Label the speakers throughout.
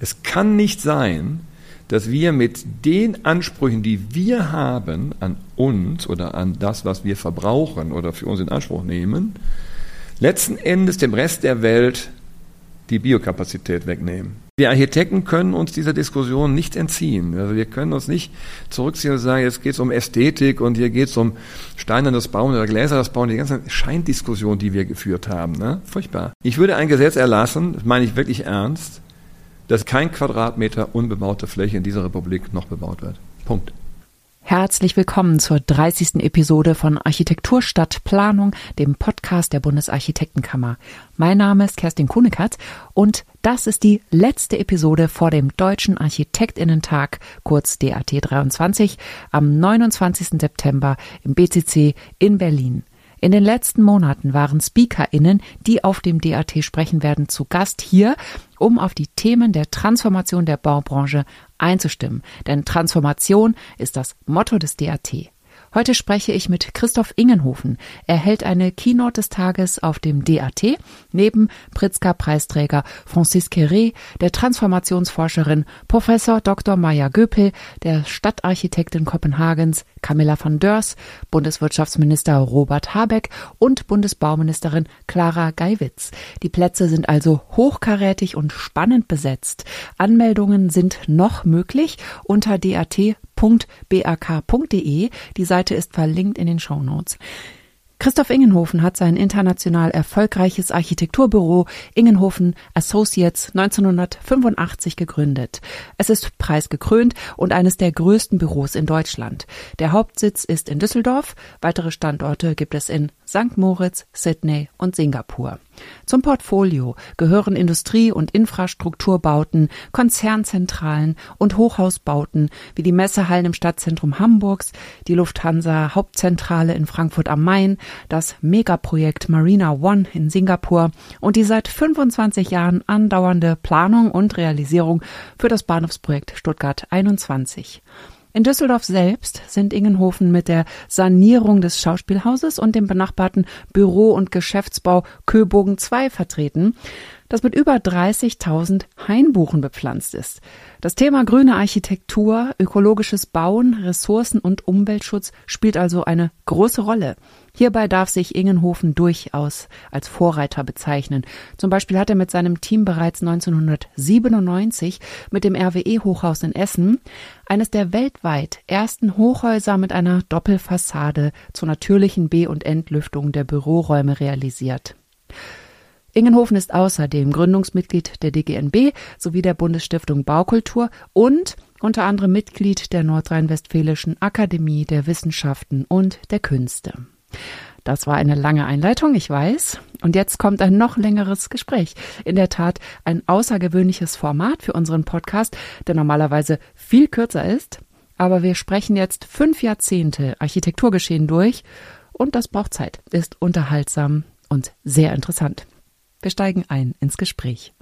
Speaker 1: Es kann nicht sein, dass wir mit den Ansprüchen, die wir haben an uns oder an das, was wir verbrauchen oder für uns in Anspruch nehmen, letzten Endes dem Rest der Welt die Biokapazität wegnehmen. Wir Architekten können uns dieser Diskussion nicht entziehen. Also wir können uns nicht zurückziehen und sagen, jetzt geht es um Ästhetik und hier geht es um steinernes Bauen oder gläsernes Bauen, die ganze Scheindiskussion, die wir geführt haben. Ne? Furchtbar. Ich würde ein Gesetz erlassen, das meine ich wirklich ernst, dass kein Quadratmeter unbebaute Fläche in dieser Republik noch bebaut wird. Punkt.
Speaker 2: Herzlich willkommen zur 30. Episode von Architektur statt Planung, dem Podcast der Bundesarchitektenkammer. Mein Name ist Kerstin Kunekatz und das ist die letzte Episode vor dem Deutschen Architektinnentag, kurz DAT 23, am 29. September im BCC in Berlin. In den letzten Monaten waren SpeakerInnen, die auf dem DAT sprechen werden, zu Gast hier, um auf die Themen der Transformation der Baubranche einzustimmen. Denn Transformation ist das Motto des DAT. Heute spreche ich mit Christoph Ingenhofen. Er hält eine Keynote des Tages auf dem DAT neben Pritzker-Preisträger Francis Queré, der Transformationsforscherin Professor Dr. Maya Göpel, der Stadtarchitektin Kopenhagens Camilla van Dörs, Bundeswirtschaftsminister Robert Habeck und Bundesbauministerin Clara Geiwitz. Die Plätze sind also hochkarätig und spannend besetzt. Anmeldungen sind noch möglich unter dat www.bak.de. Die Seite ist verlinkt in den Show Notes. Christoph Ingenhofen hat sein international erfolgreiches Architekturbüro Ingenhofen Associates 1985 gegründet. Es ist preisgekrönt und eines der größten Büros in Deutschland. Der Hauptsitz ist in Düsseldorf, weitere Standorte gibt es in St. Moritz, Sydney und Singapur. Zum Portfolio gehören Industrie- und Infrastrukturbauten, Konzernzentralen und Hochhausbauten wie die Messehallen im Stadtzentrum Hamburgs, die Lufthansa Hauptzentrale in Frankfurt am Main, das Megaprojekt Marina One in Singapur und die seit 25 Jahren andauernde Planung und Realisierung für das Bahnhofsprojekt Stuttgart 21. In Düsseldorf selbst sind Ingenhofen mit der Sanierung des Schauspielhauses und dem benachbarten Büro- und Geschäftsbau Köbogen II vertreten das mit über 30.000 Hainbuchen bepflanzt ist. Das Thema grüne Architektur, ökologisches Bauen, Ressourcen- und Umweltschutz spielt also eine große Rolle. Hierbei darf sich Ingenhofen durchaus als Vorreiter bezeichnen. Zum Beispiel hat er mit seinem Team bereits 1997 mit dem RWE-Hochhaus in Essen eines der weltweit ersten Hochhäuser mit einer Doppelfassade zur natürlichen Be- und Entlüftung der Büroräume realisiert. Ingenhofen ist außerdem Gründungsmitglied der DGNB sowie der Bundesstiftung Baukultur und unter anderem Mitglied der Nordrhein-Westfälischen Akademie der Wissenschaften und der Künste. Das war eine lange Einleitung, ich weiß. Und jetzt kommt ein noch längeres Gespräch. In der Tat ein außergewöhnliches Format für unseren Podcast, der normalerweise viel kürzer ist. Aber wir sprechen jetzt fünf Jahrzehnte Architekturgeschehen durch und das braucht Zeit, ist unterhaltsam und sehr interessant. Wir steigen ein ins Gespräch.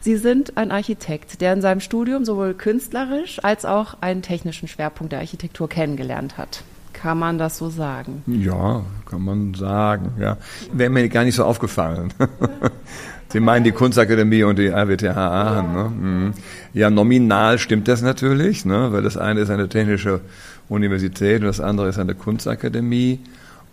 Speaker 2: Sie sind ein Architekt, der in seinem Studium sowohl künstlerisch als auch einen technischen Schwerpunkt der Architektur kennengelernt hat. Kann man das so sagen?
Speaker 1: Ja, kann man sagen, ja. Wäre mir gar nicht so aufgefallen. Sie meinen die Kunstakademie und die RWTH Aachen. Ne? Mhm. Ja, nominal stimmt das natürlich, ne? weil das eine ist eine technische Universität und das andere ist eine Kunstakademie.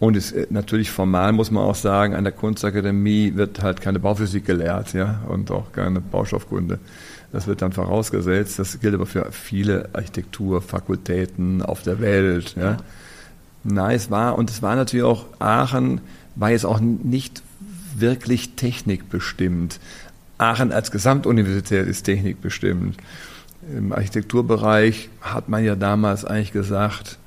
Speaker 1: Und es, äh, natürlich formal muss man auch sagen, an der Kunstakademie wird halt keine Bauphysik gelehrt, ja, und auch keine Baustoffkunde. Das wird dann vorausgesetzt. Das gilt aber für viele Architekturfakultäten auf der Welt, ja. Nein, es war, und es war natürlich auch, Aachen war jetzt auch nicht wirklich technikbestimmt. Aachen als Gesamtuniversität ist technikbestimmt. Im Architekturbereich hat man ja damals eigentlich gesagt,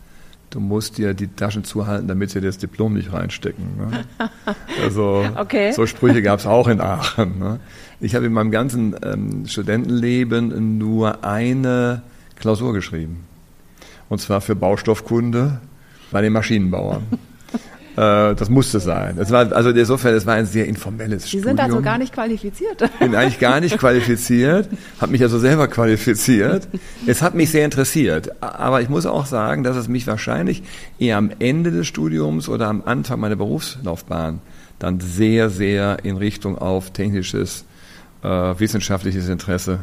Speaker 1: du musst dir die Taschen zuhalten, damit sie das Diplom nicht reinstecken. Ne? Also okay. so Sprüche gab es auch in Aachen. Ne? Ich habe in meinem ganzen ähm, Studentenleben nur eine Klausur geschrieben. Und zwar für Baustoffkunde bei den Maschinenbauern. Äh, das musste sein. Das war, also insofern, es war ein sehr informelles
Speaker 2: Sie
Speaker 1: Studium.
Speaker 2: Sie sind also gar nicht qualifiziert.
Speaker 1: Bin eigentlich gar nicht qualifiziert, habe mich also selber qualifiziert. Es hat mich sehr interessiert, aber ich muss auch sagen, dass es mich wahrscheinlich eher am Ende des Studiums oder am Anfang meiner Berufslaufbahn dann sehr, sehr in Richtung auf technisches, äh, wissenschaftliches Interesse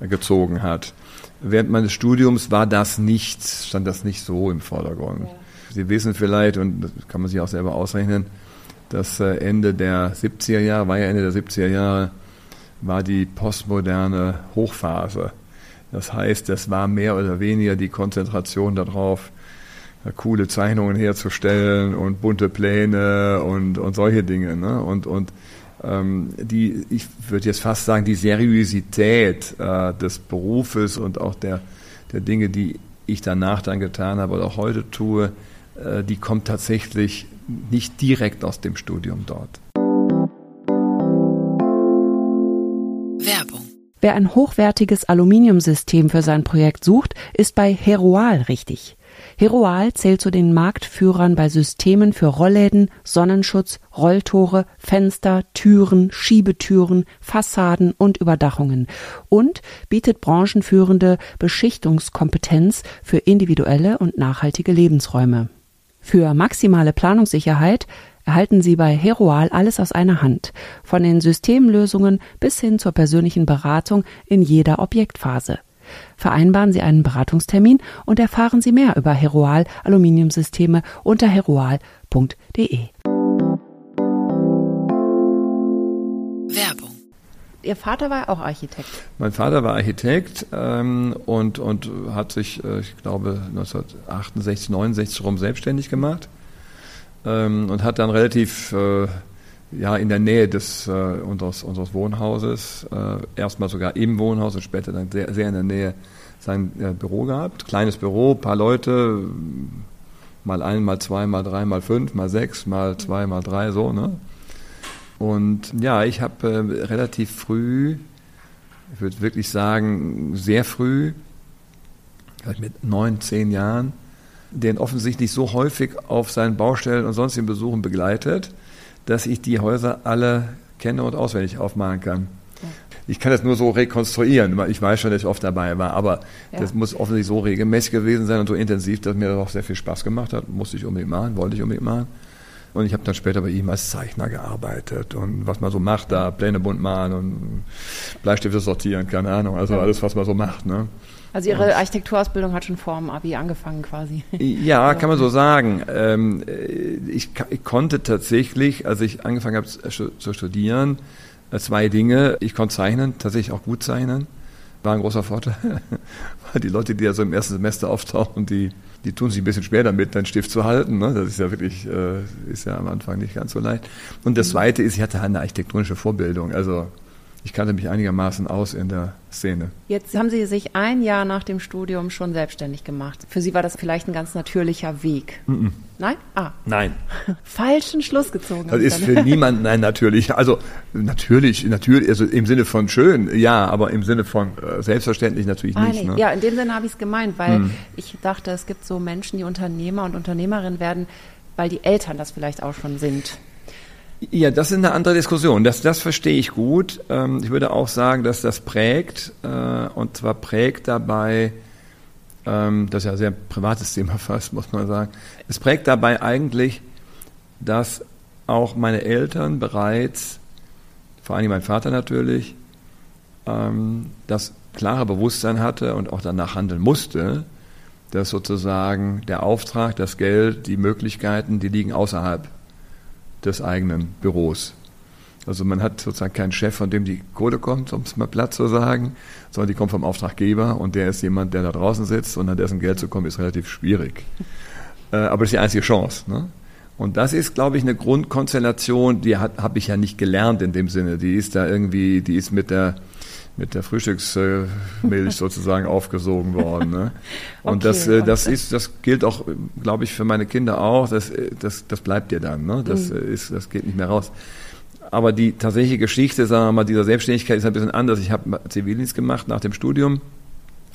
Speaker 1: gezogen hat. Während meines Studiums war das nicht, stand das nicht so im Vordergrund. Ja. Sie wissen vielleicht, und das kann man sich auch selber ausrechnen, dass äh, Ende der 70er Jahre, war ja Ende der 70er Jahre, war die postmoderne Hochphase. Das heißt, es war mehr oder weniger die Konzentration darauf, äh, coole Zeichnungen herzustellen und bunte Pläne und, und solche Dinge. Ne? Und, und ähm, die, ich würde jetzt fast sagen, die Seriosität äh, des Berufes und auch der, der Dinge, die ich danach dann getan habe oder auch heute tue, die kommt tatsächlich nicht direkt aus dem Studium dort.
Speaker 2: Werbung. Wer ein hochwertiges Aluminiumsystem für sein Projekt sucht, ist bei Heroal richtig. Heroal zählt zu den Marktführern bei Systemen für Rollläden, Sonnenschutz, Rolltore, Fenster, Türen, Schiebetüren, Fassaden und Überdachungen und bietet branchenführende Beschichtungskompetenz für individuelle und nachhaltige Lebensräume. Für maximale Planungssicherheit erhalten Sie bei Heroal alles aus einer Hand, von den Systemlösungen bis hin zur persönlichen Beratung in jeder Objektphase. Vereinbaren Sie einen Beratungstermin und erfahren Sie mehr über Heroal Aluminiumsysteme unter heroal.de. Ihr Vater war auch Architekt.
Speaker 1: Mein Vater war Architekt ähm, und, und hat sich, äh, ich glaube, 1968, 69 rum selbstständig gemacht ähm, und hat dann relativ äh, ja, in der Nähe des, äh, unseres, unseres Wohnhauses, äh, erstmal sogar im Wohnhaus und später dann sehr, sehr in der Nähe sein äh, Büro gehabt. Kleines Büro, paar Leute, mal ein, mal zwei, mal drei, mal fünf, mal sechs, mal zwei, mal drei, so. Ne? Und ja, ich habe äh, relativ früh, ich würde wirklich sagen, sehr früh, vielleicht mit neun, zehn Jahren, den offensichtlich so häufig auf seinen Baustellen und sonstigen Besuchen begleitet, dass ich die Häuser alle kenne und auswendig aufmalen kann. Ich kann das nur so rekonstruieren, ich weiß schon, dass ich oft dabei war, aber ja. das muss offensichtlich so regelmäßig gewesen sein und so intensiv, dass mir das auch sehr viel Spaß gemacht hat. Musste ich unbedingt machen, wollte ich unbedingt machen. Und ich habe dann später bei ihm als Zeichner gearbeitet und was man so macht, da Pläne bunt malen und Bleistifte sortieren, keine Ahnung, also alles, was man so macht. Ne?
Speaker 2: Also Ihre Architekturausbildung hat schon vor dem Abi angefangen quasi.
Speaker 1: Ja, kann man so sagen. Ähm, ich, ich konnte tatsächlich, als ich angefangen habe zu studieren, äh, zwei Dinge. Ich konnte zeichnen, tatsächlich auch gut zeichnen. War ein großer Vorteil. Weil die Leute, die ja so im ersten Semester auftauchen, die, die tun sich ein bisschen schwer damit, einen Stift zu halten. Ne? Das ist ja wirklich, äh, ist ja am Anfang nicht ganz so leicht. Und das mhm. Zweite ist, ich hatte eine architektonische Vorbildung. Also ich kannte mich einigermaßen aus in der Szene.
Speaker 2: Jetzt haben Sie sich ein Jahr nach dem Studium schon selbstständig gemacht. Für Sie war das vielleicht ein ganz natürlicher Weg. Mm -mm. Nein?
Speaker 1: Ah. Nein.
Speaker 2: Falschen Schluss gezogen.
Speaker 1: Das ist für niemanden, nein, natürlich. Also natürlich, natürlich, also im Sinne von schön, ja, aber im Sinne von äh, selbstverständlich natürlich ah, nicht. Nee.
Speaker 2: Ne? Ja, in dem Sinne habe ich es gemeint, weil mm. ich dachte, es gibt so Menschen, die Unternehmer und Unternehmerinnen werden, weil die Eltern das vielleicht auch schon sind.
Speaker 1: Ja, das ist eine andere Diskussion. Das, das verstehe ich gut. Ähm, ich würde auch sagen, dass das prägt, äh, und zwar prägt dabei, ähm, das ist ja ein sehr privates Thema fast, muss man sagen, es prägt dabei eigentlich, dass auch meine Eltern bereits, vor allem mein Vater natürlich, ähm, das klare Bewusstsein hatte und auch danach handeln musste, dass sozusagen der Auftrag, das Geld, die Möglichkeiten, die liegen außerhalb des eigenen Büros. Also man hat sozusagen keinen Chef, von dem die Kohle kommt, um es mal platt zu sagen, sondern die kommt vom Auftraggeber und der ist jemand, der da draußen sitzt und an dessen Geld zu kommen, ist relativ schwierig. Äh, aber das ist die einzige Chance. Ne? Und das ist, glaube ich, eine Grundkonstellation, die habe ich ja nicht gelernt in dem Sinne. Die ist da irgendwie, die ist mit der mit der Frühstücksmilch sozusagen aufgesogen worden. Ne? Und okay, das, äh, das ist, das gilt auch, glaube ich, für meine Kinder auch. Das, äh, das, das bleibt dir dann. Ne? Das mhm. ist, das geht nicht mehr raus. Aber die tatsächliche Geschichte, sagen wir mal, dieser Selbstständigkeit ist ein bisschen anders. Ich habe Zivildienst gemacht nach dem Studium.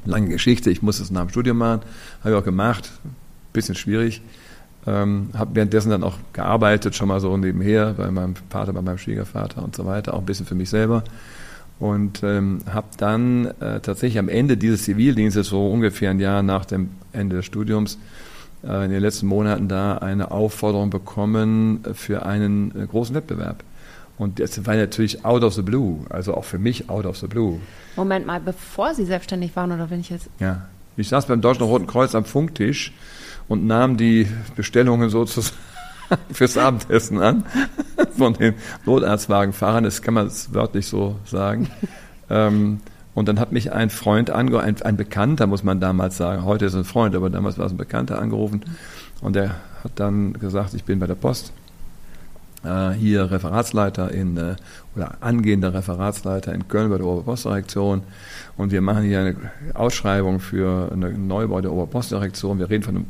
Speaker 1: Lange Geschichte. Ich musste es nach dem Studium machen. Habe ich auch gemacht. Bisschen schwierig. Ähm, habe währenddessen dann auch gearbeitet, schon mal so nebenher, bei meinem Vater, bei meinem Schwiegervater und so weiter. Auch ein bisschen für mich selber und ähm, habe dann äh, tatsächlich am Ende dieses Zivildienstes, so ungefähr ein Jahr nach dem Ende des Studiums, äh, in den letzten Monaten da eine Aufforderung bekommen für einen äh, großen Wettbewerb. Und das war natürlich out of the blue, also auch für mich out of the blue.
Speaker 3: Moment mal, bevor Sie selbstständig waren oder wenn ich jetzt.
Speaker 1: Ja, ich saß beim Deutschen Roten Kreuz am Funktisch und nahm die Bestellungen sozusagen fürs Abendessen an von den Notarztwagenfahrern, das kann man wörtlich so sagen. ähm, und dann hat mich ein Freund angerufen, ein, ein, Bekannter, muss man damals sagen. Heute ist es ein Freund, aber damals war es ein Bekannter angerufen. Und der hat dann gesagt, ich bin bei der Post. Äh, hier Referatsleiter in, äh, oder angehender Referatsleiter in Köln bei der Oberpostdirektion. Und wir machen hier eine Ausschreibung für eine Neubau der Oberpostdirektion. Wir reden von einem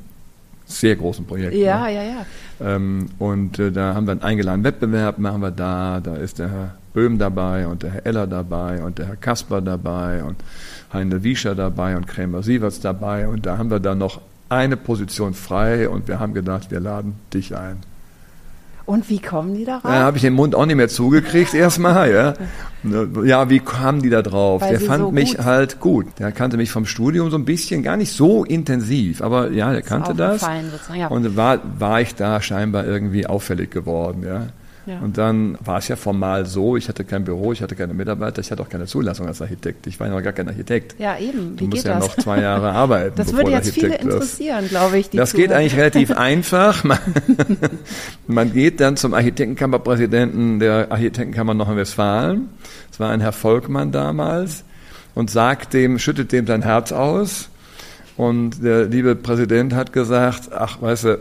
Speaker 1: sehr großen Projekt.
Speaker 3: Ja, ne? ja, ja.
Speaker 1: Ähm, und äh, da haben wir einen eingeladenen Wettbewerb, machen wir da. Da ist der Herr Böhm dabei und der Herr Eller dabei und der Herr Kasper dabei und Heine Wiescher dabei und Krämer Sieverts dabei. Und da haben wir dann noch eine Position frei und wir haben gedacht, wir laden dich ein.
Speaker 3: Und wie kommen die darauf? Da
Speaker 1: habe ich den Mund auch nicht mehr zugekriegt erstmal, ja. Ja, wie kamen die da drauf? Weil der fand so mich halt gut. Der kannte mich vom Studium so ein bisschen, gar nicht so intensiv, aber ja, der kannte das. Ja. Und war, war ich da scheinbar irgendwie auffällig geworden, ja. Ja. Und dann war es ja formal so, ich hatte kein Büro, ich hatte keine Mitarbeiter, ich hatte auch keine Zulassung als Architekt. Ich war ja noch gar kein Architekt.
Speaker 3: Ja, eben.
Speaker 1: Wie du musst ja das? noch zwei Jahre arbeiten.
Speaker 3: Das würde jetzt viele interessieren, glaube ich.
Speaker 1: das geht eigentlich relativ einfach. Man, man, geht dann zum Architektenkammerpräsidenten der Architektenkammer Nordrhein-Westfalen. Das war ein Herr Volkmann damals und sagt dem, schüttet dem sein Herz aus. Und der liebe Präsident hat gesagt, ach, weißt du,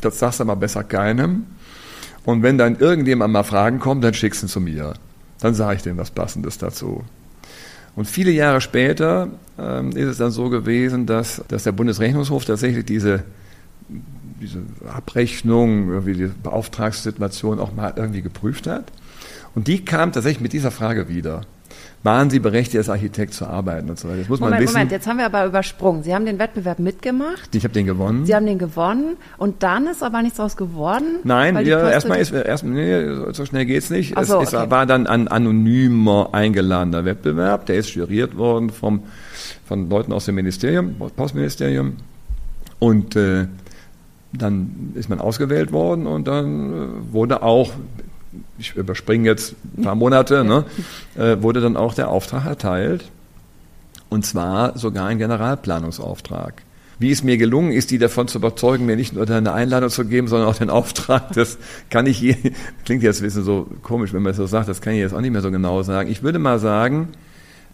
Speaker 1: das sagst du mal besser keinem. Und wenn dann irgendjemand mal Fragen kommt, dann schickst du ihn zu mir. Dann sage ich dem was Passendes dazu. Und viele Jahre später ähm, ist es dann so gewesen, dass, dass der Bundesrechnungshof tatsächlich diese, diese Abrechnung, irgendwie die Beauftragssituation auch mal irgendwie geprüft hat. Und die kam tatsächlich mit dieser Frage wieder waren Sie berechtigt, als Architekt zu arbeiten und so weiter. Das muss
Speaker 3: Moment,
Speaker 1: man wissen.
Speaker 3: Moment, jetzt haben wir aber übersprungen. Sie haben den Wettbewerb mitgemacht.
Speaker 1: Ich habe den gewonnen.
Speaker 3: Sie haben den gewonnen und dann ist aber nichts daraus geworden.
Speaker 1: Nein, ja, erstmal ist erstmal nee, so schnell geht's nicht. Ach so, es, okay. war dann ein anonymer eingeladener Wettbewerb, der ist juriert worden vom von Leuten aus dem Ministerium, Postministerium und äh, dann ist man ausgewählt worden und dann äh, wurde auch ich überspringe jetzt ein paar Monate, ne, äh, wurde dann auch der Auftrag erteilt. Und zwar sogar ein Generalplanungsauftrag. Wie es mir gelungen ist, die davon zu überzeugen, mir nicht nur eine Einladung zu geben, sondern auch den Auftrag, das kann ich je, klingt jetzt ein bisschen so komisch, wenn man es so sagt, das kann ich jetzt auch nicht mehr so genau sagen. Ich würde mal sagen,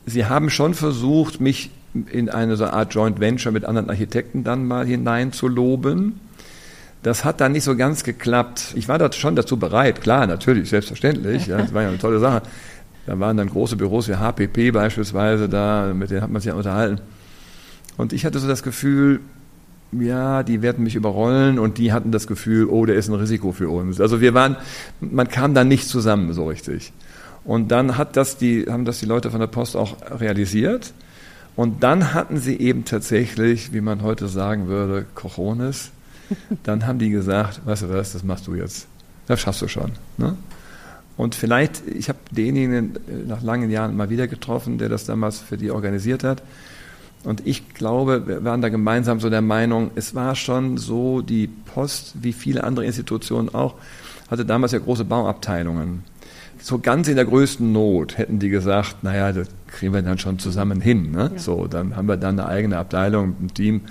Speaker 1: Sie haben schon versucht, mich in eine so Art Joint Venture mit anderen Architekten dann mal hineinzuloben. Das hat dann nicht so ganz geklappt. Ich war da schon dazu bereit, klar, natürlich, selbstverständlich. Ja, das war ja eine tolle Sache. Da waren dann große Büros wie HPP beispielsweise da, mit denen hat man sich ja unterhalten. Und ich hatte so das Gefühl, ja, die werden mich überrollen und die hatten das Gefühl, oh, der ist ein Risiko für uns. Also wir waren, man kam da nicht zusammen so richtig. Und dann hat das die, haben das die Leute von der Post auch realisiert. Und dann hatten sie eben tatsächlich, wie man heute sagen würde, Cojones, dann haben die gesagt, weißt du was, das machst du jetzt. Das schaffst du schon. Ne? Und vielleicht, ich habe denjenigen nach langen Jahren mal wieder getroffen, der das damals für die organisiert hat. Und ich glaube, wir waren da gemeinsam so der Meinung, es war schon so, die Post, wie viele andere Institutionen auch, hatte damals ja große Bauabteilungen so ganz in der größten Not hätten die gesagt, naja, das kriegen wir dann schon zusammen hin. Ne? Ja. So, dann haben wir dann eine eigene Abteilung, ein Team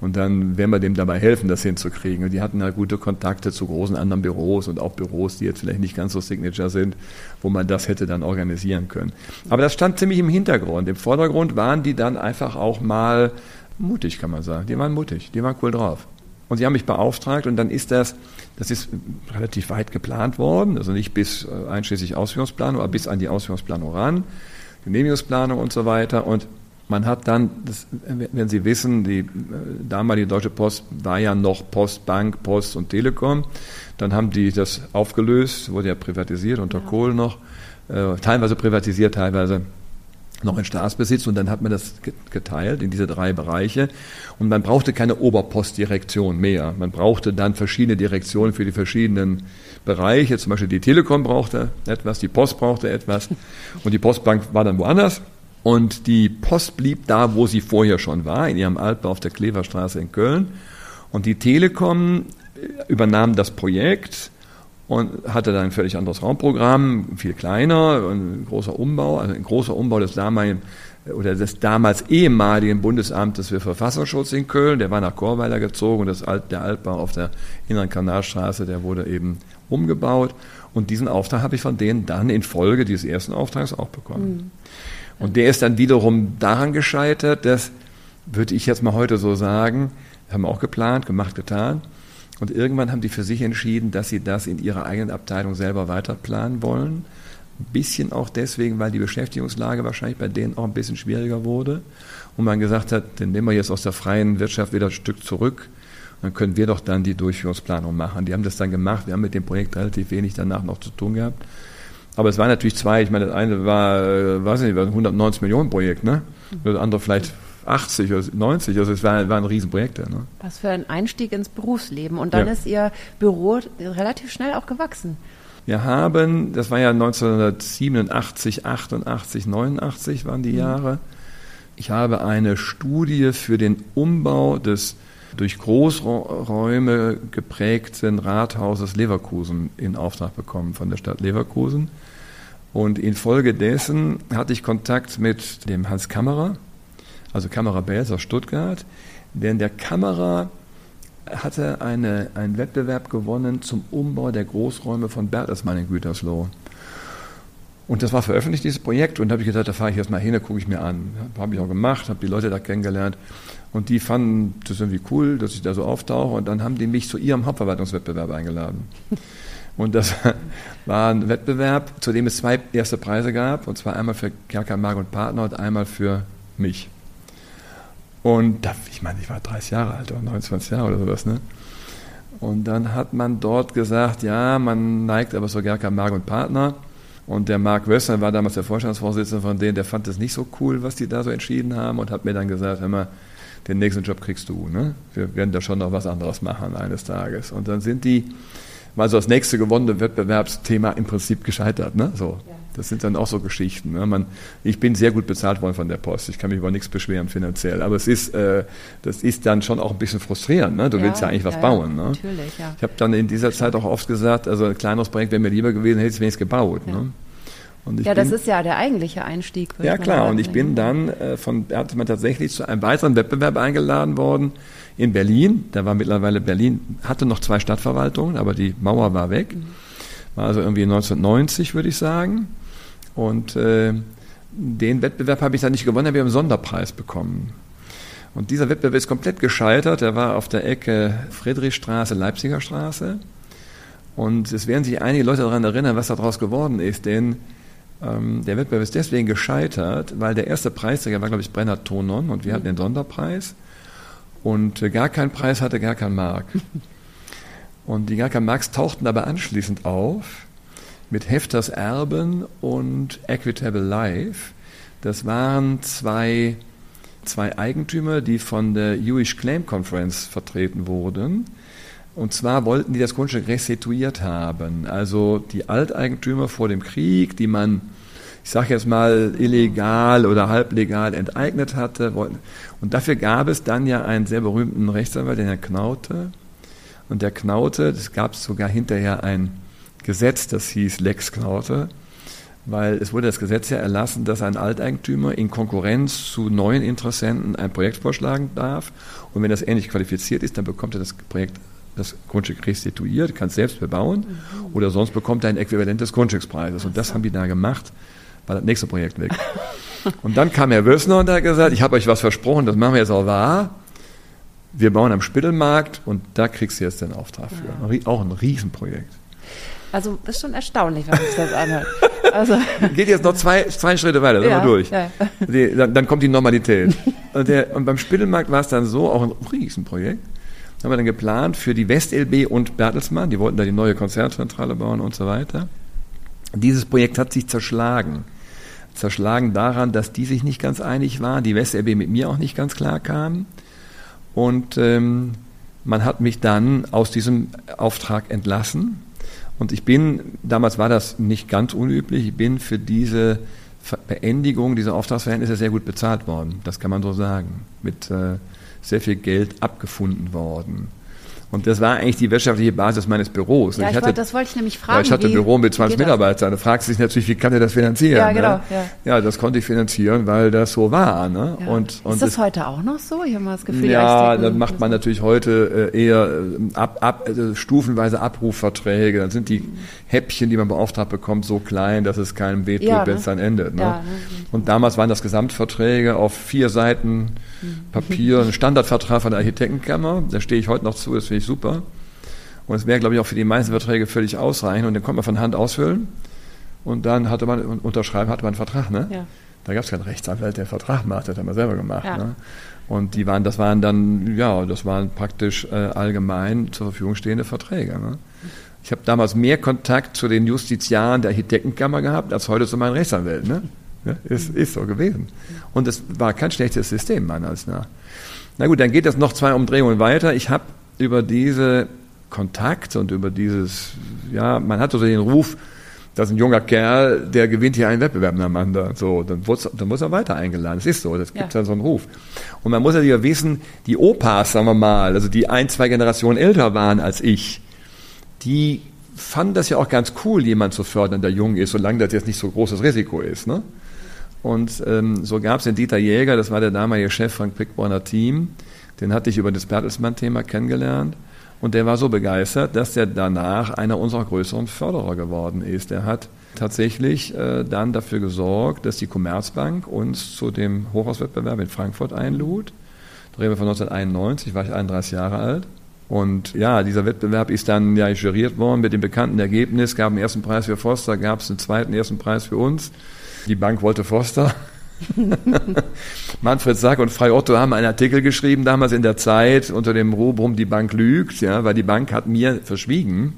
Speaker 1: und dann werden wir dem dabei helfen, das hinzukriegen. Und die hatten ja gute Kontakte zu großen anderen Büros und auch Büros, die jetzt vielleicht nicht ganz so Signature sind, wo man das hätte dann organisieren können. Aber das stand ziemlich im Hintergrund. Im Vordergrund waren die dann einfach auch mal mutig, kann man sagen. Die waren mutig, die waren cool drauf. Und sie haben mich beauftragt und dann ist das, das ist relativ weit geplant worden, also nicht bis äh, einschließlich Ausführungsplanung, aber bis an die Ausführungsplanung ran, Genehmigungsplanung und so weiter. Und man hat dann, das, wenn Sie wissen, die äh, damalige Deutsche Post war ja noch Post, Bank, Post und Telekom. Dann haben die das aufgelöst, wurde ja privatisiert unter ja. Kohl noch, äh, teilweise privatisiert, teilweise noch in Staatsbesitz und dann hat man das geteilt in diese drei Bereiche und man brauchte keine Oberpostdirektion mehr. Man brauchte dann verschiedene Direktionen für die verschiedenen Bereiche. Zum Beispiel die Telekom brauchte etwas, die Post brauchte etwas und die Postbank war dann woanders. Und die Post blieb da, wo sie vorher schon war, in ihrem Altbau auf der Kleverstraße in Köln. Und die Telekom übernahm das Projekt und hatte dann ein völlig anderes Raumprogramm, viel kleiner, ein großer Umbau, also ein großer Umbau des damaligen oder des damals ehemaligen Bundesamtes für Verfassungsschutz in Köln, der war nach Chorweiler gezogen und das Alt, der Altbau auf der Inneren Kanalstraße, der wurde eben umgebaut und diesen Auftrag habe ich von denen dann in Folge dieses ersten Auftrags auch bekommen. Mhm. Und der ist dann wiederum daran gescheitert, dass, würde ich jetzt mal heute so sagen, haben wir auch geplant, gemacht, getan, und irgendwann haben die für sich entschieden, dass sie das in ihrer eigenen Abteilung selber weiterplanen wollen. Ein bisschen auch deswegen, weil die Beschäftigungslage wahrscheinlich bei denen auch ein bisschen schwieriger wurde. Und man gesagt hat, dann nehmen wir jetzt aus der freien Wirtschaft wieder ein Stück zurück. Dann können wir doch dann die Durchführungsplanung machen. Die haben das dann gemacht. Wir haben mit dem Projekt relativ wenig danach noch zu tun gehabt. Aber es waren natürlich zwei. Ich meine, das eine war, äh, weiß nicht, war ein 190 Millionen Projekt, ne? Das andere vielleicht 80 oder 90. Also es waren, waren Riesenprojekte. Ne?
Speaker 3: Was für ein Einstieg ins Berufsleben. Und dann ja. ist Ihr Büro relativ schnell auch gewachsen.
Speaker 1: Wir haben, das war ja 1987, 88, 89 waren die mhm. Jahre. Ich habe eine Studie für den Umbau des durch Großräume geprägten Rathauses Leverkusen in Auftrag bekommen von der Stadt Leverkusen. Und infolgedessen hatte ich Kontakt mit dem Hans Kammerer, also Kamera Bells aus Stuttgart, denn der Kamera hatte eine, einen Wettbewerb gewonnen zum Umbau der Großräume von Bertelsmann in Gütersloh. Und das war veröffentlicht, dieses Projekt, und da habe ich gesagt, da fahre ich jetzt mal hin, da gucke ich mir an. Habe ich auch gemacht, habe die Leute da kennengelernt. Und die fanden das irgendwie cool, dass ich da so auftauche. Und dann haben die mich zu ihrem Hauptverwaltungswettbewerb eingeladen. Und das war ein Wettbewerb, zu dem es zwei erste Preise gab. Und zwar einmal für Kerker, Mark und Partner und einmal für mich. Und da, ich meine, ich war 30 Jahre alt oder 29 Jahre oder sowas, ne? Und dann hat man dort gesagt, ja, man neigt aber so Gerka Mark und Partner. Und der Mark Wössner war damals der Vorstandsvorsitzende von denen, der fand das nicht so cool, was die da so entschieden haben und hat mir dann gesagt, hör mal, den nächsten Job kriegst du. Ne? Wir werden da schon noch was anderes machen eines Tages. Und dann sind die, mal so das nächste gewonnene Wettbewerbsthema im Prinzip gescheitert. Ne? So. Ja. Das sind dann auch so Geschichten. Ne? Man, ich bin sehr gut bezahlt worden von der Post. Ich kann mich über nichts beschweren finanziell. Aber es ist, äh, das ist dann schon auch ein bisschen frustrierend. Ne? Du ja, willst ja eigentlich was ja, bauen. Ne? Natürlich, ja. Ich habe dann in dieser Zeit auch oft gesagt, also ein kleineres Projekt wäre mir lieber gewesen, hätte ich es wenigstens gebaut. Ne?
Speaker 3: ja, das bin, ist ja der eigentliche Einstieg.
Speaker 1: Ja, klar. Und ich bin dann äh, von Bertelsmann tatsächlich zu einem weiteren Wettbewerb eingeladen worden in Berlin. Da war mittlerweile Berlin, hatte noch zwei Stadtverwaltungen, aber die Mauer war weg. Mhm. War also irgendwie 1990, würde ich sagen. Und äh, den Wettbewerb habe ich dann nicht gewonnen, wir haben einen Sonderpreis bekommen. Und dieser Wettbewerb ist komplett gescheitert. Er war auf der Ecke Friedrichstraße, Leipziger Straße. Und es werden sich einige Leute daran erinnern, was daraus geworden ist, denn ähm, der Wettbewerb ist deswegen gescheitert, weil der erste Preisträger war, glaube ich, Brenner Tonon und wir hatten den Sonderpreis. Und äh, gar keinen Preis hatte gar kein Mark. Und die gar kein Marks tauchten aber anschließend auf mit Hefters Erben und Equitable Life. Das waren zwei, zwei Eigentümer, die von der Jewish Claim Conference vertreten wurden. Und zwar wollten die das Grundstück restituiert haben. Also die Alteigentümer vor dem Krieg, die man, ich sage jetzt mal, illegal oder halblegal enteignet hatte. Wollten. Und dafür gab es dann ja einen sehr berühmten Rechtsanwalt, den Herrn Knaute. Und der Knaute, das gab es sogar hinterher ein Gesetz, das hieß Lex Knaute, weil es wurde das Gesetz ja erlassen, dass ein Alteigentümer in Konkurrenz zu neuen Interessenten ein Projekt vorschlagen darf. Und wenn das ähnlich qualifiziert ist, dann bekommt er das Projekt, das Grundstück restituiert, kann es selbst bebauen mhm. oder sonst bekommt er ein Äquivalent des Grundstückspreises. Und das haben die da gemacht, war das nächste Projekt weg. und dann kam Herr Wössner und hat gesagt, ich habe euch was versprochen, das machen wir jetzt auch wahr. Wir bauen am Spittelmarkt und da kriegst du jetzt den Auftrag für. Ja. Auch ein Riesenprojekt.
Speaker 3: Also ist schon erstaunlich, wenn sich das anhört.
Speaker 1: Also. Geht jetzt noch zwei, zwei Schritte weiter, sind ja, wir durch. Ja. Die, dann, dann, kommt die Normalität. Und, der, und beim Spittelmarkt war es dann so, auch ein Riesenprojekt, haben wir dann geplant für die WestLB und Bertelsmann, die wollten da die neue Konzernzentrale bauen und so weiter. Dieses Projekt hat sich zerschlagen. Zerschlagen daran, dass die sich nicht ganz einig waren, die WestLB mit mir auch nicht ganz klar kam. Und ähm, man hat mich dann aus diesem Auftrag entlassen und ich bin, damals war das nicht ganz unüblich, ich bin für diese Beendigung dieser Auftragsverhältnisse sehr gut bezahlt worden. Das kann man so sagen. Mit äh, sehr viel Geld abgefunden worden. Und das war eigentlich die wirtschaftliche Basis meines Büros.
Speaker 3: Ja, ich hatte, wollte, das wollte ich nämlich fragen. Ja,
Speaker 1: ich hatte ein Büro mit 20 Mitarbeitern. Da fragst du dich natürlich, wie kann er das finanzieren? Ja, genau. Ne? Ja. ja. das konnte ich finanzieren, weil das so war. Ne?
Speaker 3: Ja. Und, und ist das, das heute auch noch so? Ich habe mal das Gefühl,
Speaker 1: ja, dann macht man natürlich heute äh, eher äh, ab, ab, also stufenweise Abrufverträge. Dann sind die Häppchen, die man beauftragt bekommt, so klein, dass es keinem wehtut, ja, wenn es ne? dann endet. Ne? Ja, ne? Und damals waren das Gesamtverträge auf vier Seiten Papier, ein Standardvertrag von der Architektenkammer. Da stehe ich heute noch zu, das finde ich super. Und es wäre, glaube ich, auch für die meisten Verträge völlig ausreichend. Und den konnte man von Hand ausfüllen. Und dann hatte man, unterschreiben hatte man einen Vertrag, ne? Ja. Da gab es keinen Rechtsanwalt, der einen Vertrag macht, das hat man selber gemacht. Ja. Ne? Und die waren, das waren dann, ja, das waren praktisch äh, allgemein zur Verfügung stehende Verträge. Ne? Ich habe damals mehr Kontakt zu den Justiziaren der Architektenkammer gehabt, als heute zu meinen Rechtsanwälten. Ne? Ja, ist, ist so gewesen. Und es war kein schlechtes System, meiner Ansicht nach. Na gut, dann geht das noch zwei Umdrehungen weiter. Ich habe über diese Kontakt und über dieses, ja, man hat so den Ruf, dass ein junger Kerl, der gewinnt hier einen Wettbewerb miteinander. So, dann, dann muss er weiter eingeladen. Das ist so, das gibt ja. dann so einen Ruf. Und man muss ja wissen, die Opas, sagen wir mal, also die ein, zwei Generationen älter waren als ich, die fanden das ja auch ganz cool, jemand zu fördern, der jung ist, solange das jetzt nicht so großes Risiko ist. Ne? Und ähm, so gab es den Dieter Jäger, das war der damalige Chef von Quickborner Team, den hatte ich über das Bertelsmann-Thema kennengelernt. Und der war so begeistert, dass er danach einer unserer größeren Förderer geworden ist. Er hat tatsächlich äh, dann dafür gesorgt, dass die Commerzbank uns zu dem Hochhauswettbewerb in Frankfurt einlud. Da reden wir von 1991, war ich 31 Jahre alt. Und ja, dieser Wettbewerb ist dann ja juriert worden mit dem bekannten Ergebnis, gab einen ersten Preis für Foster, gab es einen zweiten ersten Preis für uns. Die Bank wollte Foster. Manfred Sack und Frei Otto haben einen Artikel geschrieben, damals in der Zeit, unter dem Rubrum Die Bank lügt, ja, weil die Bank hat mir verschwiegen,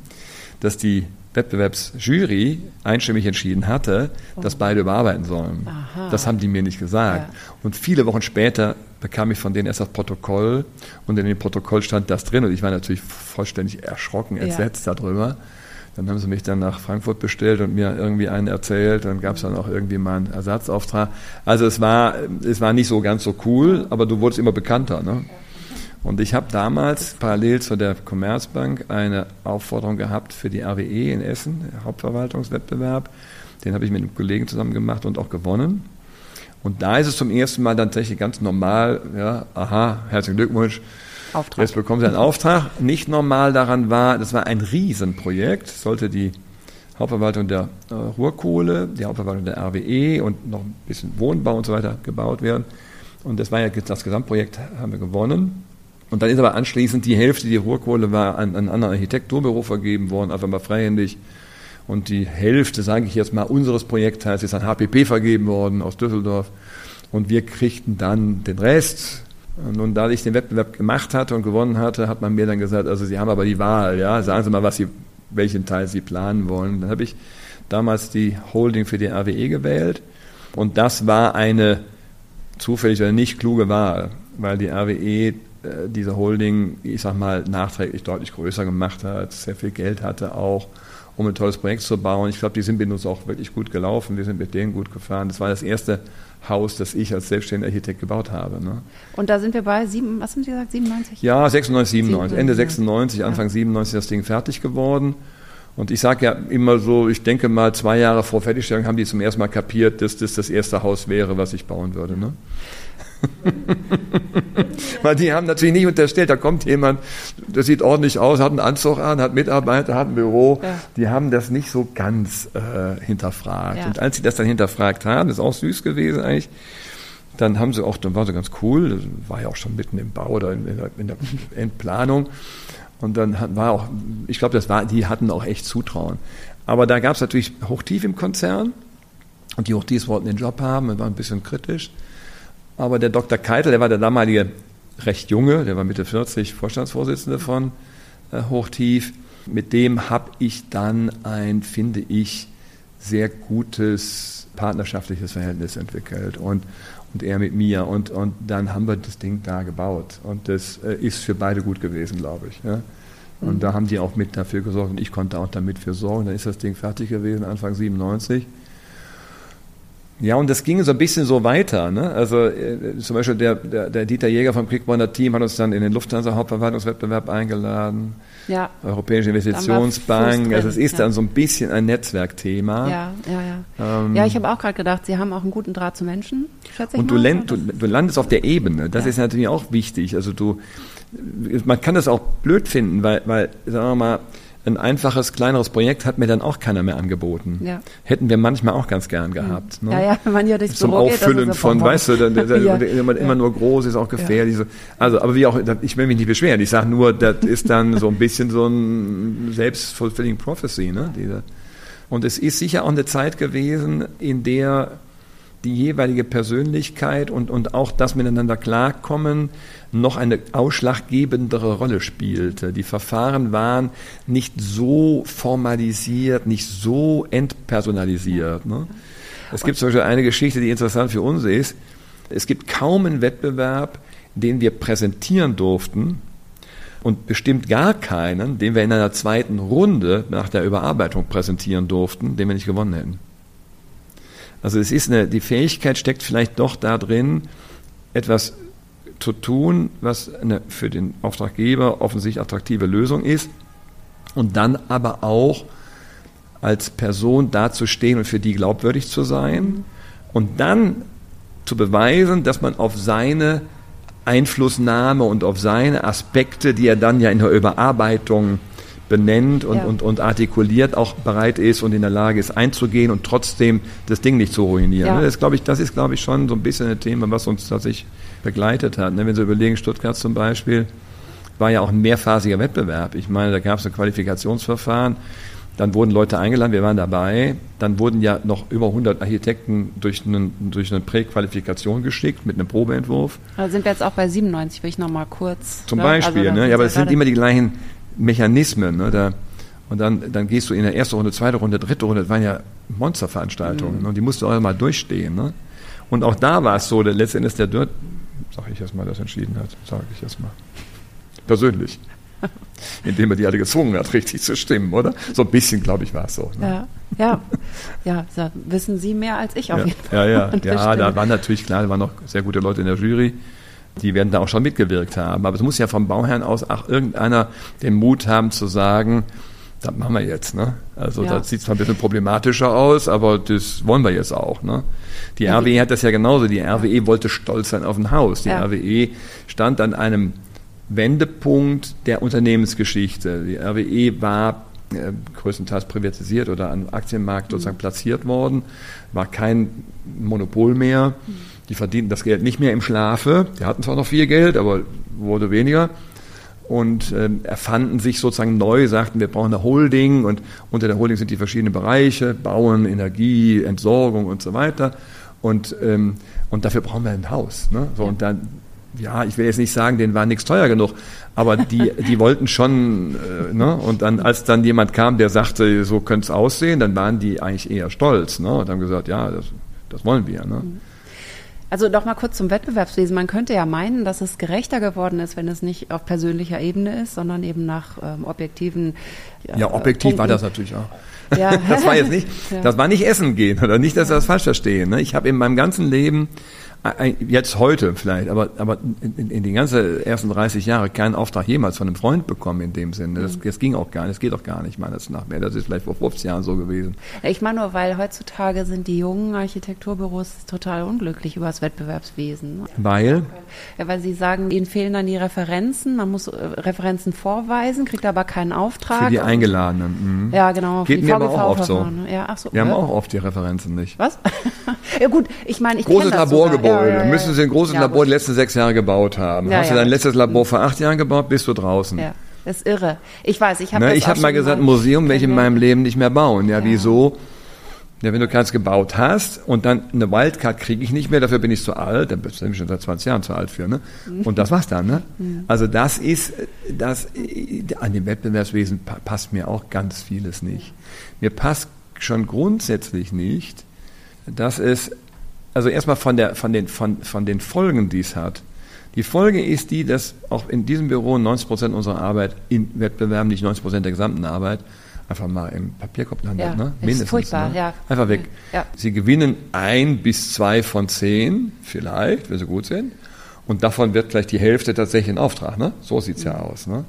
Speaker 1: dass die Wettbewerbsjury einstimmig entschieden hatte, oh. dass beide überarbeiten sollen. Aha. Das haben die mir nicht gesagt. Ja. Und viele Wochen später bekam ich von denen erst das Protokoll und in dem Protokoll stand das drin und ich war natürlich vollständig erschrocken, entsetzt ja. darüber. Dann haben sie mich dann nach Frankfurt bestellt und mir irgendwie einen erzählt. Dann gab es dann auch irgendwie mal einen Ersatzauftrag. Also es war, es war nicht so ganz so cool, aber du wurdest immer bekannter. Ne? Und ich habe damals parallel zu der Commerzbank eine Aufforderung gehabt für die RWE in Essen, Hauptverwaltungswettbewerb. Den habe ich mit einem Kollegen zusammen gemacht und auch gewonnen. Und da ist es zum ersten Mal dann tatsächlich ganz normal, ja, aha, herzlichen Glückwunsch, Auftrag. Jetzt bekommen Sie einen Auftrag. Nicht normal daran war, das war ein Riesenprojekt, sollte die Hauptverwaltung der äh, Ruhrkohle, die Hauptverwaltung der RWE und noch ein bisschen Wohnbau und so weiter gebaut werden. Und das war ja das Gesamtprojekt, haben wir gewonnen. Und dann ist aber anschließend die Hälfte die Ruhrkohle war an, an ein Architekturbüro vergeben worden, einfach mal freihändig. Und die Hälfte, sage ich jetzt mal, unseres Projektteils ist an HPP vergeben worden aus Düsseldorf. Und wir kriegten dann den Rest, nun, da ich den Wettbewerb gemacht hatte und gewonnen hatte, hat man mir dann gesagt, also Sie haben aber die Wahl, ja, sagen Sie mal, was Sie, welchen Teil Sie planen wollen. Dann habe ich damals die Holding für die RWE gewählt und das war eine zufällig oder nicht kluge Wahl, weil die RWE diese Holding, ich sag mal, nachträglich deutlich größer gemacht hat, sehr viel Geld hatte auch, um ein tolles Projekt zu bauen. Ich glaube, die sind mit uns auch wirklich gut gelaufen, wir sind mit denen gut gefahren. Das war das erste Haus, das ich als selbstständiger Architekt gebaut habe. Ne?
Speaker 3: Und da sind wir bei sieben, was haben Sie gesagt, 97?
Speaker 1: Ja, 96, 97. 97 Ende 96, ja. Anfang 97 ist das Ding fertig geworden. Und ich sage ja immer so, ich denke mal, zwei Jahre vor Fertigstellung haben die zum ersten Mal kapiert, dass das das erste Haus wäre, was ich bauen würde. Ne? Weil die haben natürlich nicht unterstellt, da kommt jemand, der sieht ordentlich aus, hat einen Anzug an, hat Mitarbeiter, hat ein Büro. Ja. Die haben das nicht so ganz äh, hinterfragt. Ja. Und als sie das dann hinterfragt haben, ist auch süß gewesen eigentlich, dann haben sie auch, dann war sie ganz cool, das war ja auch schon mitten im Bau oder in, der, in der Endplanung. Und dann war auch, ich glaube, das war, die hatten auch echt Zutrauen. Aber da gab es natürlich Hochtief im Konzern. Und die Hochtiefs wollten den Job haben, und waren ein bisschen kritisch. Aber der Dr. Keitel, der war der damalige recht junge, der war Mitte 40, Vorstandsvorsitzende von äh, Hochtief. Mit dem habe ich dann ein, finde ich, sehr gutes partnerschaftliches Verhältnis entwickelt und, und er mit mir. Und, und dann haben wir das Ding da gebaut. Und das äh, ist für beide gut gewesen, glaube ich. Ja. Und mhm. da haben die auch mit dafür gesorgt und ich konnte auch damit für sorgen. Dann ist das Ding fertig gewesen, Anfang 97. Ja, und das ging so ein bisschen so weiter. Ne? Also äh, zum Beispiel der, der, der Dieter Jäger vom Quickborner Team hat uns dann in den Lufthansa-Hauptverwaltungswettbewerb eingeladen. Ja. Europäische Investitionsbank. Also es ist ja. dann so ein bisschen ein Netzwerkthema.
Speaker 3: Ja, ja, ja. Ähm, ja, ich habe auch gerade gedacht, Sie haben auch einen guten Draht zu Menschen,
Speaker 1: schätze ich Und mal, du, land, du, du, landest auf der Ebene. Das ja. ist natürlich auch wichtig. Also du, man kann das auch blöd finden, weil, weil sagen wir mal, ein einfaches, kleineres Projekt hat mir dann auch keiner mehr angeboten. Ja. Hätten wir manchmal auch ganz gern gehabt.
Speaker 3: Ne? Ja, ja, wenn man ja durchs
Speaker 1: Zum Büro Auffüllen geht, von, weißt du, dann, dann, ja. immer, immer nur groß ist auch gefährlich. Ja. Also, aber wie auch, ich will mich nicht beschweren. Ich sage nur, das ist dann so ein bisschen so ein selbstfulfilling prophecy. Ne? Diese. Und es ist sicher auch eine Zeit gewesen, in der die jeweilige Persönlichkeit und, und auch das miteinander klarkommen noch eine ausschlaggebendere Rolle spielte. Die Verfahren waren nicht so formalisiert, nicht so entpersonalisiert. Ne? Es gibt zum Beispiel eine Geschichte, die interessant für uns ist. Es gibt kaum einen Wettbewerb, den wir präsentieren durften und bestimmt gar keinen, den wir in einer zweiten Runde nach der Überarbeitung präsentieren durften, den wir nicht gewonnen hätten. Also es ist eine, die Fähigkeit steckt vielleicht doch da drin, etwas zu tun, was eine für den Auftraggeber offensichtlich attraktive Lösung ist und dann aber auch als Person dazustehen und für die glaubwürdig zu sein und dann zu beweisen, dass man auf seine Einflussnahme und auf seine Aspekte, die er dann ja in der Überarbeitung benennt und, ja. und, und artikuliert, auch bereit ist und in der Lage ist einzugehen und trotzdem das Ding nicht zu ruinieren. Ja. Das, ich, das ist, glaube ich, schon so ein bisschen ein Thema, was uns tatsächlich begleitet hat. Ne? Wenn Sie überlegen, Stuttgart zum Beispiel, war ja auch ein mehrphasiger Wettbewerb. Ich meine, da gab es ein Qualifikationsverfahren, dann wurden Leute eingeladen, wir waren dabei. Dann wurden ja noch über 100 Architekten durch, einen, durch eine Präqualifikation geschickt mit einem Probeentwurf.
Speaker 3: Also sind wir jetzt auch bei 97, will ich nochmal kurz.
Speaker 1: Zum ne? Beispiel, also, ne? ja, aber es sind immer die gleichen Mechanismen. Ne? Da, und dann, dann gehst du in der ersten Runde, zweite Runde, dritte Runde, das waren ja Monsterveranstaltungen mhm. und die musst du auch mal durchstehen. Ne? Und auch da war es so, der letztendlich der Dirt, sag ich erstmal, das entschieden hat, sage ich erstmal. Persönlich. Indem er die alle gezwungen hat, richtig zu stimmen, oder? So ein bisschen, glaube ich, war es so.
Speaker 3: Ne? Ja, ja, ja, wissen Sie mehr als ich auf
Speaker 1: ja,
Speaker 3: jeden
Speaker 1: Fall. Ja, ja, ja, da waren natürlich klar, da waren noch sehr gute Leute in der Jury die werden da auch schon mitgewirkt haben. Aber es muss ja vom Bauherrn aus auch irgendeiner den Mut haben zu sagen, das machen wir jetzt. Ne? Also ja. das sieht zwar ein bisschen problematischer aus, aber das wollen wir jetzt auch. Ne? Die ja, RWE hat das ja genauso. Die RWE wollte stolz sein auf ein Haus. Die ja. RWE stand an einem Wendepunkt der Unternehmensgeschichte. Die RWE war äh, größtenteils privatisiert oder am Aktienmarkt sozusagen mhm. platziert worden, war kein Monopol mehr. Mhm die verdienten das Geld nicht mehr im Schlafe. Die hatten zwar noch viel Geld, aber wurde weniger. Und äh, erfanden sich sozusagen neu, sagten, wir brauchen eine Holding und unter der Holding sind die verschiedenen Bereiche, Bauen, Energie, Entsorgung und so weiter. Und, ähm, und dafür brauchen wir ein Haus. Ne? So, und dann, ja, ich will jetzt nicht sagen, denen war nichts teuer genug, aber die, die wollten schon, äh, ne? und dann, als dann jemand kam, der sagte, so könnte es aussehen, dann waren die eigentlich eher stolz ne? und haben gesagt, ja, das, das wollen wir. Ne?
Speaker 3: Also noch mal kurz zum Wettbewerbswesen. Man könnte ja meinen, dass es gerechter geworden ist, wenn es nicht auf persönlicher Ebene ist, sondern eben nach ähm, objektiven.
Speaker 1: Ja, ja objektiv Punkten. war das natürlich auch. Ja. das war jetzt nicht, ja. das war nicht Essen gehen oder nicht, dass ja. das falsch verstehen. Ne? Ich habe in meinem ganzen Leben jetzt heute vielleicht, aber, aber in, in den ganzen ersten 30 Jahren keinen Auftrag jemals von einem Freund bekommen in dem Sinne. Das, mhm. das ging auch gar nicht, das geht auch gar nicht meines nach mehr. Das ist vielleicht vor 50 Jahren so gewesen.
Speaker 3: Ich meine nur, weil heutzutage sind die jungen Architekturbüros total unglücklich über das Wettbewerbswesen.
Speaker 1: Weil?
Speaker 3: Ja, weil sie sagen, ihnen fehlen dann die Referenzen, man muss äh, Referenzen vorweisen, kriegt aber keinen Auftrag.
Speaker 1: Für die Eingeladenen.
Speaker 3: Mhm. Ja, genau.
Speaker 1: Geht mir aber auch oft so.
Speaker 3: Ne? Ja, so.
Speaker 1: Wir ja. haben auch oft die Referenzen nicht.
Speaker 3: Was? ja gut, ich meine, ich
Speaker 1: Großes Laborgebäude. Ja, ja, ja, müssen Sie ein großes Labor die letzten sechs Jahre gebaut haben. Hast du dein letztes Labor vor acht Jahren gebaut, bist du draußen.
Speaker 3: Ja. Das ist irre. Ich weiß, ich habe
Speaker 1: ne, Ich habe mal gesagt, ein Museum werde ich in meinem Leben nicht mehr bauen. Ja, wieso? Ja, wenn du keins gebaut hast und dann eine Wildcard kriege ich nicht mehr, dafür bin ich zu alt, dann bin ich schon seit 20 Jahren zu alt für, ne? Und das war's dann, ne? Mhm. Also das ist, das, an dem Wettbewerbswesen passt mir auch ganz vieles nicht. Mir passt schon grundsätzlich nicht, dass es also erstmal von, der, von, den, von, von den Folgen, die es hat. Die Folge ist die, dass auch in diesem Büro 90 Prozent unserer Arbeit in Wettbewerben, nicht 90 Prozent der gesamten Arbeit, einfach mal im Papierkorb landet.
Speaker 3: Ja,
Speaker 1: ne?
Speaker 3: ist
Speaker 1: Mindestens.
Speaker 3: furchtbar,
Speaker 1: ne?
Speaker 3: ja.
Speaker 1: Einfach weg.
Speaker 3: Ja.
Speaker 1: Sie gewinnen ein bis zwei von zehn, vielleicht, wenn sie gut sind. Und davon wird vielleicht die Hälfte tatsächlich ein Auftrag. Ne? So sieht's ja aus. Ne?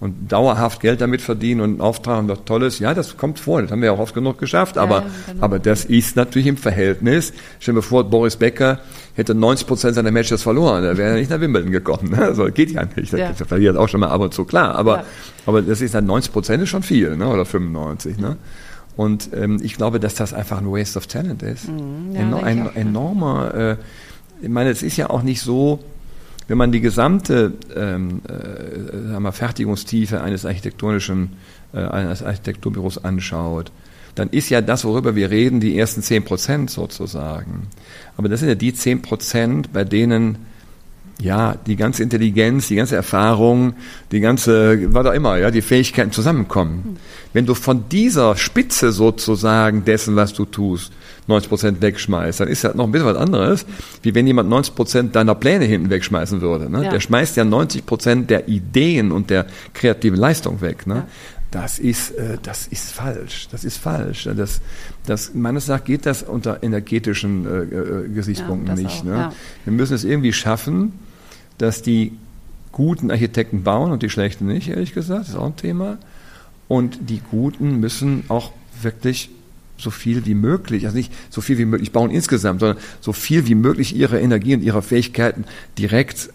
Speaker 1: Und dauerhaft Geld damit verdienen und einen Auftrag und was Tolles, ja, das kommt vor. Das haben wir auch oft genug geschafft. Aber,
Speaker 3: ja, genau.
Speaker 1: aber das ist natürlich im Verhältnis. Stell dir vor, Boris Becker hätte 90 Prozent seiner Matches verloren. Da wäre er nicht nach Wimbledon gekommen. Ne? Also geht ja nicht.
Speaker 3: Ja.
Speaker 1: Das verliert auch schon mal ab und zu, klar. Aber,
Speaker 3: Ja.
Speaker 1: aber das ist dann 90 Prozent ist schon viel, ne? oder 95. Ne? Und ähm, ich glaube, dass das einfach ein Waste of Talent ist.
Speaker 3: Mhm. ja,
Speaker 1: ein
Speaker 3: ja.
Speaker 1: enormer, äh, ich meine, es ist ja auch nicht so, wenn man die gesamte ähm, äh, sagen wir, Fertigungstiefe eines architektonischen, äh, eines Architekturbüros anschaut, dann ist ja das, worüber wir reden, die ersten 10 Prozent sozusagen. Aber das sind ja die 10 Prozent, bei denen ja, die ganze Intelligenz, die ganze Erfahrung, die ganze, was auch immer, ja, die Fähigkeiten zusammenkommen. Wenn du von dieser Spitze sozusagen dessen, was du tust, 90 Prozent wegschmeißt, dann ist das noch ein bisschen was anderes, wie wenn jemand 90 Prozent deiner Pläne hinten wegschmeißen würde. Ne?
Speaker 3: Ja.
Speaker 1: Der schmeißt ja 90 Prozent der Ideen und der kreativen Leistung weg. Ne?
Speaker 3: Ja.
Speaker 1: Das ist, äh, das ist falsch. Das ist falsch. Das, das, meines Erachtens geht das unter energetischen äh, äh, Gesichtspunkten
Speaker 3: Ja,
Speaker 1: nicht.
Speaker 3: auch,
Speaker 1: ne? Wir müssen es irgendwie schaffen, dass die guten Architekten bauen und die schlechten nicht, ehrlich gesagt. Das ist auch ein Thema. Und die Guten müssen auch wirklich so viel wie möglich, also nicht so viel wie möglich bauen insgesamt, sondern so viel wie möglich ihre Energie und ihre Fähigkeiten direkt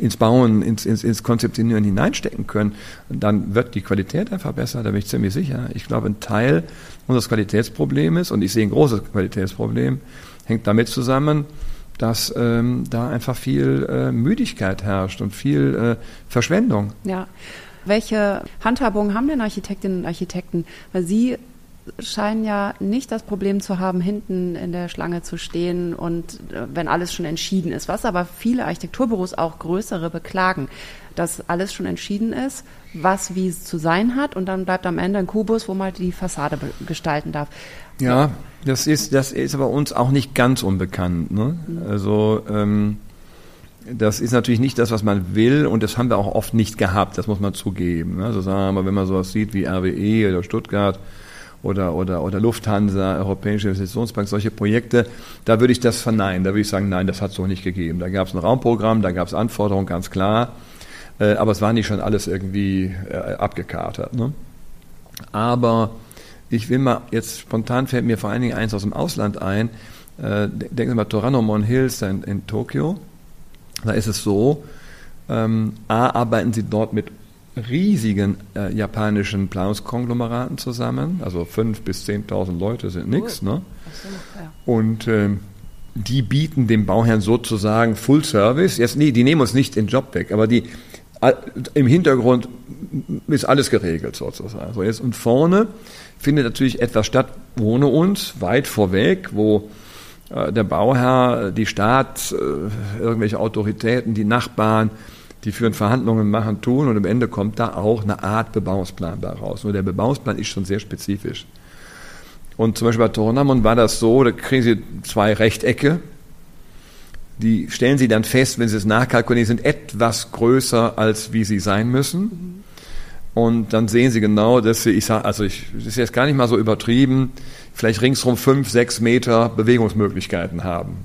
Speaker 1: ins Bauen, ins, ins, ins Konzeptionieren hineinstecken können. Dann wird die Qualität einfach besser, da bin ich ziemlich sicher. Ich glaube, ein Teil unseres Qualitätsproblems, und ich sehe ein großes Qualitätsproblem, hängt damit zusammen, dass ähm, da einfach viel äh, Müdigkeit herrscht und viel äh, Verschwendung.
Speaker 3: Ja. Welche Handhabung haben denn Architektinnen und Architekten? Weil sie scheinen ja nicht das Problem zu haben, hinten in der Schlange zu stehen und äh, wenn alles schon entschieden ist. Was aber viele Architekturbüros, auch größere, beklagen, dass alles schon entschieden ist, was wie es zu sein hat und dann bleibt am Ende ein Kubus, wo man die Fassade gestalten darf.
Speaker 1: Ja, das ist, das ist aber uns auch nicht ganz unbekannt. Ne? Also ähm, das ist natürlich nicht das, was man will und das haben wir auch oft nicht gehabt, das muss man zugeben. Ne? Also sagen wir mal, wenn man sowas sieht wie RWE oder Stuttgart oder, oder, oder Lufthansa, Europäische Investitionsbank, solche Projekte, da würde ich das verneinen. Da würde ich sagen, nein, das hat es so nicht gegeben. Da gab es ein Raumprogramm, da gab es Anforderungen, ganz klar. Äh, aber es war nicht schon alles irgendwie äh, abgekartet. Ne? Aber ich will mal, jetzt spontan fällt mir vor allen Dingen eins aus dem Ausland ein. Äh, denken Sie mal, Toranomon Hills in, in Tokio. Da ist es so, ähm, A, arbeiten Sie dort mit riesigen äh, japanischen Planungskonglomeraten zusammen. Also 5.000 bis 10.000 Leute sind nichts. Ne? Und ähm, die bieten dem Bauherrn sozusagen Full Service. Jetzt, nee, die nehmen uns nicht den Job weg, aber die all- im Hintergrund ist alles geregelt sozusagen. So jetzt und vorne findet natürlich etwas statt ohne uns, weit vorweg, wo äh, der Bauherr, die Stadt, äh, irgendwelche Autoritäten, die Nachbarn, die führen Verhandlungen, machen, tun und am Ende kommt da auch eine Art Bebauungsplan bei raus. Nur der Bebauungsplan ist schon sehr spezifisch. Und zum Beispiel bei Toronamon war das so, da kriegen Sie zwei Rechtecke, die stellen Sie dann fest, wenn Sie es nachkalkulieren, sind etwas größer, als wie sie sein müssen. Und dann sehen Sie genau, dass Sie, ich sage, also ich, das ist jetzt gar nicht mal so übertrieben, vielleicht ringsrum fünf, sechs Meter Bewegungsmöglichkeiten haben.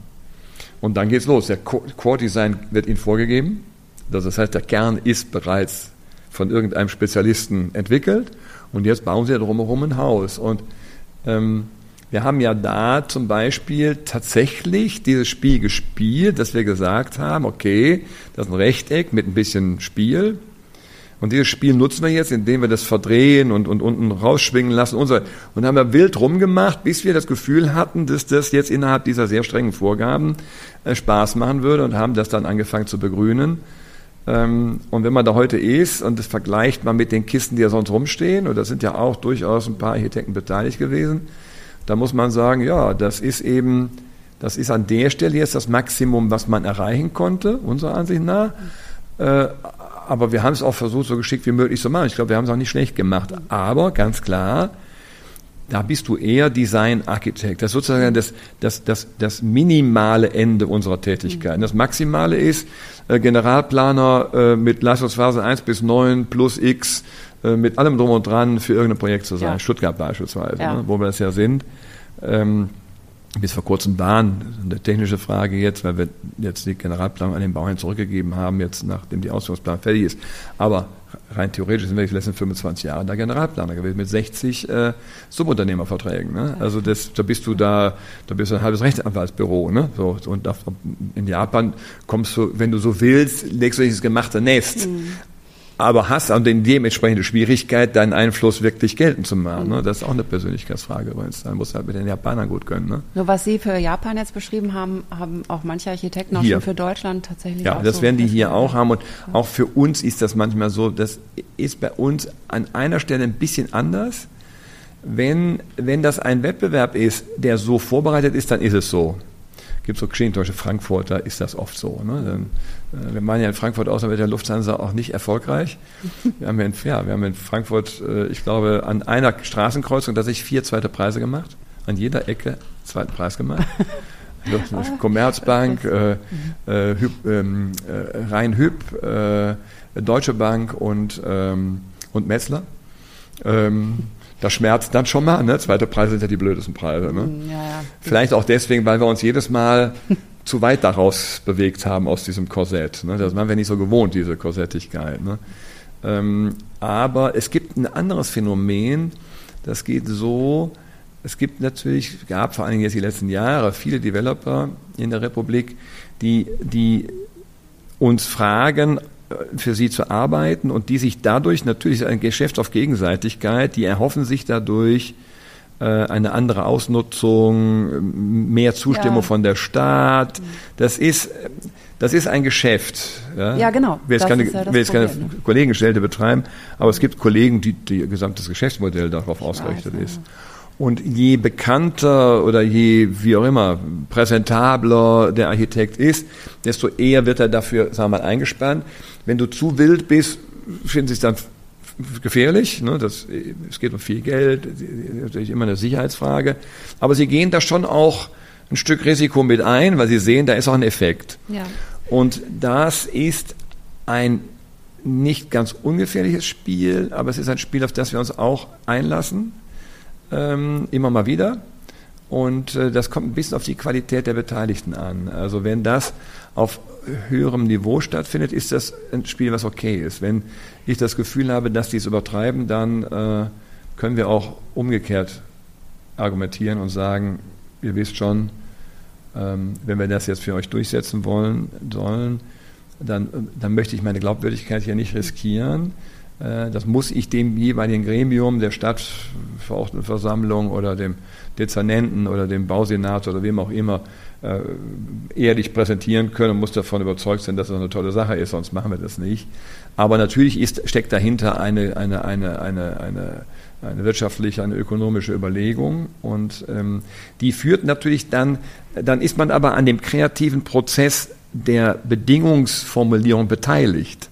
Speaker 1: Und dann geht's los. Der Co- Core Design wird Ihnen vorgegeben. Das heißt, der Kern ist bereits von irgendeinem Spezialisten entwickelt. Und jetzt bauen Sie drumherum ein Haus. Und ähm, wir haben ja da zum Beispiel tatsächlich dieses Spiel gespielt, dass wir gesagt haben, okay, das ist ein Rechteck mit ein bisschen Spiel. Und dieses Spiel nutzen wir jetzt, indem wir das verdrehen und, und unten rausschwingen lassen und so. Und haben wir wild rumgemacht, bis wir das Gefühl hatten, dass das jetzt innerhalb dieser sehr strengen Vorgaben äh, Spaß machen würde und haben das dann angefangen zu begrünen. Ähm, und wenn man da heute ist und das vergleicht man mit den Kisten, die ja sonst rumstehen, und da sind ja auch durchaus ein paar Architekten beteiligt gewesen, da muss man sagen, ja, das ist eben, das ist an der Stelle jetzt das Maximum, was man erreichen konnte, unserer Ansicht nach. Äh, aber wir haben es auch versucht, so geschickt wie möglich zu machen. Ich glaube, wir haben es auch nicht schlecht gemacht. Aber ganz klar, da bist du eher Design-Architekt. Das ist sozusagen das, das, das, das minimale Ende unserer Tätigkeit. Das Maximale ist äh, Generalplaner äh, mit Leistungsphase 1 bis 9 plus X äh, mit allem drum und dran für irgendein Projekt zu sein.
Speaker 3: Ja.
Speaker 1: Stuttgart beispielsweise,
Speaker 3: Ja.
Speaker 1: ne, wo wir das ja sind. Ähm, bis vor kurzem waren, eine technische Frage jetzt, weil wir jetzt die Generalplanung an den Bauherrn zurückgegeben haben, jetzt nachdem die Ausführungsplanung fertig ist. Aber rein theoretisch sind wir die letzten 25 Jahre da Generalplaner gewesen mit 60 äh, Subunternehmerverträgen. Ne? Also das, da bist du da, da bist du ein halbes Rechtsanwaltsbüro. Ne? So, und da, in Japan kommst du, wenn du so willst, legst du dich ins gemachte Nest. Aber hast auch die dementsprechende Schwierigkeit, deinen Einfluss wirklich geltend zu machen. Ne? Das ist auch eine Persönlichkeitsfrage übrigens. Da musst du halt mit den Japanern gut können. Ne?
Speaker 3: Nur was Sie für Japan jetzt beschrieben haben, haben auch manche Architekten auch
Speaker 1: Hier.
Speaker 3: schon für Deutschland tatsächlich
Speaker 1: Ja, das
Speaker 3: so
Speaker 1: werden die hier auch haben. Und auch für uns ist das manchmal so, das ist bei uns an einer Stelle ein bisschen anders. Wenn, wenn das ein Wettbewerb ist, der so vorbereitet ist, dann ist es so. Gibt so Geschichten, zum Beispiel Frankfurt, da ist das oft so. Ne? Dann, wir meinen ja in Frankfurt außer mit der Lufthansa auch nicht erfolgreich. Wir haben in, ja, wir haben in Frankfurt, äh, ich glaube, an einer Straßenkreuzung tatsächlich vier zweite Preise gemacht. An jeder Ecke zweiten Preis gemacht. Commerzbank, äh, äh, ähm, äh, Rhein-Hyp, äh, Deutsche Bank und, ähm, und Metzler. Ähm, das schmerzt dann schon mal. Ne? Zweite Preise sind ja die blödesten Preise. Ne?
Speaker 3: Ja, ja.
Speaker 1: Vielleicht auch deswegen, weil wir uns jedes Mal zu weit daraus bewegt haben aus diesem Korsett. Ne? Das waren wir nicht so gewohnt, diese Korsettigkeit. Ne? Ähm, aber es gibt ein anderes Phänomen, das geht so, es gibt natürlich, gab vor allen Dingen jetzt die letzten Jahre viele Developer in der Republik, die, die uns fragen, äh, für sie zu arbeiten und die sich dadurch natürlich ein Geschäft auf Gegenseitigkeit, die erhoffen sich dadurch eine andere Ausnutzung, mehr Zustimmung
Speaker 3: Ja.
Speaker 1: von der Stadt. Das ist, äh, das ist ein Geschäft. Ja,
Speaker 3: Ja, genau.
Speaker 1: Ich will jetzt keine,
Speaker 3: ja
Speaker 1: will jetzt keine
Speaker 3: ne?
Speaker 1: Kollegenschelte betreiben, aber es gibt Kollegen, die, die ihr gesamtes Geschäftsmodell darauf ausgerichtet
Speaker 3: weiß,
Speaker 1: ist. Und je bekannter oder je, wie auch immer, präsentabler der Architekt ist, desto eher wird er dafür, sagen wir mal, eingespannt. Wenn du zu wild bist, finden es dann gefährlich. Ne? Das, es geht um viel Geld, natürlich immer eine Sicherheitsfrage. Aber sie gehen da schon auch ein Stück Risiko mit ein, weil sie sehen, da ist auch ein Effekt.
Speaker 3: Ja.
Speaker 1: Und das ist ein nicht ganz ungefährliches Spiel, aber es ist ein Spiel, auf das wir uns auch einlassen, ähm, immer mal wieder. Und äh, das kommt ein bisschen auf die Qualität der Beteiligten an. Also wenn das auf höherem Niveau stattfindet, ist das ein Spiel, was okay ist. Wenn ich das Gefühl habe, dass die es übertreiben, dann äh, können wir auch umgekehrt argumentieren und sagen, ihr wisst schon, ähm, wenn wir das jetzt für euch durchsetzen wollen sollen, dann, dann möchte ich meine Glaubwürdigkeit hier nicht riskieren. Äh, Das muss ich dem jeweiligen Gremium, der Stadtverordnetenversammlung oder dem Dezernenten oder dem Bausenat oder wem auch immer ehrlich präsentieren können und muss davon überzeugt sein, dass das eine tolle Sache ist, sonst machen wir das nicht. Aber natürlich ist, steckt dahinter eine, eine, eine, eine, eine, eine wirtschaftliche, eine ökonomische Überlegung und ähm, die führt natürlich dann, dann ist man aber an dem kreativen Prozess der Bedingungsformulierung beteiligt.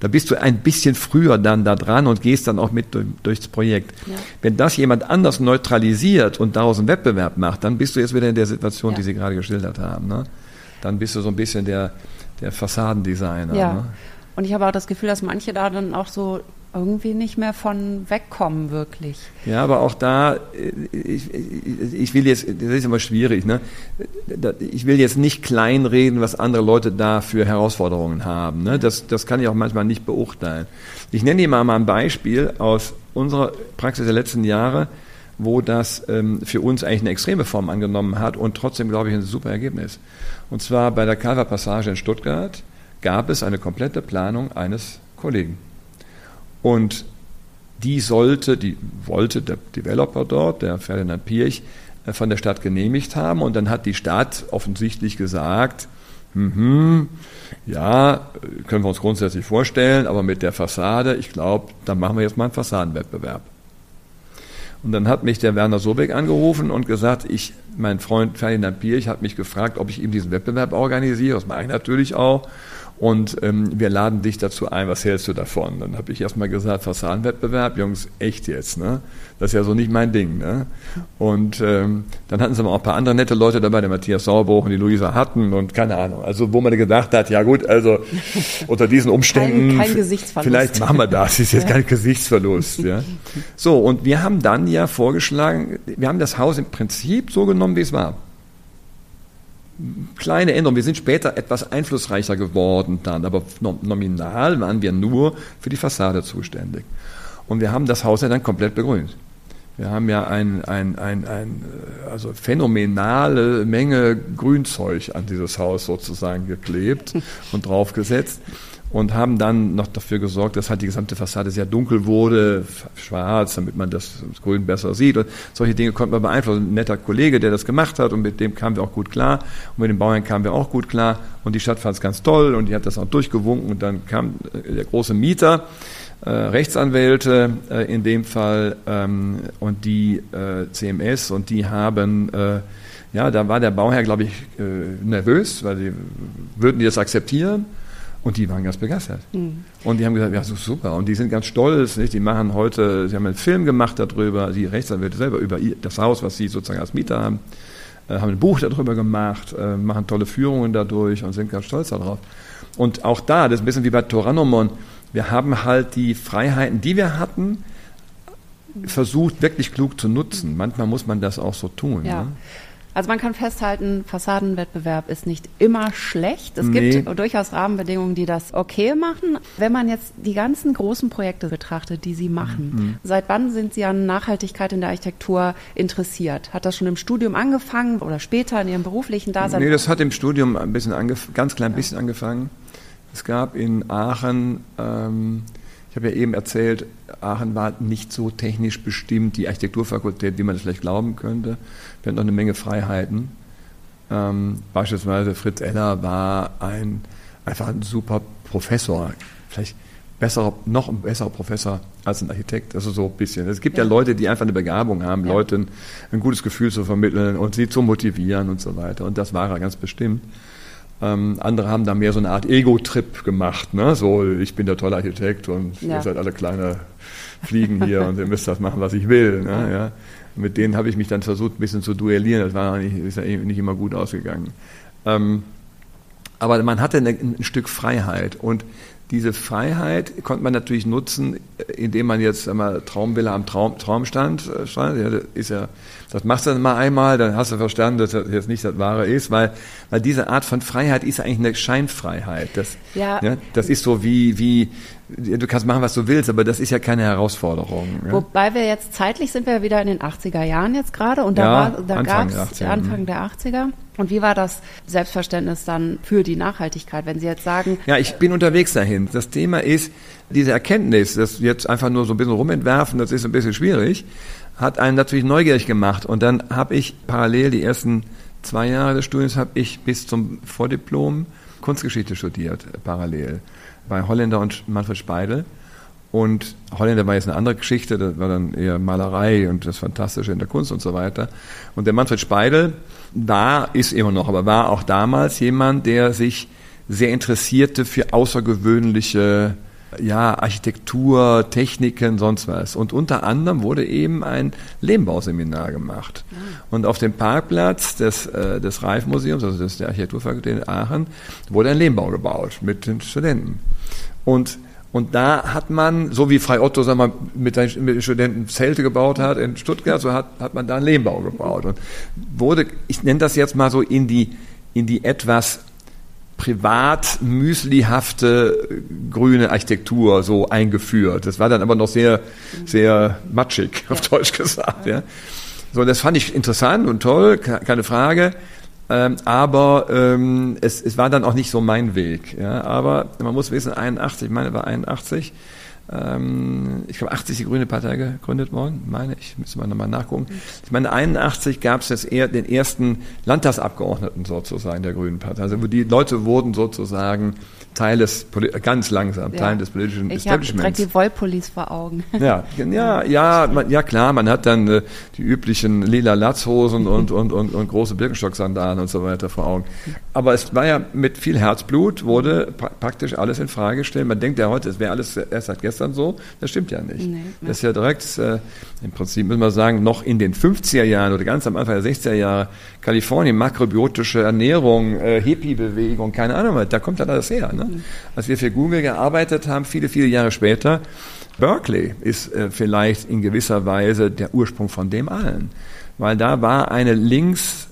Speaker 1: Da bist du ein bisschen früher dann da dran und gehst dann auch mit durch, durchs Projekt.
Speaker 3: Ja.
Speaker 1: Wenn das jemand anders neutralisiert und daraus einen Wettbewerb macht, dann bist du jetzt wieder in der Situation,
Speaker 3: Ja.
Speaker 1: die Sie gerade geschildert haben. Ne? Dann bist du so ein bisschen der, der Fassadendesigner.
Speaker 3: Ja.
Speaker 1: Ne?
Speaker 3: Und ich habe auch das Gefühl, dass manche da dann auch so irgendwie nicht mehr von wegkommen, wirklich.
Speaker 1: Ja, aber auch da, äh, ich, ich, will jetzt, das ist immer schwierig, ne? Ich will jetzt nicht kleinreden, was andere Leute da für Herausforderungen haben. Ne? Das, das kann ich auch manchmal nicht beurteilen. Ich nenne Ihnen mal, mal ein Beispiel aus unserer Praxis der letzten Jahre, wo das ähm, für uns eigentlich eine extreme Form angenommen hat und trotzdem, glaube ich, ein super Ergebnis. Und zwar bei der Calver Passage in Stuttgart gab es eine komplette Planung eines Kollegen. Und die sollte, die wollte der Developer dort, der Ferdinand Pirch, äh, von der Stadt genehmigt haben. Und dann hat die Stadt offensichtlich gesagt, mhm, ja, können wir uns grundsätzlich vorstellen, aber mit der Fassade, ich glaube, dann machen wir jetzt mal einen Fassadenwettbewerb. Und dann hat mich der Werner Sobeck angerufen und gesagt, ich, mein Freund Ferdinand Pirch hat mich gefragt, ob ich ihm diesen Wettbewerb organisiere. Das mache ich natürlich auch. Und ähm, wir laden dich dazu ein, was hältst du davon? Dann habe ich erstmal gesagt, Fassadenwettbewerb, Jungs, echt jetzt, ne? Das ist ja so nicht mein Ding, ne? Und ähm, dann hatten sie aber auch ein paar andere nette Leute dabei, der Matthias Sauerbruch und die Luisa Hatten und keine Ahnung. Also wo man gedacht hat, ja gut, also unter diesen Umständen,
Speaker 3: kein, kein
Speaker 1: vielleicht machen wir das, das ist jetzt ja. kein Gesichtsverlust, ja. So, und wir haben dann ja vorgeschlagen, wir haben das Haus im Prinzip so genommen, wie es war kleine Änderungen. Wir sind später etwas einflussreicher geworden dann, aber nominal waren wir nur für die Fassade zuständig. Und wir haben das Haus ja dann komplett begrünt. Wir haben ja ein, ein, ein, ein also phänomenale Menge Grünzeug an dieses Haus sozusagen geklebt und draufgesetzt und haben dann noch dafür gesorgt, dass halt die gesamte Fassade sehr dunkel wurde, schwarz, damit man das, Grün besser sieht. Und solche Dinge konnten wir beeinflussen. Ein netter Kollege, der das gemacht hat und mit dem kamen wir auch gut klar. Und mit den Bauern kamen wir auch gut klar. Und die Stadt fand es ganz toll und die hat das auch durchgewunken. Und dann kam äh, der große Mieter, äh, Rechtsanwälte äh, in dem Fall ähm, und die äh, CMS und die haben äh, ja, da war der Bauherr, glaube ich, äh, nervös, weil sie würden die das akzeptieren. Und die waren ganz begeistert. Mhm. Und die haben gesagt, ja, so super. Und die sind ganz stolz. Nicht? Die machen heute, sie haben einen Film gemacht darüber, die Rechtsanwälte selber, über das Haus, was sie sozusagen als Mieter haben, äh, haben ein Buch darüber gemacht, äh, machen tolle Führungen dadurch und sind ganz stolz darauf. Und auch da, das ist ein bisschen wie bei Toranomon, wir haben halt die Freiheiten, die wir hatten, versucht wirklich klug zu nutzen. Manchmal muss man das auch so tun.
Speaker 3: Ja. Ne? Also man kann festhalten, Fassadenwettbewerb ist nicht immer schlecht. Es nee. gibt durchaus Rahmenbedingungen, die das okay machen. Wenn man jetzt die ganzen großen Projekte betrachtet, die Sie machen, mhm. seit wann sind Sie an Nachhaltigkeit in der Architektur interessiert? Hat das schon im Studium angefangen oder später in Ihrem beruflichen Dasein?
Speaker 1: Nee, das hat im Studium ein bisschen ganz klein bisschen angefangen. Es gab in Aachen ähm, ich habe ja eben erzählt, Aachen war nicht so technisch bestimmt, die Architekturfakultät, wie man das vielleicht glauben könnte. Wir hatten noch eine Menge Freiheiten. Ähm, beispielsweise Fritz Eller war ein, einfach ein super Professor, vielleicht besserer, noch ein besserer Professor als ein Architekt, also so ein bisschen. Es gibt ja, ja Leute, die einfach eine Begabung haben, ja. Leuten ein gutes Gefühl zu vermitteln und sie zu motivieren und so weiter. Und das war er ganz bestimmt. Ähm, andere haben da mehr so eine Art Ego-Trip gemacht, ne? So, ich bin der tolle Architekt und ja. ihr seid alle kleine Fliegen hier und ihr müsst das machen, was ich will. Ne? Ja. Mit denen habe ich mich dann versucht, ein bisschen zu duellieren. Das war nicht, ist ja nicht immer gut ausgegangen. Ähm, aber man hatte eine, ein Stück Freiheit und diese Freiheit konnte man natürlich nutzen, indem man jetzt einmal Traumvilla am Traum, Traumstand äh, stand. Ist ja, das machst du dann mal einmal, dann hast du verstanden, dass das jetzt nicht das Wahre ist, weil, weil diese Art von Freiheit ist eigentlich eine Scheinfreiheit. Das, ja. ja das ist so wie, wie, du kannst machen, was du willst, aber das ist ja keine Herausforderung.
Speaker 3: Ja? Wobei wir jetzt zeitlich sind wir wieder in den 80er Jahren jetzt gerade und da, ja, war, da gab es Anfang der 80er. Und wie war das Selbstverständnis dann für die Nachhaltigkeit, wenn Sie jetzt sagen?
Speaker 1: Ja, ich bin unterwegs dahin. Das Thema ist, diese Erkenntnis, das jetzt einfach nur so ein bisschen rumentwerfen, das ist ein bisschen schwierig, hat einen natürlich neugierig gemacht. Und dann habe ich parallel die ersten zwei Jahre des Studiums habe ich bis zum Vordiplom Kunstgeschichte studiert, parallel, bei Holländer und Manfred Speidel. Und Holländer war jetzt eine andere Geschichte, das war dann eher Malerei und das Fantastische in der Kunst und so weiter. Und der Manfred Speidel war, ist immer noch, aber war auch damals jemand, der sich sehr interessierte für außergewöhnliche ja, Architektur, Techniken, sonst was. Und unter anderem wurde eben ein Lehmbauseminar gemacht. Ah. Und auf dem Parkplatz des, äh, des Reifmuseums, also des, der Architekturfakultät in Aachen, wurde ein Lehmbau gebaut mit den Studenten. Und und da hat man, so wie Frei Otto sag mal, mit, den, mit den Studenten Zelte gebaut hat in Stuttgart, so hat, hat man da einen Lehmbau gebaut. Und wurde, ich nenne das jetzt mal so in die, in die etwas privat müslihafte grüne Architektur so eingeführt. Das war dann aber noch sehr, sehr matschig, auf Deutsch gesagt. Ja. So, das fand ich interessant und toll, keine Frage. Ähm, aber ähm, es, es war dann auch nicht so mein Weg. Ja. Aber man muss wissen, 81, ich meine, war 81, ähm, ich glaube 80 die Grüne Partei gegründet worden, meine ich, müssen wir nochmal nachgucken. Ich meine 81 gab es den ersten Landtagsabgeordneten sozusagen der Grünen Partei, also die Leute wurden sozusagen Teil des, ganz langsam, ja. Teil des politischen
Speaker 2: ich Establishments. Ich habe direkt die Wollpolice vor Augen.
Speaker 1: Ja, ja, ja, man, ja klar, man hat dann äh, die üblichen lila Latzhosen und, und, und, und große Birkenstock-Sandalen und so weiter vor Augen. Aber es war ja mit viel Herzblut, wurde pra praktisch alles in Frage gestellt. Man denkt ja heute, es wäre alles erst seit gestern so. Das stimmt ja nicht. Nee, das ist ja direkt, äh, im Prinzip müssen wir sagen, noch in den 50er Jahren oder ganz am Anfang der 60er Jahre, Kalifornien, makrobiotische Ernährung, äh, Hippie-Bewegung, keine Ahnung, da kommt dann alles her. Ne? Mhm. Als wir für Google gearbeitet haben, viele, viele Jahre später, Berkeley ist äh, vielleicht in gewisser Weise der Ursprung von dem allen. Weil da war eine links,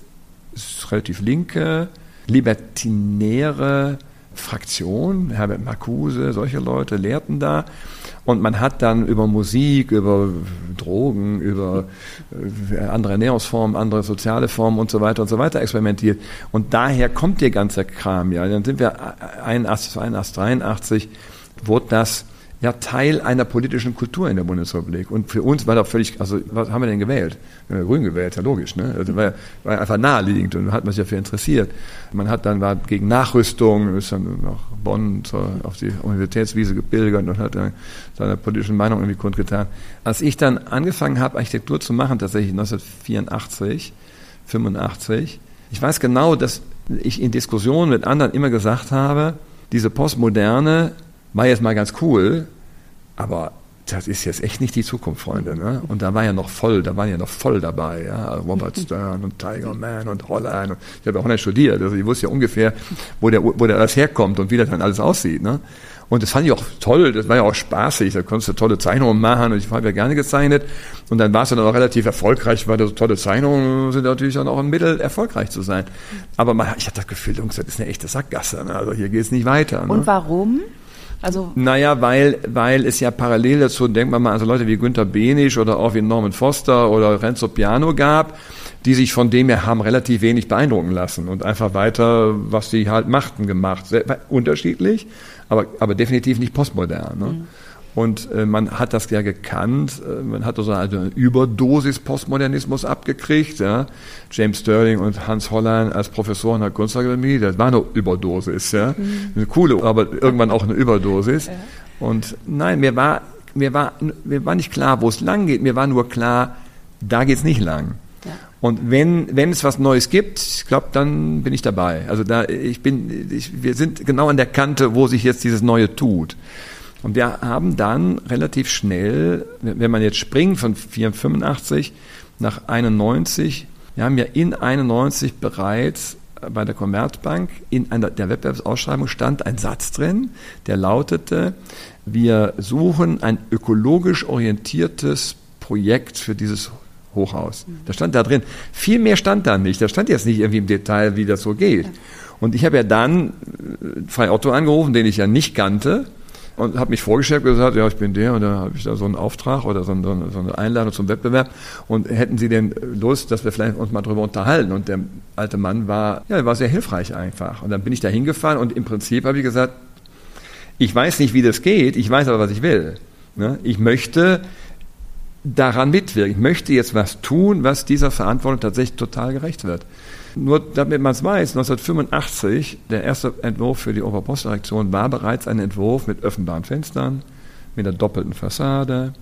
Speaker 1: relativ linke, libertinäre Fraktion, Herbert Marcuse, solche Leute lehrten da. Und man hat dann über Musik, über Drogen, über äh, andere Ernährungsformen, andere soziale Formen und so weiter und so weiter experimentiert. Und daher kommt der ganze Kram ja. Dann sind wir 81, 81, 83, wurde das ja Teil einer politischen Kultur in der Bundesrepublik. Und für uns war da völlig, also was haben wir denn gewählt? Wir haben Grün gewählt, ja logisch, ne? Also war, war einfach naheliegend und hat man sich dafür interessiert. Man hat dann war gegen Nachrüstung, ist dann nach Bonn zur, auf die Universitätswiese gepilgert und hat dann seine politischen Meinung irgendwie kundgetan. Als ich dann angefangen habe, Architektur zu machen, tatsächlich 1984, 85, ich weiß genau, dass ich in Diskussionen mit anderen immer gesagt habe, diese Postmoderne war jetzt mal ganz cool, aber das ist jetzt echt nicht die Zukunft, Freunde. Ne? Und da war ja noch voll, da waren ja noch voll dabei, ja, Robert Stern und Tiger Man und Holland. Und ich habe ja Holland studiert, also ich wusste ja ungefähr, wo der, wo der alles herkommt und wie das dann alles aussieht. Ne? Und das fand ich auch toll, das war ja auch spaßig, da konntest du tolle Zeichnungen machen und ich habe ja gerne gezeichnet. Und dann warst du dann auch relativ erfolgreich, weil so tolle Zeichnungen sind natürlich dann auch ein Mittel, erfolgreich zu sein. Aber man, ich hatte das Gefühl, Jungs, das ist eine echte Sackgasse, ne? also hier geht es nicht weiter. Ne?
Speaker 2: Und warum?
Speaker 1: Also naja, weil, weil es ja parallel dazu, denkt man mal an so Leute wie Günter Benisch oder auch wie Norman Foster oder Renzo Piano gab, die sich von dem her haben relativ wenig beeindrucken lassen und einfach weiter, was sie halt machten, gemacht. Sehr, unterschiedlich, aber, aber definitiv nicht postmodern. Ne? Mhm. Und äh, man hat das ja gekannt, äh, man hat so eine Überdosis Postmodernismus abgekriegt. Ja? James Sterling und Hans Hollein als Professoren der Kunstakademie, das war eine Überdosis. Ja? Mhm. Eine coole, aber irgendwann auch eine Überdosis. Ja. Und nein, mir war, mir, war, mir war nicht klar, wo es lang geht. Mir war nur klar, da geht es nicht lang. Und wenn, wenn es was Neues gibt, ich glaube, dann bin ich dabei. Also da, ich bin, ich, wir sind genau an der Kante, wo sich jetzt dieses Neue tut. Und wir haben dann relativ schnell, wenn man jetzt springt von 85 nach 91, wir haben ja in 91 bereits bei der Commerzbank in einer der Wettbewerbsausschreibung stand ein Satz drin, der lautete, wir suchen ein ökologisch orientiertes Projekt für dieses Hochhaus. Da stand da drin. Viel mehr stand da nicht. Da stand jetzt nicht irgendwie im Detail, wie das so geht. Und ich habe ja dann Frei Otto angerufen, den ich ja nicht kannte, und habe mich vorgestellt und gesagt, ja, ich bin der und da habe ich da so einen Auftrag oder so, eine, so eine Einladung zum Wettbewerb und hätten Sie denn Lust, dass wir vielleicht uns mal drüber unterhalten und der alte Mann war, ja, war sehr hilfreich einfach und dann bin ich da hingefahren und im Prinzip habe ich gesagt, ich weiß nicht, wie das geht, ich weiß aber, was ich will. Ne? Ich möchte daran mitwirken. Ich möchte jetzt was tun, was dieser Verantwortung tatsächlich total gerecht wird. Nur damit man es weiß, 1985, der erste Entwurf für die Oberpostdirektion war bereits ein Entwurf mit öffnbaren Fenstern, mit einer doppelten Fassade,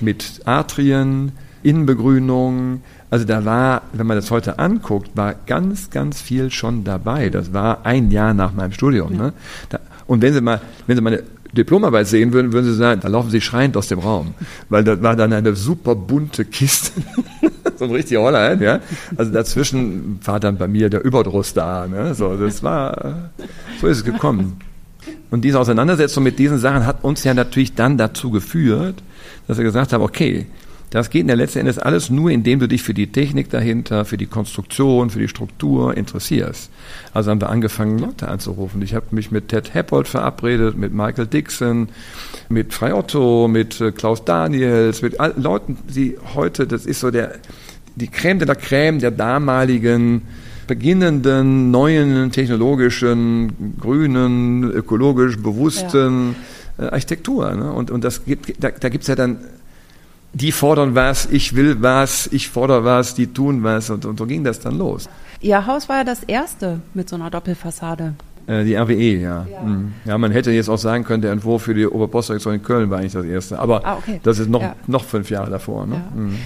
Speaker 1: mit Atrien, Innenbegrünung. Also da war, wenn man das heute anguckt, war ganz, ganz viel schon dabei. Das war ein Jahr nach meinem Studium. Ja. Ne? Da, und wenn Sie mal, wenn Sie meine Diplomarbeit sehen würden, würden Sie sagen, da laufen Sie schreiend aus dem Raum. Weil das war dann eine super bunte Kiste. so ein richtiger Holland, ja. Also dazwischen war dann bei mir der Überdruss da, ne? So, das war, so ist es gekommen. Und diese Auseinandersetzung mit diesen Sachen hat uns ja natürlich dann dazu geführt, dass wir gesagt haben, okay, das geht in der letzten Endes alles nur, indem du dich für die Technik dahinter, für die Konstruktion, für die Struktur interessierst. Also haben wir angefangen, Leute anzurufen. Ich habe mich mit Ted Heppold verabredet, mit Michael Dixon, mit Frei Otto, mit äh, Klaus Daniels, mit Leuten, die heute, das ist so der, die Creme de la Creme der damaligen beginnenden, neuen, technologischen, grünen, ökologisch bewussten ja äh, Architektur. Ne? Und, und das gibt, da, da gibt es ja dann, die fordern was, ich will was, ich fordere was, die tun was und, und so ging das dann los.
Speaker 2: Ihr Haus war ja das erste mit so einer Doppelfassade.
Speaker 1: Äh, die RWE, ja. Ja. Mhm. ja. man hätte jetzt auch sagen können, der Entwurf für die Oberpostdirektion in Köln war eigentlich das erste. Aber ah, okay. das ist noch, ja. noch fünf Jahre davor. Ne? Ja. Mhm.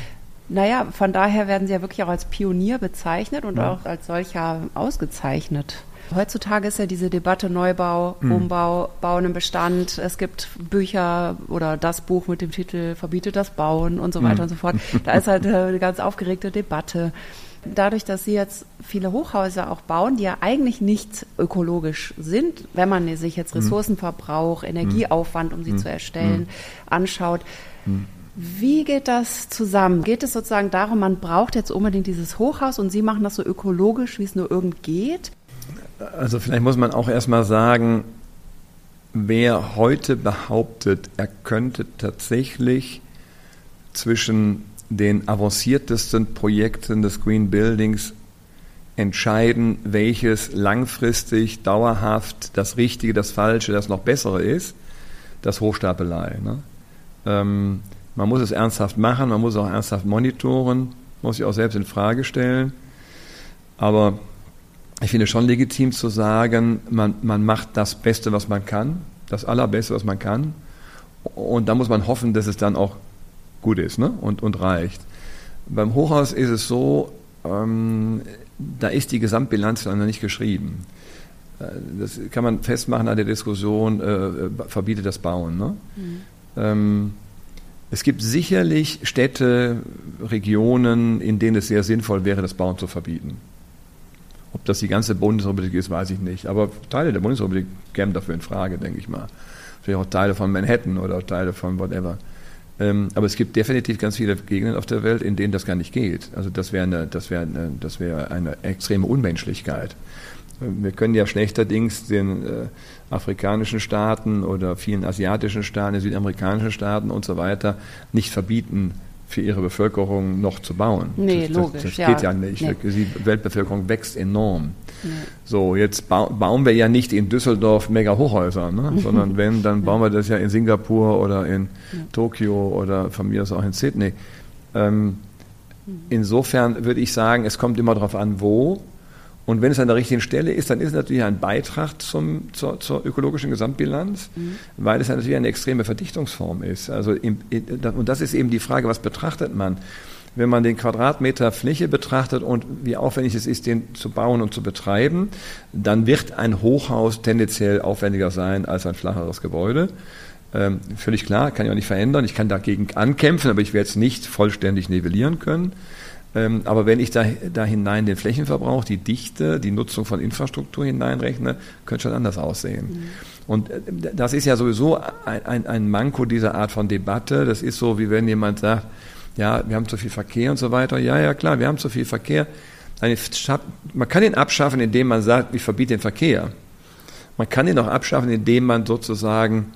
Speaker 2: Naja, von daher werden Sie ja wirklich auch als Pionier bezeichnet und auch als solcher ausgezeichnet. Heutzutage ist ja diese Debatte Neubau, mhm. Umbau, Bauen im Bestand. Es gibt Bücher oder das Buch mit dem Titel Verbietet das Bauen und so weiter mhm. und so fort. Da ist halt eine ganz aufgeregte Debatte. Dadurch, dass Sie jetzt viele Hochhäuser auch bauen, die ja eigentlich nicht ökologisch sind, wenn man sich jetzt mhm. Ressourcenverbrauch, Energieaufwand, um sie mhm. zu erstellen, mhm. anschaut, wie geht das zusammen? Geht es sozusagen darum, man braucht jetzt unbedingt dieses Hochhaus und Sie machen das so ökologisch, wie es nur irgend geht?
Speaker 1: Also vielleicht muss man auch erstmal sagen, wer heute behauptet, er könnte tatsächlich zwischen den avanciertesten Projekten des Green Buildings entscheiden, welches langfristig, dauerhaft das Richtige, das Falsche, das noch Bessere ist, das Hochstapelei. Ne? Ähm, man muss es ernsthaft machen, man muss auch ernsthaft monitoren, muss sich auch selbst in Frage stellen. Aber ich finde schon legitim zu sagen, man, man macht das Beste, was man kann, das Allerbeste, was man kann. Und da muss man hoffen, dass es dann auch gut ist ne? und, und reicht. Beim Hochhaus ist es so, ähm, da ist die Gesamtbilanz noch nicht geschrieben. Äh, das kann man festmachen an der Diskussion, äh, verbietet das Bauen. Ne? Mhm. Ähm, es gibt sicherlich Städte, Regionen, in denen es sehr sinnvoll wäre, das Bauen zu verbieten. Ob das die ganze Bundesrepublik ist, weiß ich nicht. Aber Teile der Bundesrepublik kämen dafür in Frage, denke ich mal. Vielleicht auch Teile von Manhattan oder Teile von whatever. Ähm, aber es gibt definitiv ganz viele Gegenden auf der Welt, in denen das gar nicht geht. Also das wäre eine, das wäre eine, das wäre eine extreme Unmenschlichkeit. Wir können ja schlechterdings den äh, afrikanischen Staaten oder vielen asiatischen Staaten, den südamerikanischen Staaten und so weiter nicht verbieten, für ihre Bevölkerung noch zu bauen.
Speaker 2: Nee,
Speaker 1: das,
Speaker 2: logisch.
Speaker 1: Das, das geht ja, ja nicht. Nee. Die Weltbevölkerung wächst enorm. Nee. So, jetzt bauen wir ja nicht in Düsseldorf mega Hochhäuser, ne? sondern wenn, dann bauen wir das ja in Singapur oder in ja. Tokio oder von mir aus auch in Sydney. Ähm, insofern würde ich sagen, es kommt immer darauf an, wo und wenn es an der richtigen Stelle ist, dann ist es natürlich ein Beitrag zum, zur, zur ökologischen Gesamtbilanz, mhm. weil es natürlich eine extreme Verdichtungsform ist. Also im, und das ist eben die Frage, was betrachtet man? Wenn man den Quadratmeter Fläche betrachtet und wie aufwendig es ist, den zu bauen und zu betreiben, dann wird ein Hochhaus tendenziell aufwendiger sein als ein flacheres Gebäude. Ähm, völlig klar, kann ich auch nicht verändern. Ich kann dagegen ankämpfen, aber ich werde es nicht vollständig nivellieren können. Ähm, aber wenn ich da, da hinein den Flächenverbrauch, die Dichte, die Nutzung von Infrastruktur hineinrechne, könnte schon anders aussehen. Mhm. Und äh, das ist ja sowieso ein, ein, ein Manko dieser Art von Debatte. Das ist so, wie wenn jemand sagt, ja, wir haben zu viel Verkehr und so weiter. Ja, ja, klar, wir haben zu viel Verkehr. Man kann ihn abschaffen, indem man sagt, ich verbiete den Verkehr. Man kann ihn auch abschaffen, indem man sozusagen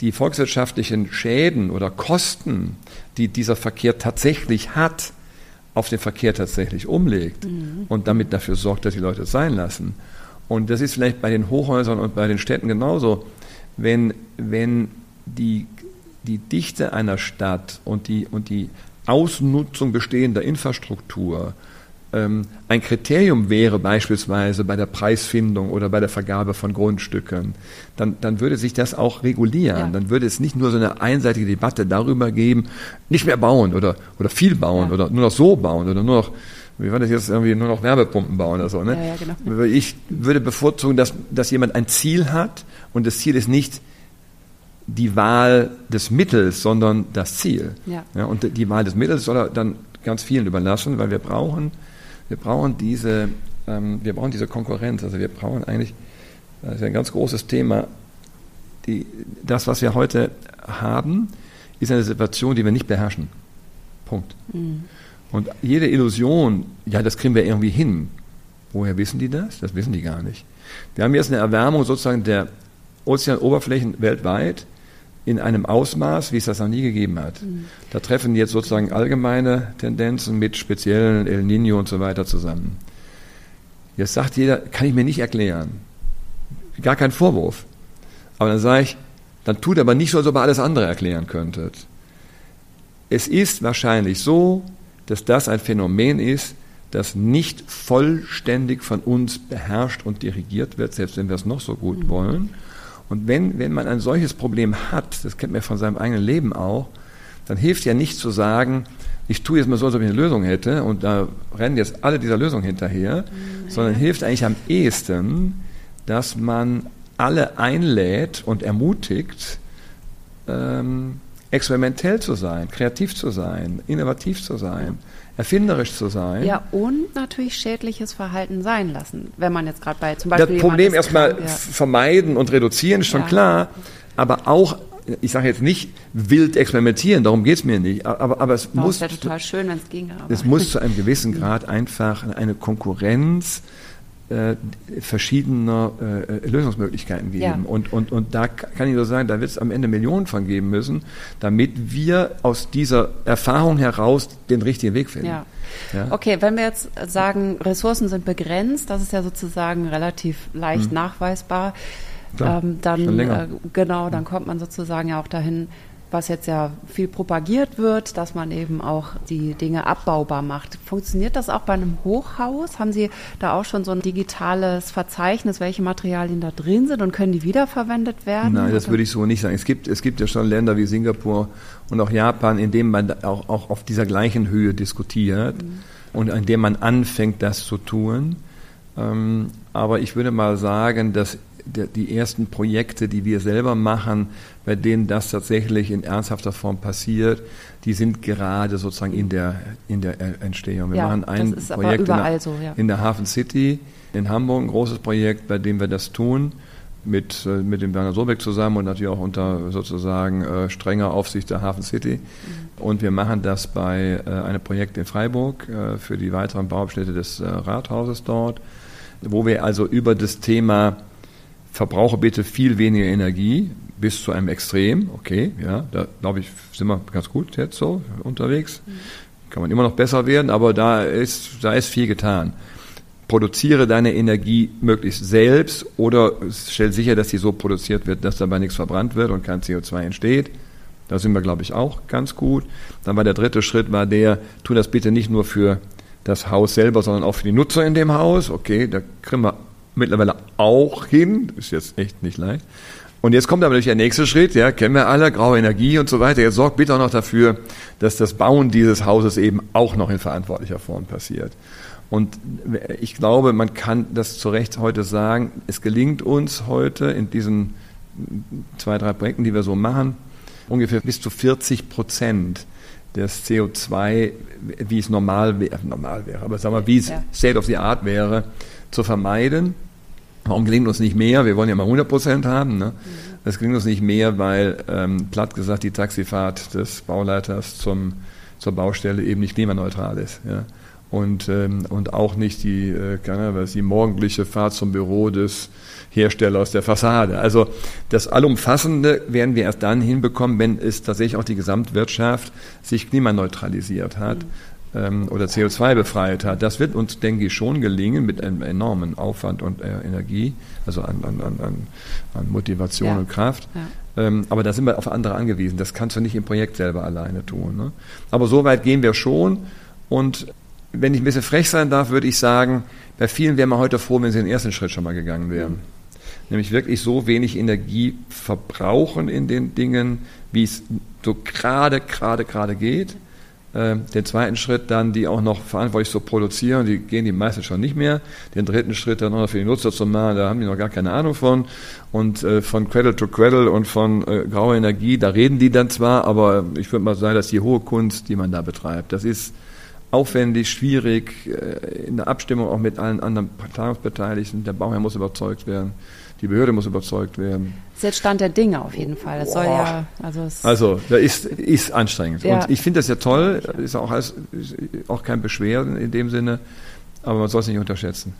Speaker 1: die volkswirtschaftlichen Schäden oder Kosten, die dieser Verkehr tatsächlich hat, auf den Verkehr tatsächlich umlegt mhm. und damit dafür sorgt, dass die Leute es sein lassen. Und das ist vielleicht bei den Hochhäusern und bei den Städten genauso. Wenn, wenn die, die Dichte einer Stadt und die, und die Ausnutzung bestehender Infrastruktur ein Kriterium wäre beispielsweise bei der Preisfindung oder bei der Vergabe von Grundstücken, dann, dann würde sich das auch regulieren. Ja. Dann würde es nicht nur so eine einseitige Debatte darüber geben, nicht mehr bauen oder, oder viel bauen ja. oder nur noch so bauen oder nur noch wie war das jetzt irgendwie nur noch Wärmepumpen bauen oder so. Ne? Ja, genau. Ich würde bevorzugen, dass, dass jemand ein Ziel hat und das Ziel ist nicht die Wahl des Mittels, sondern das Ziel. Ja. ja und die Wahl des Mittels soll er dann ganz vielen überlassen, weil wir brauchen wir brauchen diese, ähm, wir brauchen diese Konkurrenz. Also wir brauchen eigentlich, das ist ein ganz großes Thema. Die, das, was wir heute haben, ist eine Situation, die wir nicht beherrschen. Punkt. Mhm. Und jede Illusion, ja, das kriegen wir irgendwie hin. Woher wissen die das? Das wissen die gar nicht. Wir haben jetzt eine Erwärmung sozusagen der Ozeanoberflächen weltweit in einem Ausmaß, wie es das noch nie gegeben hat. Mhm. Da treffen jetzt sozusagen allgemeine Tendenzen mit speziellen El Nino und so weiter zusammen. Jetzt sagt jeder, kann ich mir nicht erklären. Gar kein Vorwurf. Aber dann sage ich, Dann tut aber nicht so, als ob ihr alles andere erklären könntet. Es ist wahrscheinlich so, dass das ein Phänomen ist, das nicht vollständig von uns beherrscht und dirigiert wird, selbst wenn wir es noch so gut mhm. wollen. Und wenn, wenn man ein solches Problem hat, das kennt man von seinem eigenen Leben auch, dann hilft ja nicht zu sagen, ich tue jetzt mal so, als ob ich eine Lösung hätte und da rennen jetzt alle dieser Lösung hinterher, mhm. sondern hilft eigentlich am ehesten, dass man alle einlädt und ermutigt, ähm, experimentell zu sein, kreativ zu sein, innovativ zu sein, erfinderisch zu sein.
Speaker 2: Ja, und natürlich schädliches Verhalten sein lassen, wenn man jetzt gerade bei zum Beispiel.
Speaker 1: Das Problem erstmal ja. vermeiden und reduzieren ist schon ja. klar, aber auch ich sage jetzt nicht wild experimentieren, darum geht es mir nicht, aber, aber es oh, muss.
Speaker 2: Das wäre total schön, wenn es ginge.
Speaker 1: Es muss zu einem gewissen Grad einfach eine Konkurrenz äh, verschiedener äh, Lösungsmöglichkeiten geben. Ja. Und, und, und da kann ich nur sagen, da wird es am Ende Millionen von geben müssen, damit wir aus dieser Erfahrung heraus den richtigen Weg finden.
Speaker 2: Ja. ja. Okay, wenn wir jetzt sagen, Ressourcen sind begrenzt, das ist ja sozusagen relativ leicht hm. nachweisbar. Klar, ähm, dann äh, genau, dann kommt man sozusagen ja auch dahin, was jetzt ja viel propagiert wird, dass man eben auch die Dinge abbaubar macht. Funktioniert das auch bei einem Hochhaus? Haben Sie da auch schon so ein digitales Verzeichnis, welche Materialien da drin sind und können die wiederverwendet werden?
Speaker 1: Nein, das würde ich so nicht sagen. Es gibt, es gibt ja schon Länder wie Singapur und auch Japan, in denen man auch, auch auf dieser gleichen Höhe diskutiert mhm. und in dem man anfängt, das zu tun. Ähm, aber ich würde mal sagen, dass die ersten Projekte, die wir selber machen, bei denen das tatsächlich in ernsthafter Form passiert, die sind gerade sozusagen in der, in der Entstehung. Wir
Speaker 2: ja,
Speaker 1: machen ein Projekt in der,
Speaker 2: so, ja.
Speaker 1: in der Hafen City in Hamburg, ein großes Projekt, bei dem wir das tun mit, äh, mit dem Werner Sobeck zusammen und natürlich auch unter sozusagen äh, strenger Aufsicht der Hafen City. Mhm. Und wir machen das bei äh, einem Projekt in Freiburg äh, für die weiteren Bauabschnitte des äh, Rathauses dort, wo wir also über das Thema verbrauche bitte viel weniger Energie bis zu einem Extrem. Okay, ja, da glaube ich, sind wir ganz gut jetzt so unterwegs. Kann man immer noch besser werden, aber da ist, da ist viel getan. Produziere deine Energie möglichst selbst oder stell sicher, dass sie so produziert wird, dass dabei nichts verbrannt wird und kein CO2 entsteht. Da sind wir, glaube ich, auch ganz gut. Dann war der dritte Schritt, war der, tu das bitte nicht nur für das Haus selber, sondern auch für die Nutzer in dem Haus. Okay, da kriegen wir mittlerweile auch hin. Ist jetzt echt nicht leicht. Und jetzt kommt aber natürlich der nächste Schritt, ja, kennen wir alle, graue Energie und so weiter. Jetzt sorgt bitte auch noch dafür, dass das Bauen dieses Hauses eben auch noch in verantwortlicher Form passiert. Und ich glaube, man kann das zu Recht heute sagen, es gelingt uns heute in diesen zwei, drei Projekten, die wir so machen, ungefähr bis zu 40 Prozent des CO2, wie es normal wäre, normal wäre, aber sagen wir, wie es ja. State of the Art wäre, zu vermeiden. Warum gelingt uns nicht mehr? Wir wollen ja mal 100 Prozent haben. Ne? Es gelingt uns nicht mehr, weil, ähm, platt gesagt, die Taxifahrt des Bauleiters zum, zur Baustelle eben nicht klimaneutral ist. Ja? Und, ähm, und auch nicht die, äh, was, die morgendliche Fahrt zum Büro des Herstellers der Fassade. Also das Allumfassende werden wir erst dann hinbekommen, wenn es tatsächlich auch die Gesamtwirtschaft sich klimaneutralisiert hat. Mhm oder CO2 befreit hat. Das wird uns, denke ich, schon gelingen mit einem enormen Aufwand und äh, Energie, also an, an, an, an Motivation ja. und Kraft. Ja. Ähm, aber da sind wir auf andere angewiesen. Das kannst du nicht im Projekt selber alleine tun. Ne? Aber so weit gehen wir schon. Und wenn ich ein bisschen frech sein darf, würde ich sagen, bei vielen wären wir heute froh, wenn sie den ersten Schritt schon mal gegangen wären. Mhm. Nämlich wirklich so wenig Energie verbrauchen in den Dingen, wie es so gerade, gerade, gerade geht äh, den zweiten Schritt dann, die auch noch verantwortlich zu produzieren, die gehen die meisten schon nicht mehr. Den dritten Schritt dann auch noch für die Nutzer zu machen, da haben die noch gar keine Ahnung von. Und äh, von Cradle to Cradle und von äh, grauer Energie, da reden die dann zwar, aber ich würde mal sagen, das ist die hohe Kunst, die man da betreibt. Das ist aufwendig, schwierig, äh, in der Abstimmung auch mit allen anderen Planungsbeteiligten. Der Bauherr muss überzeugt werden die Behörde muss überzeugt werden.
Speaker 2: Das ist jetzt Stand der Dinge auf jeden Fall. Das soll ja, also,
Speaker 1: also da ist, ist anstrengend. Ja. Und ich finde das ja toll, ist auch, ist auch kein Beschwerden in dem Sinne, aber man soll es nicht unterschätzen.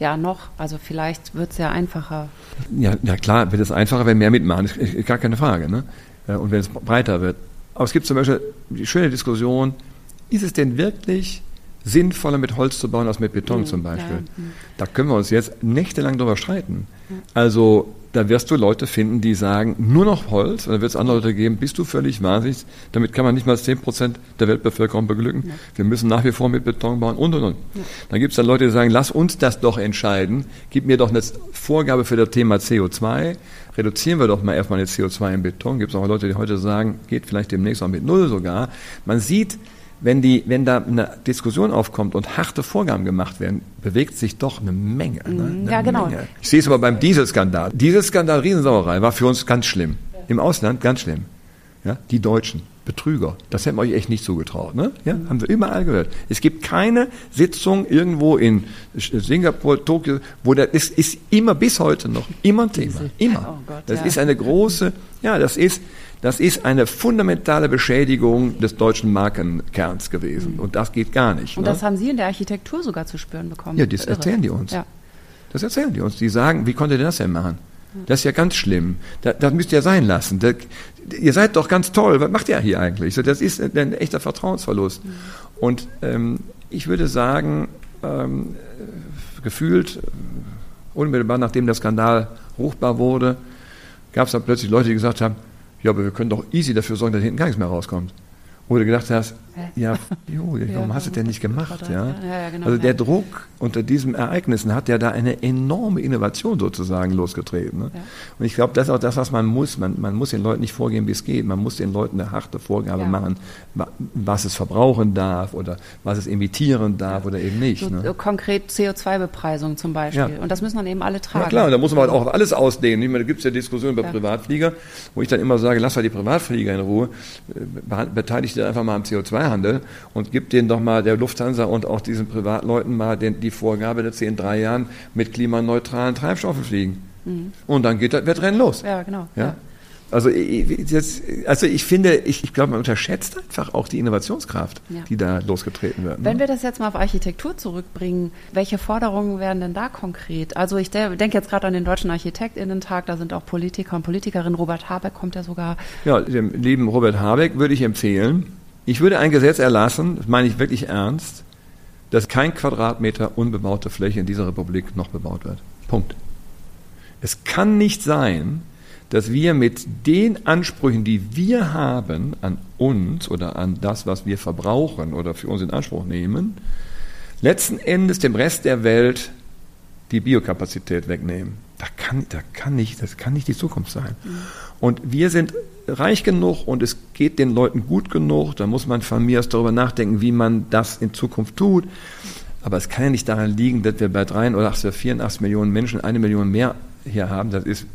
Speaker 2: Ja, noch. Also vielleicht wird es ja einfacher.
Speaker 1: Ja, ja, klar, wird es einfacher, wenn mehr mitmachen, ist, ist gar keine Frage. Ne? Äh, und wenn es breiter wird. Aber es gibt zum Beispiel die schöne Diskussion, ist es denn wirklich sinnvoller mit Holz zu bauen als mit Beton mhm, zum Beispiel. Ja, mhm. da können wir uns jetzt nächtelang drüber streiten. Also da wirst du Leute finden, die sagen, nur noch Holz, und dann wird es andere Leute geben, bist du völlig wahnsinnig, damit kann man nicht mal 10 Prozent der Weltbevölkerung beglücken. Ja. Wir müssen nach wie vor mit Beton bauen und und und. Ja. Dann gibt es dann Leute, die sagen, lass uns das doch entscheiden, gib mir doch eine Vorgabe für das Thema CO2, reduzieren wir doch mal erstmal jetzt CO2 im Beton. Gibt es auch Leute, die heute sagen, geht vielleicht demnächst auch mit Null sogar. Man sieht, wenn, die, wenn da eine Diskussion aufkommt und harte Vorgaben gemacht werden, bewegt sich doch eine Menge. Ne?
Speaker 2: Mhm. Eine ja, genau. Menge.
Speaker 1: Ich sehe es aber beim Dieselskandal. Dieselskandal, Riesensauerei, war für uns ganz schlimm. Im Ausland ganz schlimm. Ja, die Deutschen, Betrüger. Das hätten wir euch echt nicht zugetraut. Ne? Ja, haben wir überall gehört. Es gibt keine Sitzung irgendwo in Singapur, Tokio, wo das ist, ist immer bis heute noch immer ein Thema. Immer. Oh das ist eine große, ja, das ist, das ist eine fundamentale Beschädigung des deutschen Markenkerns gewesen. Mhm. Und das geht gar nicht.
Speaker 2: Und ne? das haben Sie in der Architektur sogar zu spüren bekommen.
Speaker 1: Ja, das erzählen die uns. Ja. Das erzählen die uns. Die sagen, wie konnte ihr das denn machen? Das ist ja ganz schlimm. Das, das müsst ihr sein lassen. Das, ihr seid doch ganz toll. Was macht ihr hier eigentlich? Das ist ein echter Vertrauensverlust. Mhm. Und ähm, ich würde sagen, ähm, gefühlt, unmittelbar nachdem der Skandal ruchbar wurde, gab es dann plötzlich Leute, die gesagt haben, ja, aber wir können doch easy dafür sorgen, dass hinten gar nichts mehr rauskommt. Du gedacht hast, ja, jo, warum hast du das denn nicht gemacht? Ja? ja genau, also der Druck unter diesen Ereignissen hat ja da eine enorme Innovation sozusagen losgetreten. Ne? Und ich glaube, das ist auch das, was man muss. Man, man muss den Leuten nicht vorgeben, wie es geht. Man muss den Leuten eine harte Vorgabe machen, was es verbrauchen darf oder was es emittieren darf oder eben nicht. So,
Speaker 2: ne? Konkret CO2-Bepreisung zum Beispiel. Und das müssen dann eben alle tragen.
Speaker 1: Ja klar, da muss man halt auch alles ausdehnen. Ich meine, da gibt es ja Diskussionen über Privatflieger, wo ich dann immer sage, lass mal die Privatflieger in Ruhe, beteiligt dir einfach mal am CO2 Freihandel und gibt denen doch mal der Lufthansa und auch diesen Privatleuten mal den, die Vorgabe, dass sie in drei Jahren mit klimaneutralen Treibstoffen fliegen. Mhm. Und dann geht das Wettrennen los.
Speaker 2: Ja, genau.
Speaker 1: Ja? ja. Also, jetzt, also ich finde, ich, ich glaube, man unterschätzt einfach auch die Innovationskraft, ja. die da losgetreten wird.
Speaker 2: Ne? Wenn wir das jetzt mal auf Architektur zurückbringen, welche Forderungen wären denn da konkret? Also ich denke jetzt gerade an den Deutschen Architektinnen-Tag, da sind auch Politiker und Politikerinnen. Robert Habeck kommt ja sogar.
Speaker 1: Ja, dem lieben Robert Habeck würde ich empfehlen, ich würde ein Gesetz erlassen, das meine ich wirklich ernst, dass kein Quadratmeter unbebaute Fläche in dieser Republik noch bebaut wird. Punkt. Es kann nicht sein, dass wir mit den Ansprüchen, die wir haben an uns oder an das, was wir verbrauchen oder für uns in Anspruch nehmen, letzten Endes dem Rest der Welt die Biokapazität wegnehmen. Da kann, da kann nicht, das kann nicht die Zukunft sein. Und wir sind reich genug und es geht den Leuten gut genug. Da muss man von mir aus darüber nachdenken, wie man das in Zukunft tut. Aber es kann ja nicht daran liegen, dass wir bei 3 oder 84 Millionen Menschen eine Million mehr hier haben. Das ist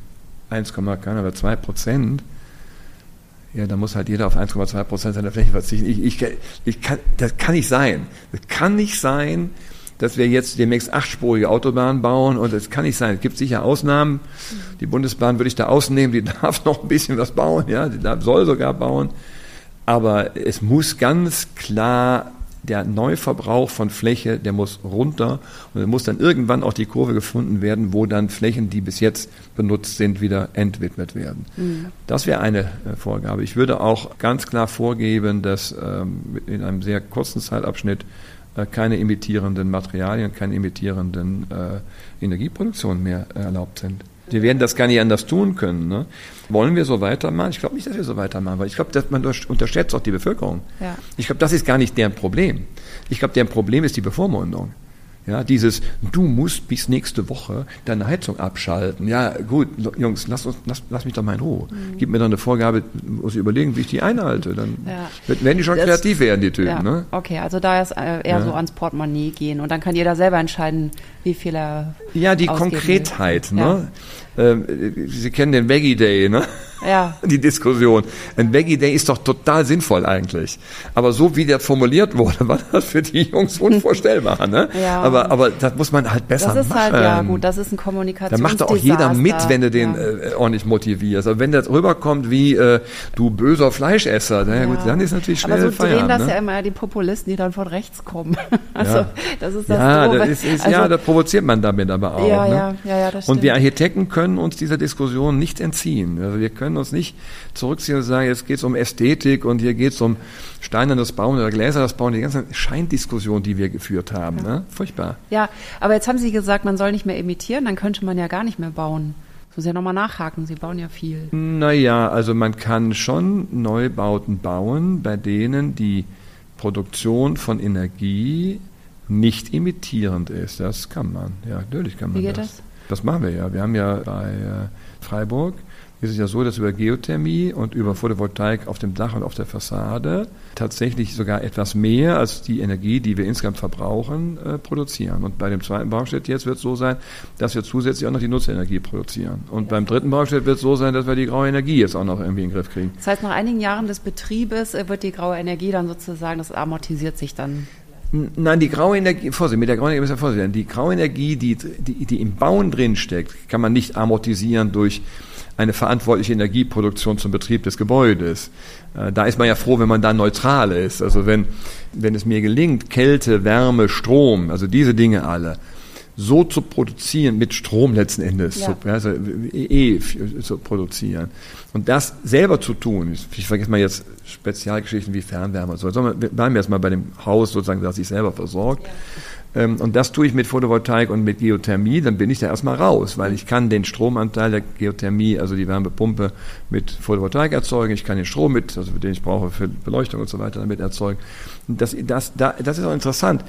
Speaker 1: 1,2 Prozent. Ja, da muss halt jeder auf 1,2 Prozent seiner Fläche verzichten. Ich, ich, ich kann, das kann nicht sein. Das kann nicht sein, dass wir jetzt demnächst achtspurige Autobahnen bauen und es kann nicht sein. Es gibt sicher Ausnahmen. Die Bundesbahn würde ich da ausnehmen, die darf noch ein bisschen was bauen, ja, die darf, soll sogar bauen. Aber es muss ganz klar der Neuverbrauch von Fläche, der muss runter und es muss dann irgendwann auch die Kurve gefunden werden, wo dann Flächen, die bis jetzt benutzt sind, wieder entwidmet werden. Mhm. Das wäre eine äh, Vorgabe. Ich würde auch ganz klar vorgeben, dass ähm, in einem sehr kurzen Zeitabschnitt keine imitierenden Materialien, keine imitierenden äh, Energieproduktionen mehr erlaubt sind. Wir werden das gar nicht anders tun können. Ne? Wollen wir so weitermachen? Ich glaube nicht, dass wir so weitermachen, weil ich glaube, dass man unterschätzt auch die Bevölkerung. Ja. Ich glaube, das ist gar nicht deren Problem. Ich glaube, deren Problem ist die Bevormundung. Ja, dieses, du musst bis nächste Woche deine Heizung abschalten. Ja, gut, Jungs, lass, uns, lass, lass mich doch mal in Ruhe. Mhm. Gib mir doch eine Vorgabe, muss ich überlegen, wie ich die einhalte. Dann ja. werden die schon das, kreativ werden, die Typen. Ja. Ne?
Speaker 2: Okay, also da ist äh, eher ja. so ans Portemonnaie gehen und dann kann jeder selber entscheiden, wie viel er.
Speaker 1: Ja, die Konkretheit. Ne? Ähm, Sie kennen den Veggie Day, ne? Ja. Die Diskussion. Ein Veggie Day ist doch total sinnvoll eigentlich. Aber so wie der formuliert wurde, war das für die Jungs unvorstellbar, ne? Ja. Aber, aber das muss man halt besser machen. Das ist machen. halt,
Speaker 2: ja gut, das ist ein Kommunikations
Speaker 1: Da macht auch jeder mit, wenn du den ja. äh, ordentlich motivierst. Aber wenn das rüberkommt wie, äh, du böser Fleischesser, na ja. gut, dann ist natürlich schnell Aber so
Speaker 2: drehen das
Speaker 1: ne?
Speaker 2: ja immer die Populisten, die dann von rechts kommen. Also,
Speaker 1: das ist das Ja, das ist, ist also, ja, da provoziert man damit aber auch. Ja, ne? ja, ja, ja, das stimmt. Und wir Architekten können uns dieser Diskussion nicht entziehen. Also wir können uns nicht zurückziehen und sagen, jetzt geht es um Ästhetik und hier geht es um steinernes Bauen oder Gläsernes Bauen, die ganze Scheindiskussion, die wir geführt haben. Ja. Ne? Furchtbar.
Speaker 2: Ja, aber jetzt haben Sie gesagt, man soll nicht mehr emittieren, dann könnte man ja gar nicht mehr bauen. muss ja nochmal nachhaken, Sie bauen ja viel.
Speaker 1: Naja, also man kann schon Neubauten bauen, bei denen die Produktion von Energie nicht imitierend ist. Das kann man, ja, natürlich kann man
Speaker 2: Wie geht
Speaker 1: das.
Speaker 2: das?
Speaker 1: Das machen wir ja. Wir haben ja bei äh, Freiburg ist es ja so, dass über Geothermie und über Photovoltaik auf dem Dach und auf der Fassade tatsächlich sogar etwas mehr als die Energie, die wir insgesamt verbrauchen, äh, produzieren. Und bei dem zweiten Baustedt jetzt wird es so sein, dass wir zusätzlich auch noch die Nutzenergie produzieren. Und beim dritten Baustedt wird es so sein, dass wir die graue Energie jetzt auch noch irgendwie in den Griff kriegen.
Speaker 2: Das heißt, nach einigen Jahren des Betriebes äh, wird die graue Energie dann sozusagen, das amortisiert sich dann.
Speaker 1: Nein, die graue Energie, Vorsicht, mit der grauen Energie müssen wir vorsichtig sein. Die graue Energie, die, die, die im Bauen drin steckt, kann man nicht amortisieren durch eine verantwortliche Energieproduktion zum Betrieb des Gebäudes. Äh, Da ist man ja froh, wenn man da neutral ist. Also wenn, wenn es mir gelingt, Kälte, Wärme, Strom, also diese Dinge alle, so zu produzieren, mit Strom letzten Endes,
Speaker 2: Ja.
Speaker 1: zu, also eh zu produzieren. Und das selber zu tun, ich vergesse mal jetzt Spezialgeschichten wie Fernwärme und so, sondern wir bleiben erstmal bei dem Haus sozusagen, das sich selber versorgt. Ähm, Und das tue ich mit Photovoltaik und mit Geothermie, dann bin ich da erstmal raus, weil ich kann den Stromanteil der Geothermie, also die Wärmepumpe, mit Photovoltaik erzeugen, ich kann den Strom mit, also den ich brauche für Beleuchtung und so weiter, damit erzeugen. Das, das, da- das ist auch interessant,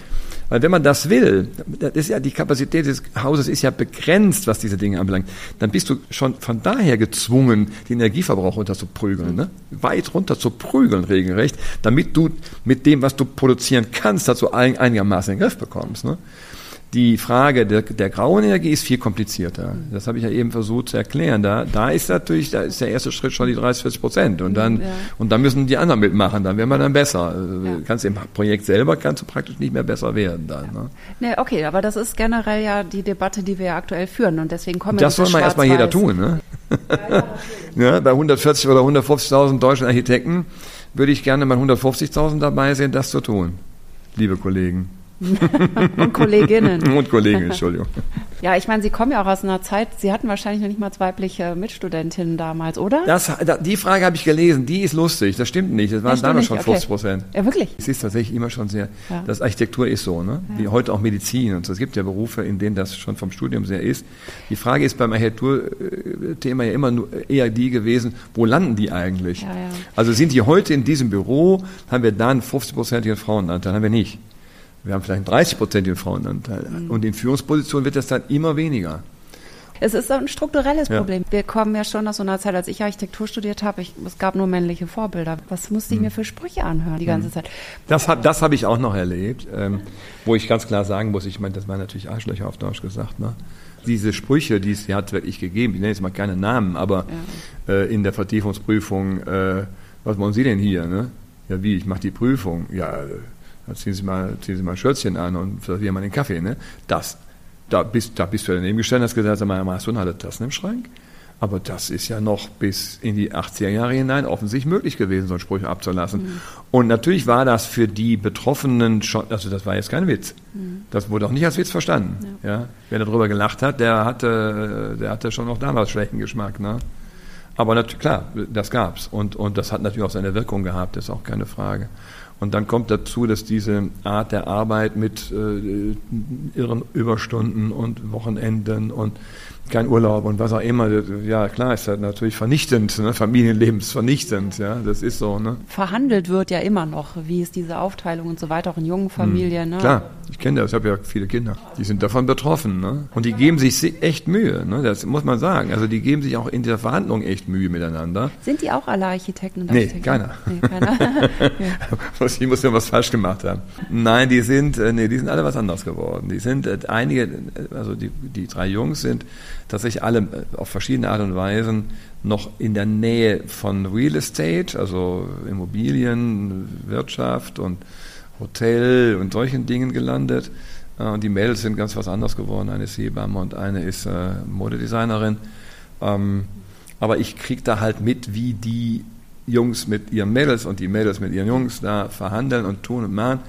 Speaker 1: weil wenn man das will, das ist ja die Kapazität des Hauses ist ja begrenzt, was diese Dinge anbelangt, dann bist du schon von daher gezwungen, den Energieverbrauch runter zu prügeln, ne? weit runter zu prügeln regelrecht, damit du mit dem, was du produzieren kannst, dazu ein, einigermaßen in den Griff bekommst. Ne? Die Frage der, der grauen Energie ist viel komplizierter. Das habe ich ja eben versucht zu erklären. Da, da ist natürlich, da ist der erste Schritt schon die 30, 40 Prozent. Und dann,
Speaker 2: Ja.
Speaker 1: und dann müssen die anderen mitmachen. Dann werden wir dann besser. Also,
Speaker 2: Ja.
Speaker 1: Kannst im Projekt selber kannst du praktisch nicht mehr besser werden dann. Ne?
Speaker 2: Ne, okay, aber das ist generell ja die Debatte, die wir ja aktuell führen und deswegen kommen wir
Speaker 1: Das soll mal erstmal jeder tun. Ne? ja, bei 140 oder 150.000 deutschen Architekten würde ich gerne mal 150.000 dabei sehen, das zu tun. Liebe Kollegen
Speaker 2: Und Kolleginnen.
Speaker 1: und Kollegen, Entschuldigung.
Speaker 2: Ja, ich meine, Sie kommen ja auch aus einer Zeit, Sie hatten wahrscheinlich noch nicht mal weibliche Mitstudentinnen damals, oder?
Speaker 1: Das, da- die Frage habe ich gelesen, die ist lustig, das stimmt nicht, das waren
Speaker 2: stimmt
Speaker 1: damals schon
Speaker 2: okay.
Speaker 1: 50 Prozent.
Speaker 2: Ja, wirklich.
Speaker 1: Es ist tatsächlich immer schon sehr,
Speaker 2: Ja.
Speaker 1: das Architektur ist so, ne? wie heute auch Medizin und so. Es gibt ja Berufe, in denen das schon vom Studium sehr ist. Die Frage ist beim Architekturthema ja immer nur eher die gewesen, wo landen die eigentlich?
Speaker 2: Ja, ja.
Speaker 1: Also sind die heute in diesem Büro, haben wir da einen 50-prozentigen Frauenanteil, haben wir nicht. Wir haben vielleicht einen 30-prozentigen Frauenanteil.
Speaker 2: Mhm.
Speaker 1: Und in Führungspositionen wird das dann immer weniger.
Speaker 2: Es ist ein strukturelles
Speaker 1: Ja.
Speaker 2: Problem. Wir kommen ja schon aus so einer Zeit, als ich Architektur studiert habe, ich, es gab nur männliche Vorbilder. Was musste ich mir für Sprüche anhören die ganze Zeit?
Speaker 1: Das habe das hab ich auch noch erlebt, ähm, wo ich ganz klar sagen muss, ich meine, das waren natürlich Arschlöcher auf Deutsch gesagt. Ne? Diese Sprüche, die es die hat wirklich gegeben, ich nenne jetzt mal keine Namen, aber äh, in der Vertiefungsprüfung, äh, was wollen Sie denn hier? Ne? Ja, wie, ich mache die Prüfung. Ja, ziehen Sie mal, ziehen Sie mal ein Schürzchen an und servieren mal den Kaffee. Ne? Das, da bist, da bist du daneben gestanden, hast gesagt, sag mal, hast du noch alle Tassen im Schrank? Aber das ist ja noch bis in die 80er Jahre hinein offensichtlich möglich gewesen, so einen Spruch abzulassen. Und natürlich war das für die Betroffenen schon, also das war jetzt kein Witz. Das wurde auch nicht als Witz verstanden. Ja. Wer darüber gelacht hat, der hatte, der hatte schon noch damals schlechten Geschmack. Ne? Aber klar, das gab's. Und, und das hat natürlich auch seine Wirkung gehabt, ist auch keine Frage. Und dann kommt dazu, dass diese Art der Arbeit mit äh, irren Überstunden und Wochenenden und kein Urlaub und was auch immer, ja klar, ist das natürlich vernichtend, ne? Familienlebensvernichtend, ja, das ist so. Ne?
Speaker 2: Verhandelt wird ja immer noch, wie ist diese Aufteilung und so weiter, auch in jungen Familien. Ne?
Speaker 1: Hm. Klar, ich kenne das, ich habe ja viele Kinder, die sind davon betroffen. Ne? Und die geben sich echt Mühe, ne? das muss man sagen. Also die geben sich auch in dieser Verhandlung echt Mühe miteinander.
Speaker 2: Sind die auch alle Architekten und
Speaker 1: Nee,
Speaker 2: Architekten?
Speaker 1: keiner.
Speaker 2: Nee, keiner.
Speaker 1: Ich muss ja was falsch gemacht haben. Nein, die sind, äh, nee, die sind alle was anderes geworden. Die sind äh, einige, äh, also die, die drei Jungs sind tatsächlich alle äh, auf verschiedene Art und Weisen noch in der Nähe von Real Estate, also Immobilien, Wirtschaft und Hotel und solchen Dingen gelandet. Äh, Und die Mädels sind ganz was anderes geworden. Eine ist Hebamme und eine ist äh, Modedesignerin. Ähm, aber ich kriege da halt mit, wie die Jungs mit ihren Mädels und die Mädels mit ihren Jungs da verhandeln und tun und machen.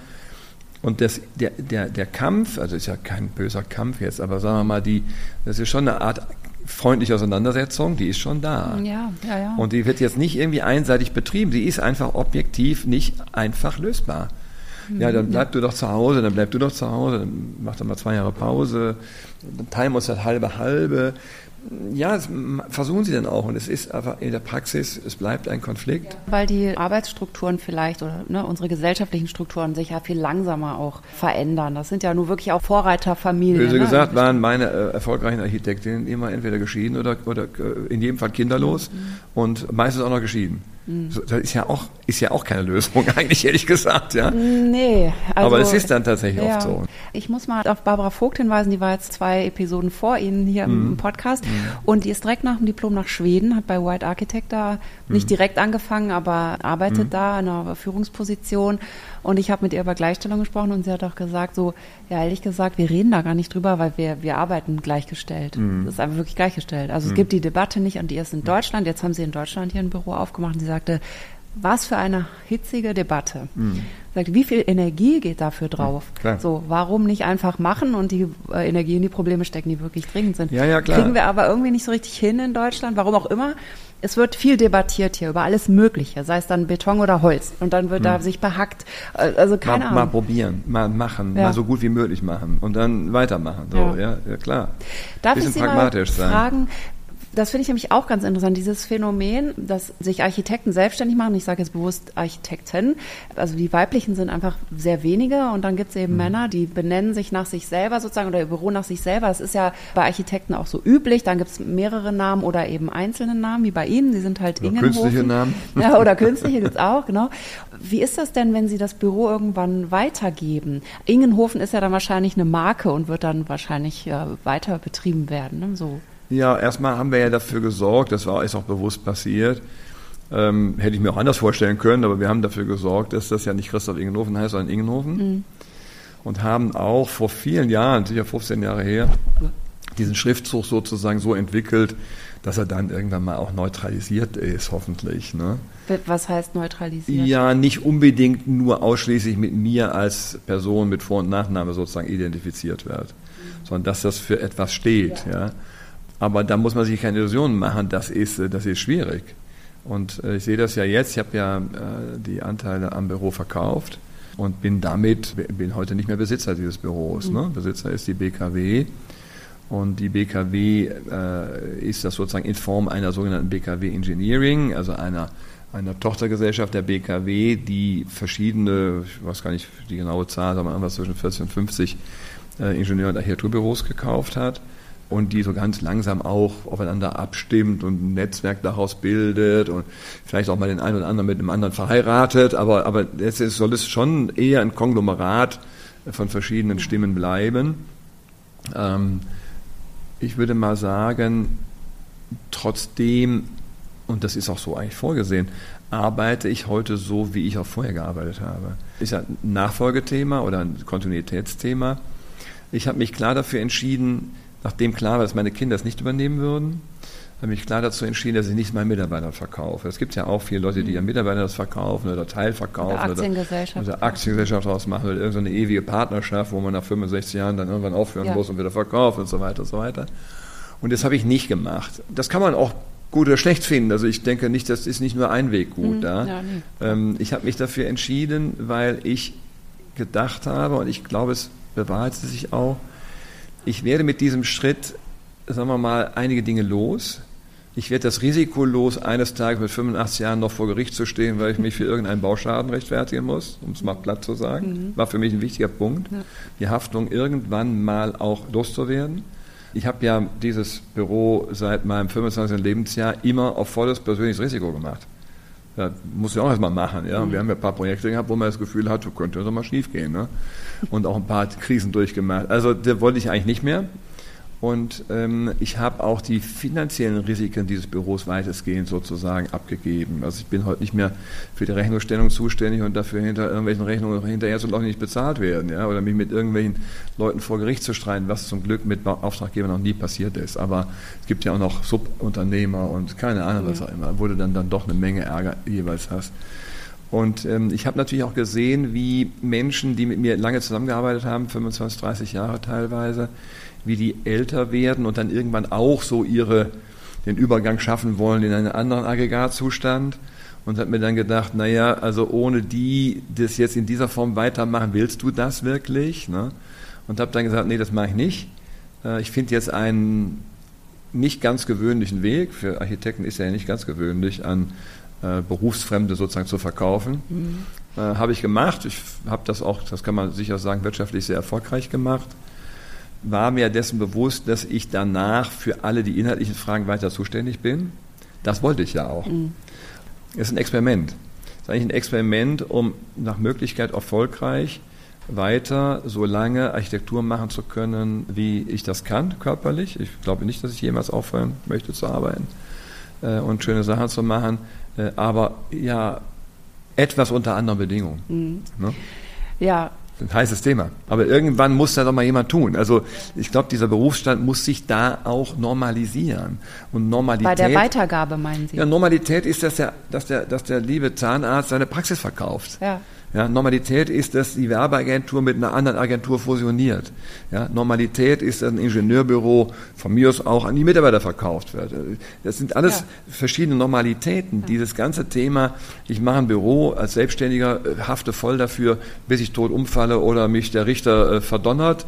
Speaker 1: Und das, der, der, der Kampf, also ist ja kein böser Kampf jetzt, aber sagen wir mal, die, das ist schon eine Art freundliche Auseinandersetzung, die ist schon da.
Speaker 2: ja, ja, ja.
Speaker 1: Und die wird jetzt nicht irgendwie einseitig betrieben, die ist einfach objektiv nicht einfach lösbar. Ja, dann bleib du doch zu Hause, dann bleib du doch zu Hause, dann mach doch mal zwei Jahre Pause, dann teilen wir uns das halbe halbe. Ja, das versuchen sie dann auch. Und es ist einfach in der Praxis, es bleibt ein Konflikt.
Speaker 2: Weil die Arbeitsstrukturen vielleicht oder ne, unsere gesellschaftlichen Strukturen sich ja viel langsamer auch verändern. Das sind ja nur wirklich auch Vorreiterfamilien.
Speaker 1: Böse ne? gesagt waren meine äh, erfolgreichen Architektinnen immer entweder geschieden oder, oder äh, in jedem Fall kinderlos mhm. und meistens auch noch geschieden. Das ist ja auch, ist ja auch keine Lösung, eigentlich ehrlich gesagt, ja.
Speaker 2: Nee.
Speaker 1: Also, Aber es ist dann tatsächlich ja. oft so.
Speaker 2: Ich muss mal auf Barbara Vogt hinweisen, die war jetzt zwei Episoden vor Ihnen hier mhm. im Podcast. Mhm. Und die ist direkt nach dem Diplom nach Schweden, hat bei White Architect da mhm. nicht direkt angefangen, aber arbeitet mhm. da in einer Führungsposition. Und ich habe mit ihr über Gleichstellung gesprochen und sie hat auch gesagt, so, ja, ehrlich gesagt, wir reden da gar nicht drüber, weil wir, wir arbeiten gleichgestellt. Mhm. Das ist einfach wirklich gleichgestellt. Also mhm. es gibt die Debatte nicht und die ist in Deutschland. Jetzt haben sie in Deutschland hier ein Büro aufgemacht und sie sagte, was für eine hitzige Debatte. Mhm. Sagt, wie viel Energie geht dafür drauf? Ja, so, warum nicht einfach machen und die äh, Energie in die Probleme stecken, die wirklich dringend sind?
Speaker 1: Ja, ja, klar.
Speaker 2: Kriegen wir aber irgendwie nicht so richtig hin in Deutschland, warum auch immer. Es wird viel debattiert hier über alles Mögliche, sei es dann Beton oder Holz. Und dann wird hm. da sich behackt. Äh, also keine
Speaker 1: mal,
Speaker 2: Ahnung.
Speaker 1: Mal probieren, mal machen, ja. mal so gut wie möglich machen und dann weitermachen. So, ja. ja, ja klar.
Speaker 2: Darf Bisschen ich Sie pragmatisch mal fragen, sein das finde ich nämlich auch ganz interessant, dieses Phänomen, dass sich Architekten selbstständig machen. Ich sage jetzt bewusst Architekten. Also die weiblichen sind einfach sehr wenige und dann gibt es eben mhm. Männer, die benennen sich nach sich selber sozusagen oder ihr Büro nach sich selber. Das ist ja bei Architekten auch so üblich. Dann gibt es mehrere Namen oder eben einzelne Namen, wie bei Ihnen. Sie sind halt
Speaker 1: oder Ingenhofen. Künstliche Namen.
Speaker 2: Ja, oder künstliche gibt es auch, genau. Wie ist das denn, wenn Sie das Büro irgendwann weitergeben? Ingenhofen ist ja dann wahrscheinlich eine Marke und wird dann wahrscheinlich äh, weiter betrieben werden. Ne? So.
Speaker 1: Ja, erstmal haben wir ja dafür gesorgt, das war, ist auch bewusst passiert. Ähm, hätte ich mir auch anders vorstellen können, aber wir haben dafür gesorgt, dass das ja nicht Christoph Ingenhofen heißt, sondern Ingenhofen. Mhm. Und haben auch vor vielen Jahren, sicher 15 Jahre her, diesen Schriftzug sozusagen so entwickelt, dass er dann irgendwann mal auch neutralisiert ist, hoffentlich. Ne?
Speaker 2: Was heißt neutralisiert?
Speaker 1: Ja, nicht unbedingt nur ausschließlich mit mir als Person mit Vor- und Nachname sozusagen identifiziert wird, mhm. sondern dass das für etwas steht. Ja. ja. Aber da muss man sich keine Illusionen machen, das ist, äh, das ist schwierig. Und äh, ich sehe das ja jetzt, ich habe ja äh, die Anteile am Büro verkauft und bin damit, bin heute nicht mehr Besitzer dieses Büros. Mhm. Ne? Besitzer ist die BKW. Und die BKW äh, ist das sozusagen in Form einer sogenannten BKW Engineering, also einer, einer Tochtergesellschaft der BKW, die verschiedene, ich weiß gar nicht die genaue Zahl, aber irgendwas zwischen 40 und 50 äh, Ingenieur- und Architekturbüros gekauft hat und die so ganz langsam auch aufeinander abstimmt und ein Netzwerk daraus bildet und vielleicht auch mal den einen oder anderen mit dem anderen verheiratet, aber, aber jetzt soll es schon eher ein Konglomerat von verschiedenen Stimmen bleiben. Ähm, ich würde mal sagen, trotzdem, und das ist auch so eigentlich vorgesehen, arbeite ich heute so, wie ich auch vorher gearbeitet habe. Ist ja ein Nachfolgethema oder ein Kontinuitätsthema. Ich habe mich klar dafür entschieden, Nachdem klar war, dass meine Kinder es nicht übernehmen würden, habe ich klar dazu entschieden, dass ich nicht meinen Mitarbeitern verkaufe. Es gibt ja auch viele Leute, die ihren Mitarbeitern das verkaufen oder Teilverkaufen oder
Speaker 2: Aktiengesellschaft,
Speaker 1: oder, oder Aktiengesellschaft draus machen oder irgendeine ewige Partnerschaft, wo man nach 65 Jahren dann irgendwann aufhören ja. muss und wieder verkauft und so weiter und so weiter. Und das habe ich nicht gemacht. Das kann man auch gut oder schlecht finden. Also ich denke nicht, das ist nicht nur ein Weg gut mhm, da. Ja, nee. ähm, ich habe mich dafür entschieden, weil ich gedacht habe und ich glaube, es bewahrheitet sich auch, ich werde mit diesem Schritt, sagen wir mal, einige Dinge los. Ich werde das Risiko los, eines Tages mit 85 Jahren noch vor Gericht zu stehen, weil ich mich für irgendeinen Bauschaden rechtfertigen muss, um es mal platt zu sagen. Mhm. War für mich ein wichtiger Punkt, ja. die Haftung irgendwann mal auch loszuwerden. Ich habe ja dieses Büro seit meinem 25. Lebensjahr immer auf volles persönliches Risiko gemacht. Ja, muss ich auch erstmal machen. Ja? Mhm. Wir haben ja ein paar Projekte gehabt, wo man das Gefühl hat, könnte das mal schief gehen. Ne? Und auch ein paar Krisen durchgemacht. Also da wollte ich eigentlich nicht mehr. Und ähm, ich habe auch die finanziellen Risiken dieses Büros weitestgehend sozusagen abgegeben. Also ich bin heute nicht mehr für die Rechnungsstellung zuständig und dafür hinter irgendwelchen Rechnungen hinterher zu laufen, nicht bezahlt werden. Ja? Oder mich mit irgendwelchen Leuten vor Gericht zu streiten, was zum Glück mit Auftraggebern noch nie passiert ist. Aber es gibt ja auch noch Subunternehmer und keine Ahnung, was auch immer, du dann, dann doch eine Menge Ärger jeweils hast. Und ähm, ich habe natürlich auch gesehen, wie Menschen, die mit mir lange zusammengearbeitet haben, 25, 30 Jahre teilweise, wie die älter werden und dann irgendwann auch so ihre, den Übergang schaffen wollen in einen anderen Aggregatzustand. Und habe mir dann gedacht, naja, also ohne die das jetzt in dieser Form weitermachen, willst du das wirklich? Ne? Und habe dann gesagt, nee, das mache ich nicht. Äh, ich finde jetzt einen nicht ganz gewöhnlichen Weg, für Architekten ist ja nicht ganz gewöhnlich, an äh, Berufsfremde sozusagen zu verkaufen. Mhm. Äh, habe ich gemacht. Ich habe das auch, das kann man sicher sagen, wirtschaftlich sehr erfolgreich gemacht. War mir dessen bewusst, dass ich danach für alle die inhaltlichen Fragen weiter zuständig bin. Das wollte ich ja auch. Mhm. Es ist ein Experiment. Es ist eigentlich ein Experiment, um nach Möglichkeit erfolgreich weiter so lange Architektur machen zu können, wie ich das kann, körperlich. Ich glaube nicht, dass ich jemals aufhören möchte zu arbeiten äh, und schöne Sachen zu machen, äh, aber ja, etwas unter anderen Bedingungen. Mhm.
Speaker 2: Ne? Ja,
Speaker 1: ein heißes Thema. Aber irgendwann muss da doch mal jemand tun. Also ich glaube, dieser Berufsstand muss sich da auch normalisieren. Und Normalität. Bei
Speaker 2: der Weitergabe meinen Sie?
Speaker 1: Ja, Normalität ist, dass der, dass der, dass der liebe Zahnarzt seine Praxis verkauft. Ja. Ja, Normalität ist, dass die Werbeagentur mit einer anderen Agentur fusioniert. Ja, Normalität ist, dass ein Ingenieurbüro von mir aus auch an die Mitarbeiter verkauft wird. Das sind alles ja. verschiedene Normalitäten. Ja. Dieses ganze Thema, ich mache ein Büro als Selbstständiger, äh, hafte voll dafür, bis ich tot umfalle oder mich der Richter äh, verdonnert,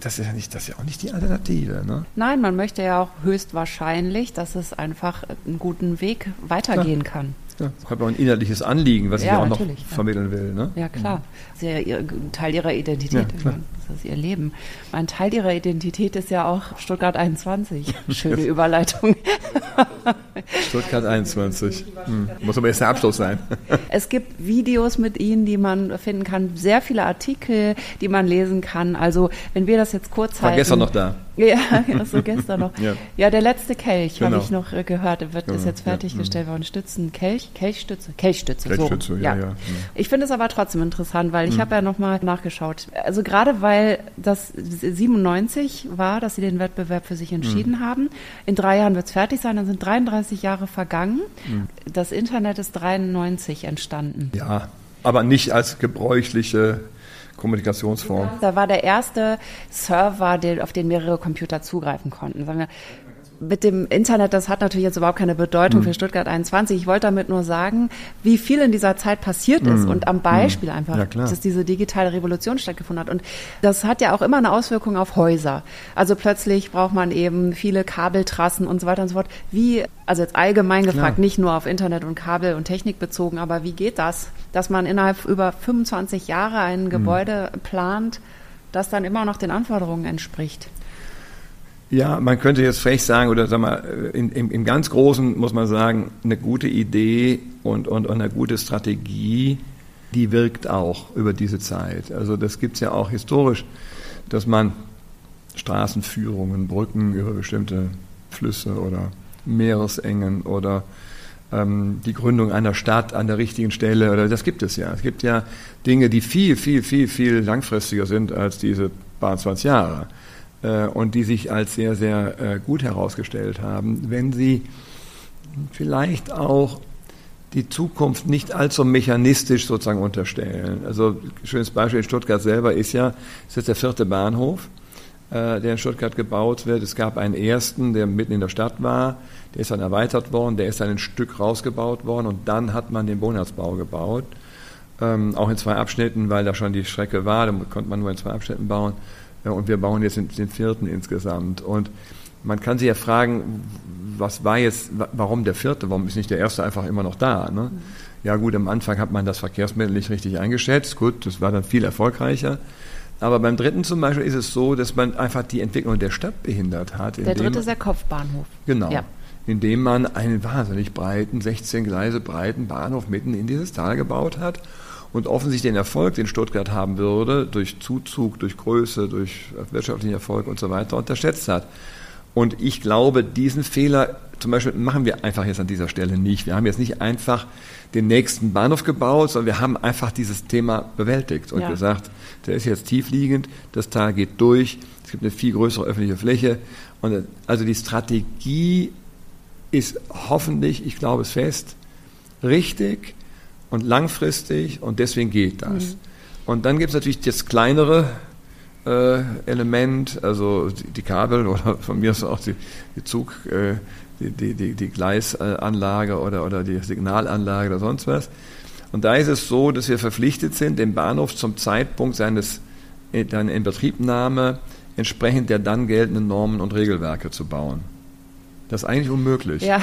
Speaker 1: das ist ja nicht, das ist ja auch nicht die Alternative. Ne?
Speaker 2: Nein, man möchte ja auch höchstwahrscheinlich, dass es einfach einen guten Weg weitergehen ja. kann.
Speaker 1: Ja, ich habe auch ein inhaltliches Anliegen, was ja, ich auch noch ja. vermitteln will. Ne?
Speaker 2: Ja, klar. Das ist ja ihr, Teil ihrer Identität. Ja, das ist ihr Leben. Ein Teil ihrer Identität ist ja auch Stuttgart 21. Schöne Überleitung.
Speaker 1: Stuttgart 21. Hm. Muss aber erst der Abschluss sein.
Speaker 2: es gibt Videos mit Ihnen, die man finden kann, sehr viele Artikel, die man lesen kann. Also, wenn wir das jetzt kurz
Speaker 1: War halten. gestern noch da.
Speaker 2: Ja, so gestern noch. ja. ja, der letzte Kelch genau. habe ich noch äh, gehört. Wird genau. ist jetzt fertiggestellt ja. worden. Stützen, Kelch, Kelchstütze, Kelchstütze. Kelchstütze, so. ja, ja. ja. Ich finde es aber trotzdem interessant, weil ich mhm. habe ja nochmal nachgeschaut. Also gerade weil das 97 war, dass sie den Wettbewerb für sich entschieden mhm. haben. In drei Jahren wird es fertig sein. Dann sind 33 Jahre vergangen. Mhm. Das Internet ist 93 entstanden.
Speaker 1: Ja, aber nicht als gebräuchliche Kommunikationsform.
Speaker 2: Da war der erste Server, auf den mehrere Computer zugreifen konnten. Sagen wir, mit dem Internet, das hat natürlich jetzt überhaupt keine Bedeutung mhm. für Stuttgart 21. Ich wollte damit nur sagen, wie viel in dieser Zeit passiert ist mhm. und am Beispiel mhm. einfach, ja, dass diese digitale Revolution stattgefunden hat. Und das hat ja auch immer eine Auswirkung auf Häuser. Also plötzlich braucht man eben viele Kabeltrassen und so weiter und so fort. Wie, also jetzt allgemein gefragt, nicht nur auf Internet und Kabel und Technik bezogen, aber wie geht das, dass man innerhalb über 25 Jahre ein mhm. Gebäude plant, das dann immer noch den Anforderungen entspricht?
Speaker 1: Ja, man könnte jetzt frech sagen, oder sag mal, in, im, im ganz Großen muss man sagen, eine gute Idee und, und, und eine gute Strategie, die wirkt auch über diese Zeit. Also das gibt es ja auch historisch, dass man Straßenführungen, Brücken über bestimmte Flüsse oder Meeresengen oder ähm, die Gründung einer Stadt an der richtigen Stelle, oder das gibt es ja. Es gibt ja Dinge, die viel, viel, viel, viel langfristiger sind als diese paar 20 Jahre. Äh, und die sich als sehr, sehr äh, gut herausgestellt haben, wenn sie vielleicht auch die Zukunft nicht allzu mechanistisch sozusagen unterstellen. Also schönes Beispiel in Stuttgart selber ist ja, ist der vierte Bahnhof, äh, der in Stuttgart gebaut wird. Es gab einen ersten, der mitten in der Stadt war, der ist dann erweitert worden, der ist dann ein Stück rausgebaut worden und dann hat man den Bonatzbau gebaut. Ähm, auch in zwei Abschnitten, weil da schon die Strecke war, da konnte man nur in zwei Abschnitten bauen. Ja, und wir bauen jetzt den, den vierten insgesamt. Und man kann sich ja fragen, was war jetzt, warum der vierte, warum ist nicht der erste einfach immer noch da? Ne? Mhm. Ja gut, am Anfang hat man das Verkehrsmittel nicht richtig eingeschätzt, gut, das war dann viel erfolgreicher. Aber beim dritten zum Beispiel ist es so, dass man einfach die Entwicklung der Stadt behindert hat.
Speaker 2: Der dritte ist der Kopfbahnhof.
Speaker 1: Genau. Ja. Indem man einen wahnsinnig breiten, 16 Gleise breiten Bahnhof mitten in dieses Tal gebaut hat und offensichtlich den Erfolg, den Stuttgart haben würde, durch Zuzug, durch Größe, durch wirtschaftlichen Erfolg und so weiter, unterschätzt hat. Und ich glaube, diesen Fehler zum Beispiel machen wir einfach jetzt an dieser Stelle nicht. Wir haben jetzt nicht einfach den nächsten Bahnhof gebaut, sondern wir haben einfach dieses Thema bewältigt und ja. gesagt, der ist jetzt tiefliegend, das Tal geht durch, es gibt eine viel größere öffentliche Fläche. Und also die Strategie ist hoffentlich, ich glaube es fest, richtig und langfristig und deswegen geht das. Mhm. Und dann gibt es natürlich das kleinere äh, Element, also die, die, Kabel oder von mir aus auch die, die Zug, äh, die, die, die, die Gleisanlage oder, oder die Signalanlage oder sonst was. Und da ist es so, dass wir verpflichtet sind, den Bahnhof zum Zeitpunkt seines seiner Inbetriebnahme entsprechend der dann geltenden Normen und Regelwerke zu bauen. Das ist eigentlich unmöglich.
Speaker 2: Ja.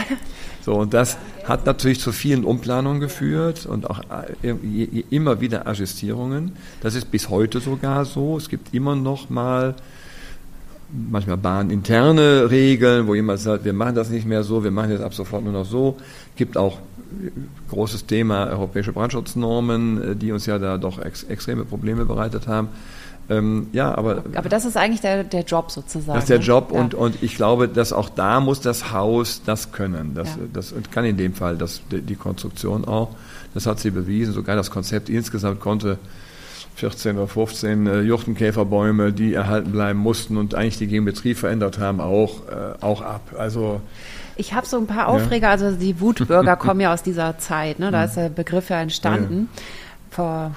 Speaker 1: So, und das hat natürlich zu vielen Umplanungen geführt und auch äh, immer wieder Adjustierungen. Das ist bis heute sogar so. Es gibt immer noch mal manchmal bahninterne Regeln, wo jemand sagt, wir machen das nicht mehr so, wir machen das ab sofort nur noch so. Es gibt auch großes Thema europäische Brandschutznormen, äh, die uns ja da doch ex extreme Probleme bereitet haben.
Speaker 2: Ähm, ja, aber, aber das ist eigentlich der, der Job sozusagen.
Speaker 1: Das ist der ne? Job ne? und, ja. und ich glaube, dass auch da muss das Haus das können. Das, ja. das kann in dem Fall das, die, Konstruktion auch. Das hat sie bewiesen. Sogar das Konzept insgesamt konnte 14 oder 15 äh, Juchtenkäferbäume, die erhalten bleiben mussten und eigentlich die Geometrie verändert haben, auch, äh, auch ab. Also
Speaker 2: ich habe so ein paar Aufreger, ja. also die Wutbürger kommen ja aus dieser Zeit, ne? da ist der Begriff ja entstanden. Ja. Vor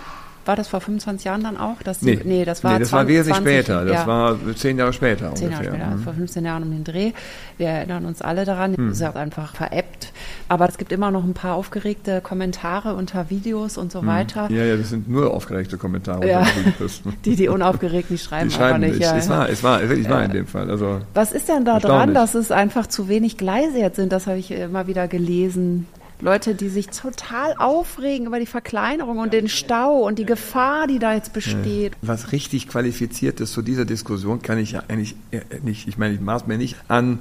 Speaker 2: war das vor 25 Jahren dann auch?
Speaker 1: Dass die, nee, nee, das war, nee, das 20, war wesentlich 20, später. Das ja. war zehn Jahre später
Speaker 2: zehn ungefähr. Jahre später, also vor 15 Jahren um den Dreh. Wir erinnern uns alle daran. Hm. Es ist einfach veräppt. Aber es gibt immer noch ein paar aufgeregte Kommentare unter Videos und so hm. weiter.
Speaker 1: Ja, ja, das sind nur aufgeregte Kommentare
Speaker 2: ja. die, die unaufgeregt nicht schreiben.
Speaker 1: Die schreiben nicht. nicht. Ja, es war, es war, wirklich war in dem Fall. Also
Speaker 2: Was ist denn da dran, dass es einfach zu wenig Gleise jetzt sind? Das habe ich immer wieder gelesen. Leute, die sich total aufregen über die Verkleinerung und den Stau und die Gefahr, die da jetzt besteht.
Speaker 1: Was richtig qualifiziert ist zu dieser Diskussion, kann ich ja eigentlich äh, nicht, ich meine, ich maß mir nicht an,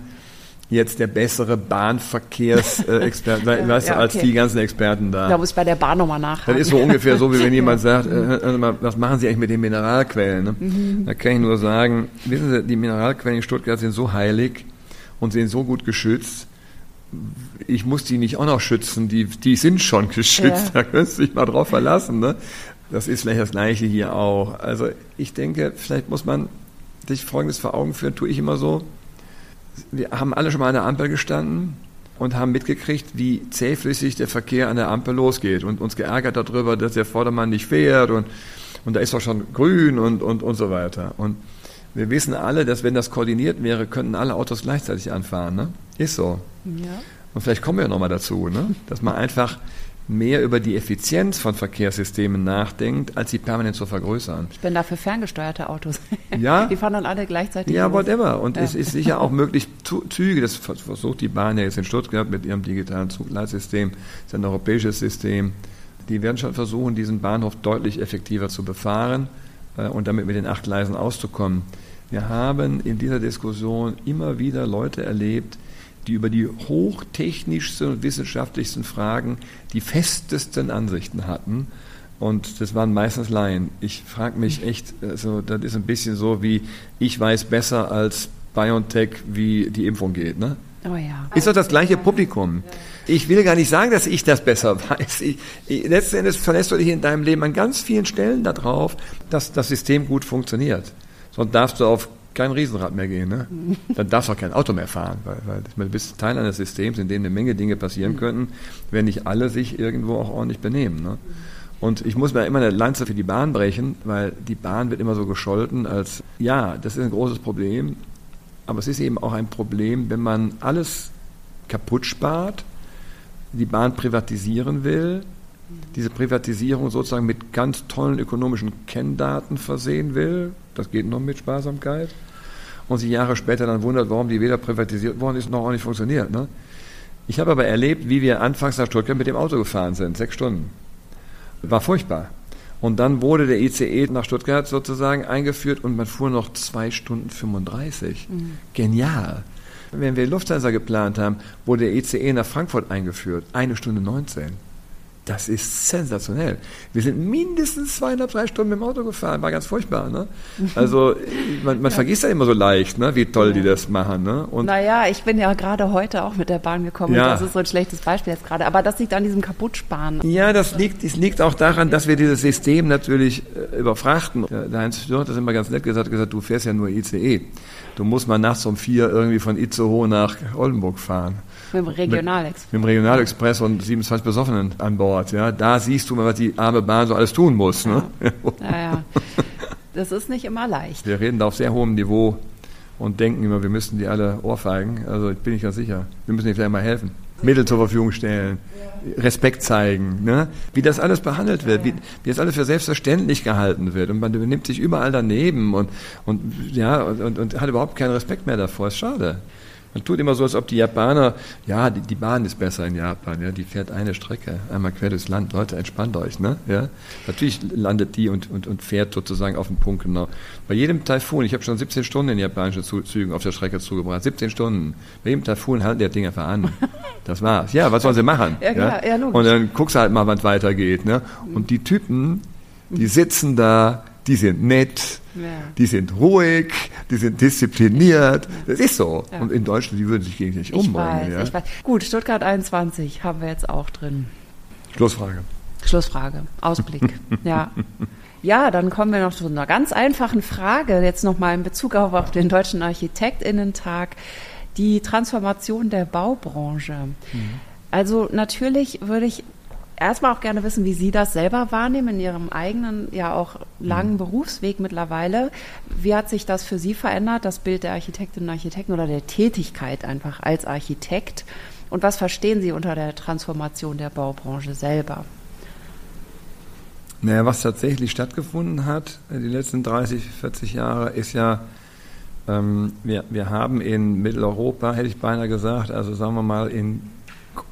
Speaker 1: jetzt der bessere Bahnverkehrsexperte, äh, weißt ja, du, als okay. die ganzen Experten da.
Speaker 2: Da muss ich bei der Bahn nochmal nachhaken.
Speaker 1: Das ist so ungefähr so, wie wenn jemand sagt, äh, äh, was machen Sie eigentlich mit den Mineralquellen? Ne? Mhm. Da kann ich nur sagen, wissen Sie, die Mineralquellen in Stuttgart sind so heilig und sind so gut geschützt, ich muss die nicht auch noch schützen, die, die sind schon geschützt, ja. da könntest du dich mal drauf verlassen. Ne? Das ist vielleicht das Gleiche hier auch. Also ich denke, vielleicht muss man sich Folgendes vor Augen führen, tue ich immer so. Wir haben alle schon mal an der Ampel gestanden und haben mitgekriegt, wie zähflüssig der Verkehr an der Ampel losgeht und uns geärgert darüber, dass der Vordermann nicht fährt und, und da ist doch schon grün und, und, und so weiter. Und wir wissen alle, dass wenn das koordiniert wäre, könnten alle Autos gleichzeitig anfahren. Ne? Ist so. Ja. Und vielleicht kommen wir nochmal dazu, ne? dass man einfach mehr über die Effizienz von Verkehrssystemen nachdenkt, als sie permanent zu vergrößern.
Speaker 2: Ich bin dafür ferngesteuerte Autos.
Speaker 1: Ja.
Speaker 2: Die fahren dann alle gleichzeitig.
Speaker 1: Ja, los. whatever. Und ja. es ist sicher auch möglich, Züge, das versucht die Bahn ja jetzt in Stuttgart mit ihrem digitalen Zugleitsystem, das ist ein europäisches System, die werden schon versuchen, diesen Bahnhof deutlich effektiver zu befahren äh, und damit mit den acht Gleisen auszukommen. Wir haben in dieser Diskussion immer wieder Leute erlebt, die über die hochtechnischsten und wissenschaftlichsten Fragen die festesten Ansichten hatten. Und das waren meistens Laien. Ich frage mich echt, also das ist ein bisschen so wie, ich weiß besser als BioNTech, wie die Impfung geht. Ne? Oh ja. Ist doch das gleiche Publikum. Ich will gar nicht sagen, dass ich das besser weiß. Ich, ich, letzten Endes verlässt du dich in deinem Leben an ganz vielen Stellen darauf, dass das System gut funktioniert. Sonst darfst du auf kein Riesenrad mehr gehen. Ne? Dann darfst du auch kein Auto mehr fahren, weil, weil du bist Teil eines Systems, in dem eine Menge Dinge passieren könnten, wenn nicht alle sich irgendwo auch ordentlich benehmen. Ne? Und ich muss mir immer eine Lanze für die Bahn brechen, weil die Bahn wird immer so gescholten als, ja, das ist ein großes Problem, aber es ist eben auch ein Problem, wenn man alles kaputt spart, die Bahn privatisieren will, diese Privatisierung sozusagen mit ganz tollen ökonomischen Kenndaten versehen will, das geht noch mit Sparsamkeit, und sich Jahre später dann wundert, warum die weder privatisiert worden ist, noch auch nicht funktioniert. Ne? Ich habe aber erlebt, wie wir anfangs nach Stuttgart mit dem Auto gefahren sind, sechs Stunden. War furchtbar. Und dann wurde der ICE nach Stuttgart sozusagen eingeführt und man fuhr noch zwei Stunden 35. Mhm. Genial. Wenn wir Lufthansa geplant haben, wurde der ICE nach Frankfurt eingeführt, eine Stunde 19. Das ist sensationell. Wir sind mindestens zweieinhalb, drei Stunden mit dem Auto gefahren. War ganz furchtbar. Ne? Also man, man ja. vergisst ja immer so leicht, ne, wie toll ja. die das machen. Ne?
Speaker 2: Und naja, ich bin ja gerade heute auch mit der Bahn gekommen. Ja. das ist so ein schlechtes Beispiel jetzt gerade. Aber das liegt an diesem Kaputtsparen.
Speaker 1: Ja, das liegt, das liegt auch daran, dass wir dieses System natürlich äh, überfrachten. Der Heinz Stür hat das immer ganz nett gesagt, gesagt, du fährst ja nur ICE. Du musst mal nachts um vier irgendwie von Itzehoe nach Oldenburg fahren.
Speaker 2: Mit dem Regionalexpress.
Speaker 1: Mit, mit, dem Regionalexpress und 27 Besoffenen an Bord. Ja, da siehst du mal, was die arme Bahn so alles tun muss. Ne? Ja.
Speaker 2: ja, ja. Das ist nicht immer leicht.
Speaker 1: Wir reden da auf sehr hohem Niveau und denken immer, wir müssten die alle ohrfeigen. Also ich bin nicht ganz sicher. Wir müssen ihnen vielleicht mal helfen. Mittel zur Verfügung stellen, Respekt zeigen, ne? wie das alles behandelt wird, wie, wie das alles für selbstverständlich gehalten wird und man benimmt sich überall daneben und, und, ja, und, und hat überhaupt keinen Respekt mehr davor. Ist schade. Man tut immer so, als ob die Japaner, ja, die, die Bahn ist besser in Japan, ja, die fährt eine Strecke, einmal quer durchs Land. Leute, entspannt euch, ne? Ja? Natürlich landet die und, und, und fährt sozusagen auf den Punkt genau. Bei jedem Taifun, ich habe schon 17 Stunden in japanischen Zügen auf der Strecke zugebracht, 17 Stunden. Bei jedem Taifun halten der Ding einfach an. Das war's. Ja, was sollen sie machen? Ja, klar, ja? ja logisch. Und dann guckst du halt mal, wann es weitergeht, ne? Und die Typen, die sitzen da, die sind nett, ja. die sind ruhig, die sind diszipliniert. Das ist so. Ja. Und in Deutschland, die würden sich gegenseitig umbringen.
Speaker 2: Ich weiß, ich weiß. Gut, Stuttgart 21 haben wir jetzt auch drin.
Speaker 1: Schlussfrage.
Speaker 2: Schlussfrage. Ausblick. ja. Ja, dann kommen wir noch zu einer ganz einfachen Frage, jetzt nochmal in Bezug auf, auf den Deutschen Architektinnentag. Die Transformation der Baubranche. Mhm. Also natürlich würde ich erstmal auch gerne wissen, wie Sie das selber wahrnehmen in Ihrem eigenen, ja auch langen mhm. Berufsweg mittlerweile. Wie hat sich das für Sie verändert, das Bild der Architektinnen und Architekten oder der Tätigkeit einfach als Architekt? Und was verstehen Sie unter der Transformation der Baubranche selber?
Speaker 1: Naja, was tatsächlich stattgefunden hat, die letzten 30, 40 Jahre, ist ja, ähm, wir, wir haben in Mitteleuropa, hätte ich beinahe gesagt, also sagen wir mal in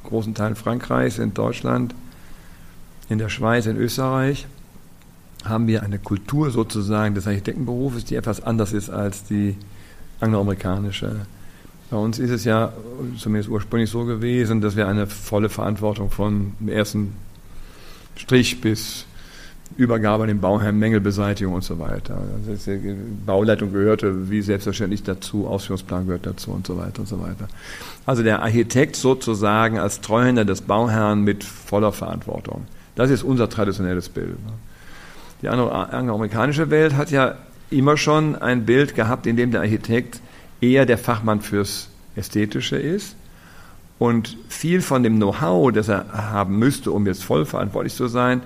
Speaker 1: großen Teilen Frankreichs, in Deutschland, in der Schweiz, in Österreich haben wir eine Kultur sozusagen des Architektenberufes, die etwas anders ist als die angloamerikanische. Bei uns ist es ja zumindest ursprünglich so gewesen, dass wir eine volle Verantwortung von dem ersten Strich bis Übergabe an den Bauherrn, Mängelbeseitigung und so weiter. Also Bauleitung gehörte wie selbstverständlich dazu, Ausführungsplan gehört dazu und so weiter und so weiter. Also der Architekt sozusagen als Treuhänder des Bauherrn mit voller Verantwortung. Das ist unser traditionelles Bild. Die angloamerikanische Welt hat ja immer schon ein Bild gehabt, in dem der Architekt eher der Fachmann fürs Ästhetische ist und viel von dem Know-how, das er haben müsste, um jetzt voll verantwortlich zu sein,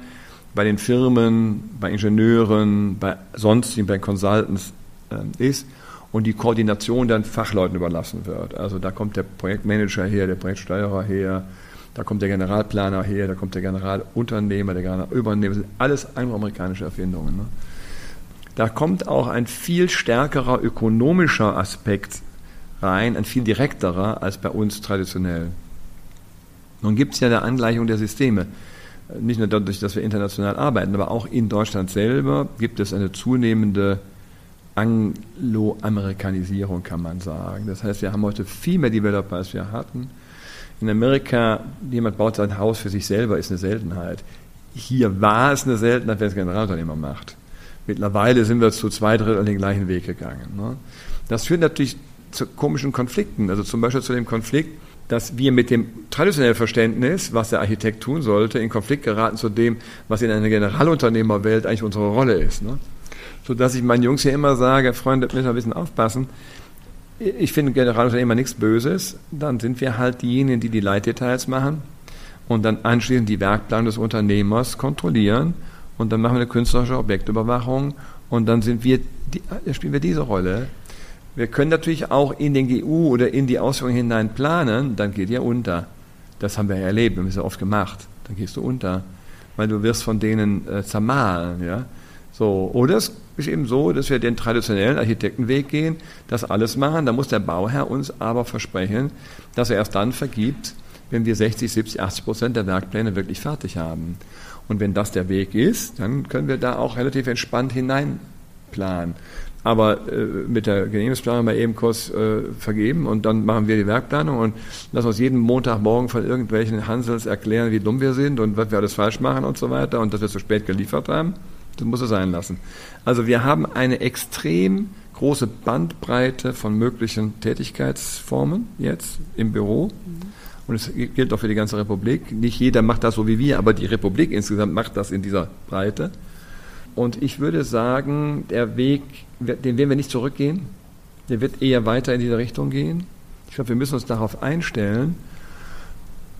Speaker 1: bei den Firmen, bei Ingenieuren, bei sonstigen, bei Consultants äh, ist und die Koordination dann Fachleuten überlassen wird. Also da kommt der Projektmanager her, der Projektsteuerer her, da kommt der Generalplaner her, da kommt der Generalunternehmer, der Generalübernehmer, das sind alles angloamerikanische Erfindungen. Ne? Da kommt auch ein viel stärkerer ökonomischer Aspekt rein, ein viel direkterer als bei uns traditionell. Nun gibt es ja eine Angleichung der Systeme. Nicht nur dadurch, dass wir international arbeiten, aber auch in Deutschland selber gibt es eine zunehmende Anglo-Amerikanisierung, kann man sagen. Das heißt, wir haben heute viel mehr Developer, als wir hatten. In Amerika, jemand baut sein Haus für sich selber, ist eine Seltenheit. Hier war es eine Seltenheit, wenn es Generalunternehmer macht. Mittlerweile sind wir zu zwei Drittel den gleichen Weg gegangen. Ne? Das führt natürlich zu komischen Konflikten. Also zum Beispiel zu dem Konflikt, dass wir mit dem traditionellen Verständnis, was der Architekt tun sollte, in Konflikt geraten zu dem, was in einer Generalunternehmerwelt eigentlich unsere Rolle ist. Ne? Sodass ich meinen Jungs hier immer sage, Freunde, müssen wir ein bisschen aufpassen ich finde Generalunternehmer nichts Böses, dann sind wir halt diejenigen, die die Leitdetails machen und dann anschließend die Werkplan des Unternehmers kontrollieren und dann machen wir eine künstlerische Objektüberwachung und dann sind wir, die, spielen wir diese Rolle. Wir können natürlich auch in den GU oder in die Ausführung hinein planen, dann geht ihr unter. Das haben wir ja erlebt, wir haben es ja oft gemacht. Dann gehst du unter, weil du wirst von denen äh, zermahlen. Ja? So, oder es ist eben so, dass wir den traditionellen Architektenweg gehen, das alles machen. Da muss der Bauherr uns aber versprechen, dass er erst dann vergibt, wenn wir 60, 70, 80 Prozent der Werkpläne wirklich fertig haben. Und wenn das der Weg ist, dann können wir da auch relativ entspannt hineinplanen. Aber äh, mit der Genehmigungsplanung mal eben kurz äh, vergeben und dann machen wir die Werkplanung und lassen uns jeden Montagmorgen von irgendwelchen Hansels erklären, wie dumm wir sind und was wir alles falsch machen und so weiter und dass wir zu spät geliefert haben. Das muss es sein lassen. Also wir haben eine extrem große Bandbreite von möglichen Tätigkeitsformen jetzt im Büro. Und es gilt auch für die ganze Republik. Nicht jeder macht das so wie wir, aber die Republik insgesamt macht das in dieser Breite. Und ich würde sagen, der Weg, den werden wir nicht zurückgehen. Der wird eher weiter in diese Richtung gehen. Ich glaube, wir müssen uns darauf einstellen.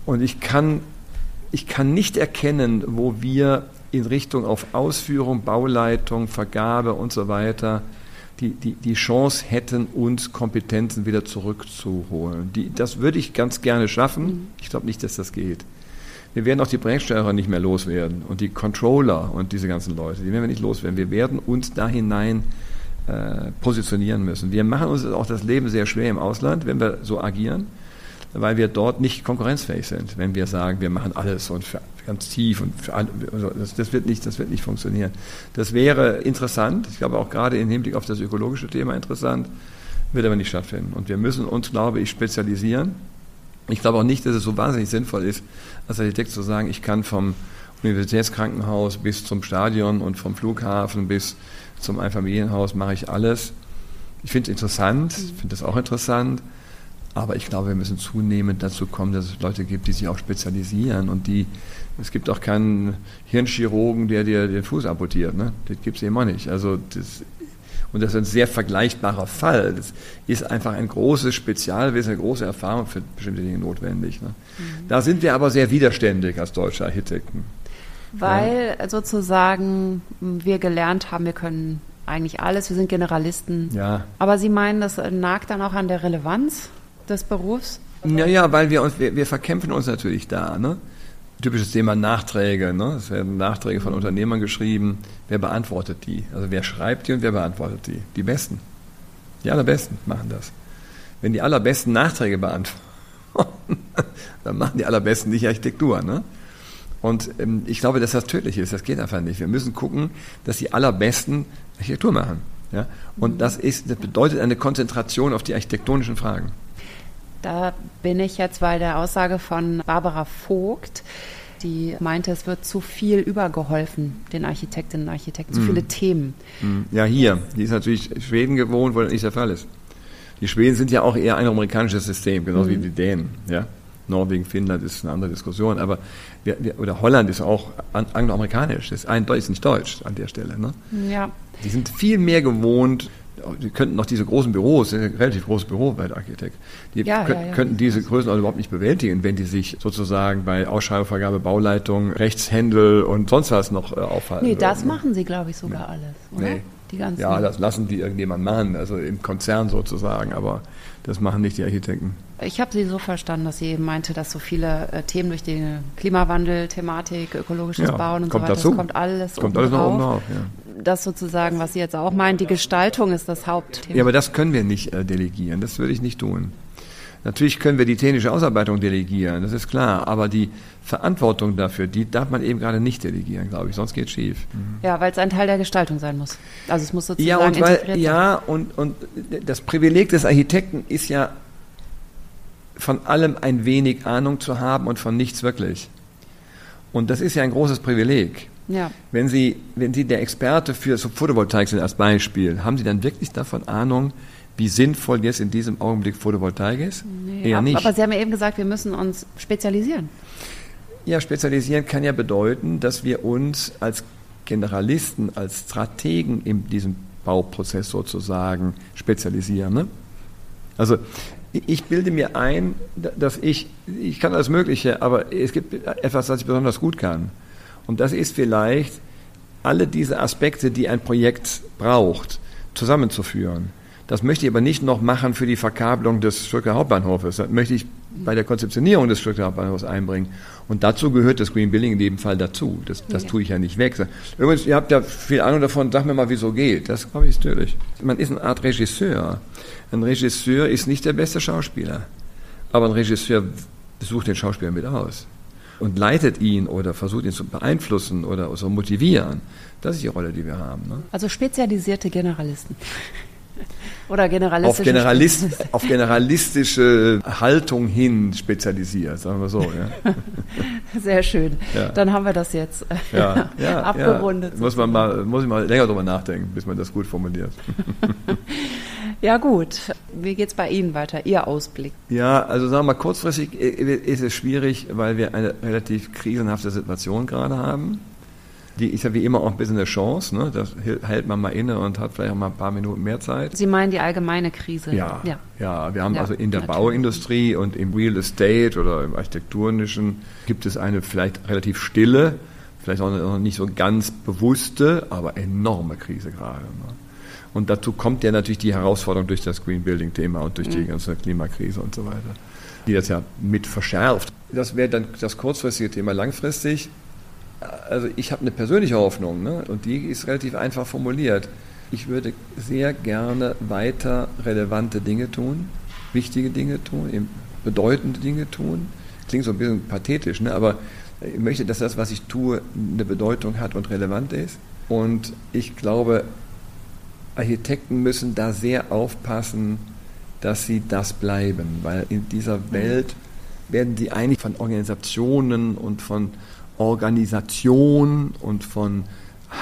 Speaker 1: Und ich kann, ich kann nicht erkennen, wo wir in Richtung auf Ausführung, Bauleitung, Vergabe und so weiter die, die, die Chance hätten, uns Kompetenzen wieder zurückzuholen. Die, das würde ich ganz gerne schaffen. Mhm. Ich glaube nicht, dass das geht. Wir werden auch die Projektsteuerer nicht mehr loswerden und die Controller und diese ganzen Leute, die werden wir nicht loswerden. Wir werden uns da hinein äh, positionieren müssen. Wir machen uns auch das Leben sehr schwer im Ausland, wenn wir so agieren, weil wir dort nicht konkurrenzfähig sind. Wenn wir sagen, wir machen alles und für, ganz tief und für, also das, das, wird nicht, das wird nicht funktionieren. Das wäre interessant, ich glaube auch gerade im Hinblick auf das ökologische Thema interessant, wird aber nicht stattfinden. Und wir müssen uns, glaube ich, spezialisieren. Ich glaube auch nicht, dass es so wahnsinnig sinnvoll ist, als Architekt zu sagen, ich kann vom Universitätskrankenhaus bis zum Stadion und vom Flughafen bis zum Einfamilienhaus mache ich alles. Ich finde es interessant, finde es auch interessant, aber ich glaube, wir müssen zunehmend dazu kommen, dass es Leute gibt, die sich auch spezialisieren und die, es gibt auch keinen Hirnchirurgen, der dir den Fuß amputiert, ne? das gibt es eben auch nicht. Also das, und das ist ein sehr vergleichbarer Fall. Das ist einfach ein großes Spezialwissen, eine große Erfahrung für bestimmte Dinge notwendig. Ne? Mhm. Da sind wir aber sehr widerständig als deutsche Architekten.
Speaker 2: Weil ja. sozusagen wir gelernt haben, wir können eigentlich alles, wir sind Generalisten.
Speaker 1: Ja.
Speaker 2: Aber Sie meinen, das nagt dann auch an der Relevanz des Berufs?
Speaker 1: Ja, ja, weil wir uns, wir, wir verkämpfen uns natürlich da. Ne? Typisches Thema Nachträge. Ne? Es werden Nachträge von Unternehmern geschrieben. Wer beantwortet die? Also wer schreibt die und wer beantwortet die? Die Besten. Die allerbesten machen das. Wenn die allerbesten Nachträge beantworten, dann machen die allerbesten nicht Architektur. Ne? Und ähm, ich glaube, dass das tödlich ist. Das geht einfach nicht. Wir müssen gucken, dass die allerbesten Architektur machen. Ja? Und das, ist, das bedeutet eine Konzentration auf die architektonischen Fragen.
Speaker 2: Da bin ich jetzt bei der Aussage von Barbara Vogt, die meinte, es wird zu viel übergeholfen, den Architektinnen und Architekten, zu mm. viele Themen.
Speaker 1: Mm. Ja, hier. Die ist natürlich Schweden gewohnt, wo das nicht der Fall ist. Die Schweden sind ja auch eher ein amerikanisches System, genauso mm. wie die Dänen. Ja? Norwegen, Finnland ist eine andere Diskussion, aber wir, wir, oder Holland ist auch angloamerikanisch, das ist eindeutig nicht deutsch an der Stelle. Ne?
Speaker 2: Ja.
Speaker 1: Die sind viel mehr gewohnt, die könnten noch diese großen Büros, ein relativ großes Büro bei der Architekt, die ja, könnt, ja, ja. könnten diese Größen also überhaupt nicht bewältigen, wenn die sich sozusagen bei Ausschreibungsvergabe, Bauleitung, Rechtshändel und sonst was noch äh, aufhalten.
Speaker 2: Nee, das würden. machen sie, glaube ich, sogar nee. alles, oder? Nee.
Speaker 1: Die ganzen ja, das lassen die irgendjemand machen, also im Konzern sozusagen, aber das machen nicht die Architekten.
Speaker 2: Ich habe sie so verstanden, dass sie eben meinte, dass so viele äh, Themen durch den Klimawandel, Thematik, ökologisches ja, Bauen und so weiter,
Speaker 1: dazu.
Speaker 2: das kommt alles
Speaker 1: kommt alles noch oben drauf. Ja.
Speaker 2: Das sozusagen, was sie jetzt auch meint, die Gestaltung ist das Hauptthema.
Speaker 1: Ja, aber das können wir nicht äh, delegieren, das würde ich nicht tun. Natürlich können wir die technische Ausarbeitung delegieren, das ist klar, aber die Verantwortung dafür, die darf man eben gerade nicht delegieren, glaube ich, sonst geht es schief.
Speaker 2: Mhm. Ja, weil es ein Teil der Gestaltung sein muss. Also es muss sozusagen
Speaker 1: ja, und weil, Ja, und, und das Privileg des Architekten ist ja von allem ein wenig Ahnung zu haben und von nichts wirklich. Und das ist ja ein großes Privileg.
Speaker 2: Ja.
Speaker 1: Wenn Sie, wenn Sie der Experte für so Photovoltaik sind als Beispiel, haben Sie dann wirklich davon Ahnung, wie sinnvoll jetzt in diesem Augenblick Photovoltaik ist?
Speaker 2: Nee, Eher nicht. Aber Sie haben ja eben gesagt, wir müssen uns spezialisieren.
Speaker 1: Ja, spezialisieren kann ja bedeuten, dass wir uns als Generalisten, als Strategen in diesem Bauprozess sozusagen spezialisieren. Ne? Also ich bilde mir ein, dass ich, ich kann alles Mögliche, aber es gibt etwas, was ich besonders gut kann. Und das ist vielleicht, alle diese Aspekte, die ein Projekt braucht, zusammenzuführen. Das möchte ich aber nicht noch machen für die Verkabelung des Stuttgarter Hauptbahnhofes. Das möchte ich bei der Konzeptionierung des Stuttgarter Hauptbahnhofs einbringen. Und dazu gehört das Green Building in jedem Fall dazu. Das, das ja. tue ich ja nicht weg. Übrigens, ihr habt ja viel Ahnung davon, sag mir mal, wieso geht. Das glaube ich ist natürlich. Man ist eine Art Regisseur. Ein Regisseur ist nicht der beste Schauspieler. Aber ein Regisseur sucht den Schauspieler mit aus und leitet ihn oder versucht ihn zu beeinflussen oder zu motivieren. Das ist die Rolle, die wir haben. Ne?
Speaker 2: Also spezialisierte Generalisten. Oder generalistische.
Speaker 1: Auf, Generalist, auf generalistische Haltung hin spezialisiert, sagen wir so. Ja.
Speaker 2: Sehr schön. Ja. Dann haben wir das jetzt ja, ja, abgerundet.
Speaker 1: Muss, man mal, muss ich mal länger drüber nachdenken, bis man das gut formuliert.
Speaker 2: Ja gut, wie geht es bei Ihnen weiter, Ihr Ausblick?
Speaker 1: Ja, also sagen wir mal, kurzfristig ist es schwierig, weil wir eine relativ krisenhafte Situation gerade haben die ist ja wie immer auch ein bisschen eine Chance. Ne? Das hält man mal inne und hat vielleicht auch mal ein paar Minuten mehr Zeit.
Speaker 2: Sie meinen die allgemeine Krise?
Speaker 1: Ja, ja. ja wir haben ja, also in der natürlich. Bauindustrie und im Real Estate oder im Architektonischen gibt es eine vielleicht relativ stille, vielleicht auch noch nicht so ganz bewusste, aber enorme Krise gerade. Ne? Und dazu kommt ja natürlich die Herausforderung durch das Green Building Thema und durch die mhm. ganze Klimakrise und so weiter, die das ja mit verschärft. Das wäre dann das kurzfristige Thema. Langfristig also ich habe eine persönliche Hoffnung ne? und die ist relativ einfach formuliert. Ich würde sehr gerne weiter relevante Dinge tun, wichtige Dinge tun, bedeutende Dinge tun. Klingt so ein bisschen pathetisch, ne? aber ich möchte, dass das, was ich tue, eine Bedeutung hat und relevant ist. Und ich glaube, Architekten müssen da sehr aufpassen, dass sie das bleiben, weil in dieser Welt werden sie eigentlich von Organisationen und von Organisation und von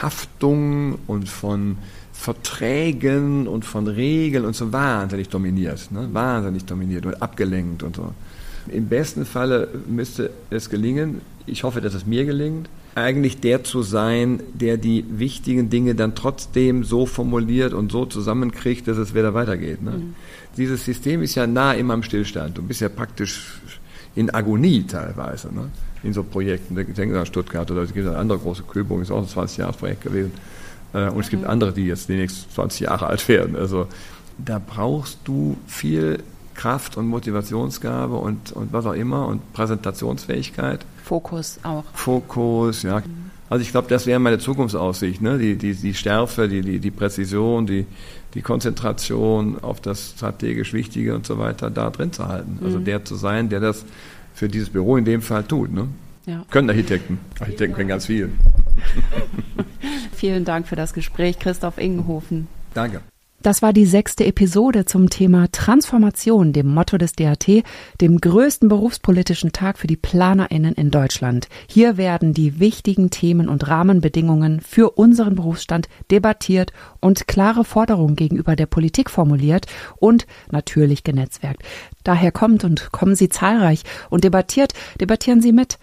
Speaker 1: Haftung und von Verträgen und von Regeln und so wahnsinnig dominiert, ne? wahnsinnig dominiert und abgelenkt und so. Im besten Falle müsste es gelingen, ich hoffe, dass es mir gelingt, eigentlich der zu sein, der die wichtigen Dinge dann trotzdem so formuliert und so zusammenkriegt, dass es wieder weitergeht. Ne? Mhm. Dieses System ist ja nah immer am Stillstand. Du bist ja praktisch in Agonie teilweise ne? in so Projekten. Ich denke an Stuttgart oder es gibt eine andere große Kühlung, ist auch ein 20-Jahres-Projekt gewesen. Äh, und es gibt mhm. andere, die jetzt die nächsten 20 Jahre alt werden. Also da brauchst du viel Kraft und Motivationsgabe und, und was auch immer und Präsentationsfähigkeit.
Speaker 4: Fokus auch.
Speaker 1: Fokus, ja. Mhm. Also ich glaube, das wäre meine Zukunftsaussicht, ne? die, die, die Schärfe, die, die, die Präzision, die, die Konzentration auf das strategisch Wichtige und so weiter da drin zu halten. Also mhm. der zu sein, der das für dieses Büro in dem Fall tut. Ne? Ja. Können Architekten. Architekten können ganz viel.
Speaker 4: Vielen Dank für das Gespräch, Christoph Ingenhofen.
Speaker 1: Danke.
Speaker 2: Das war die sechste Episode zum Thema Transformation, dem Motto des DAT, dem größten berufspolitischen Tag für die PlanerInnen in Deutschland. Hier werden die wichtigen Themen und Rahmenbedingungen für unseren Berufsstand debattiert und klare Forderungen gegenüber der Politik formuliert und natürlich genetzwerkt. Daher kommt und kommen Sie zahlreich und debattiert, debattieren Sie mit.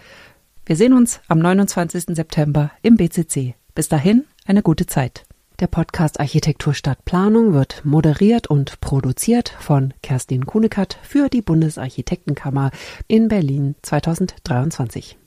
Speaker 2: Wir sehen uns am 29. September im BCC. Bis dahin eine gute Zeit. Der Podcast Architektur statt Planung wird moderiert und produziert von Kerstin Kunekat für die Bundesarchitektenkammer in Berlin 2023.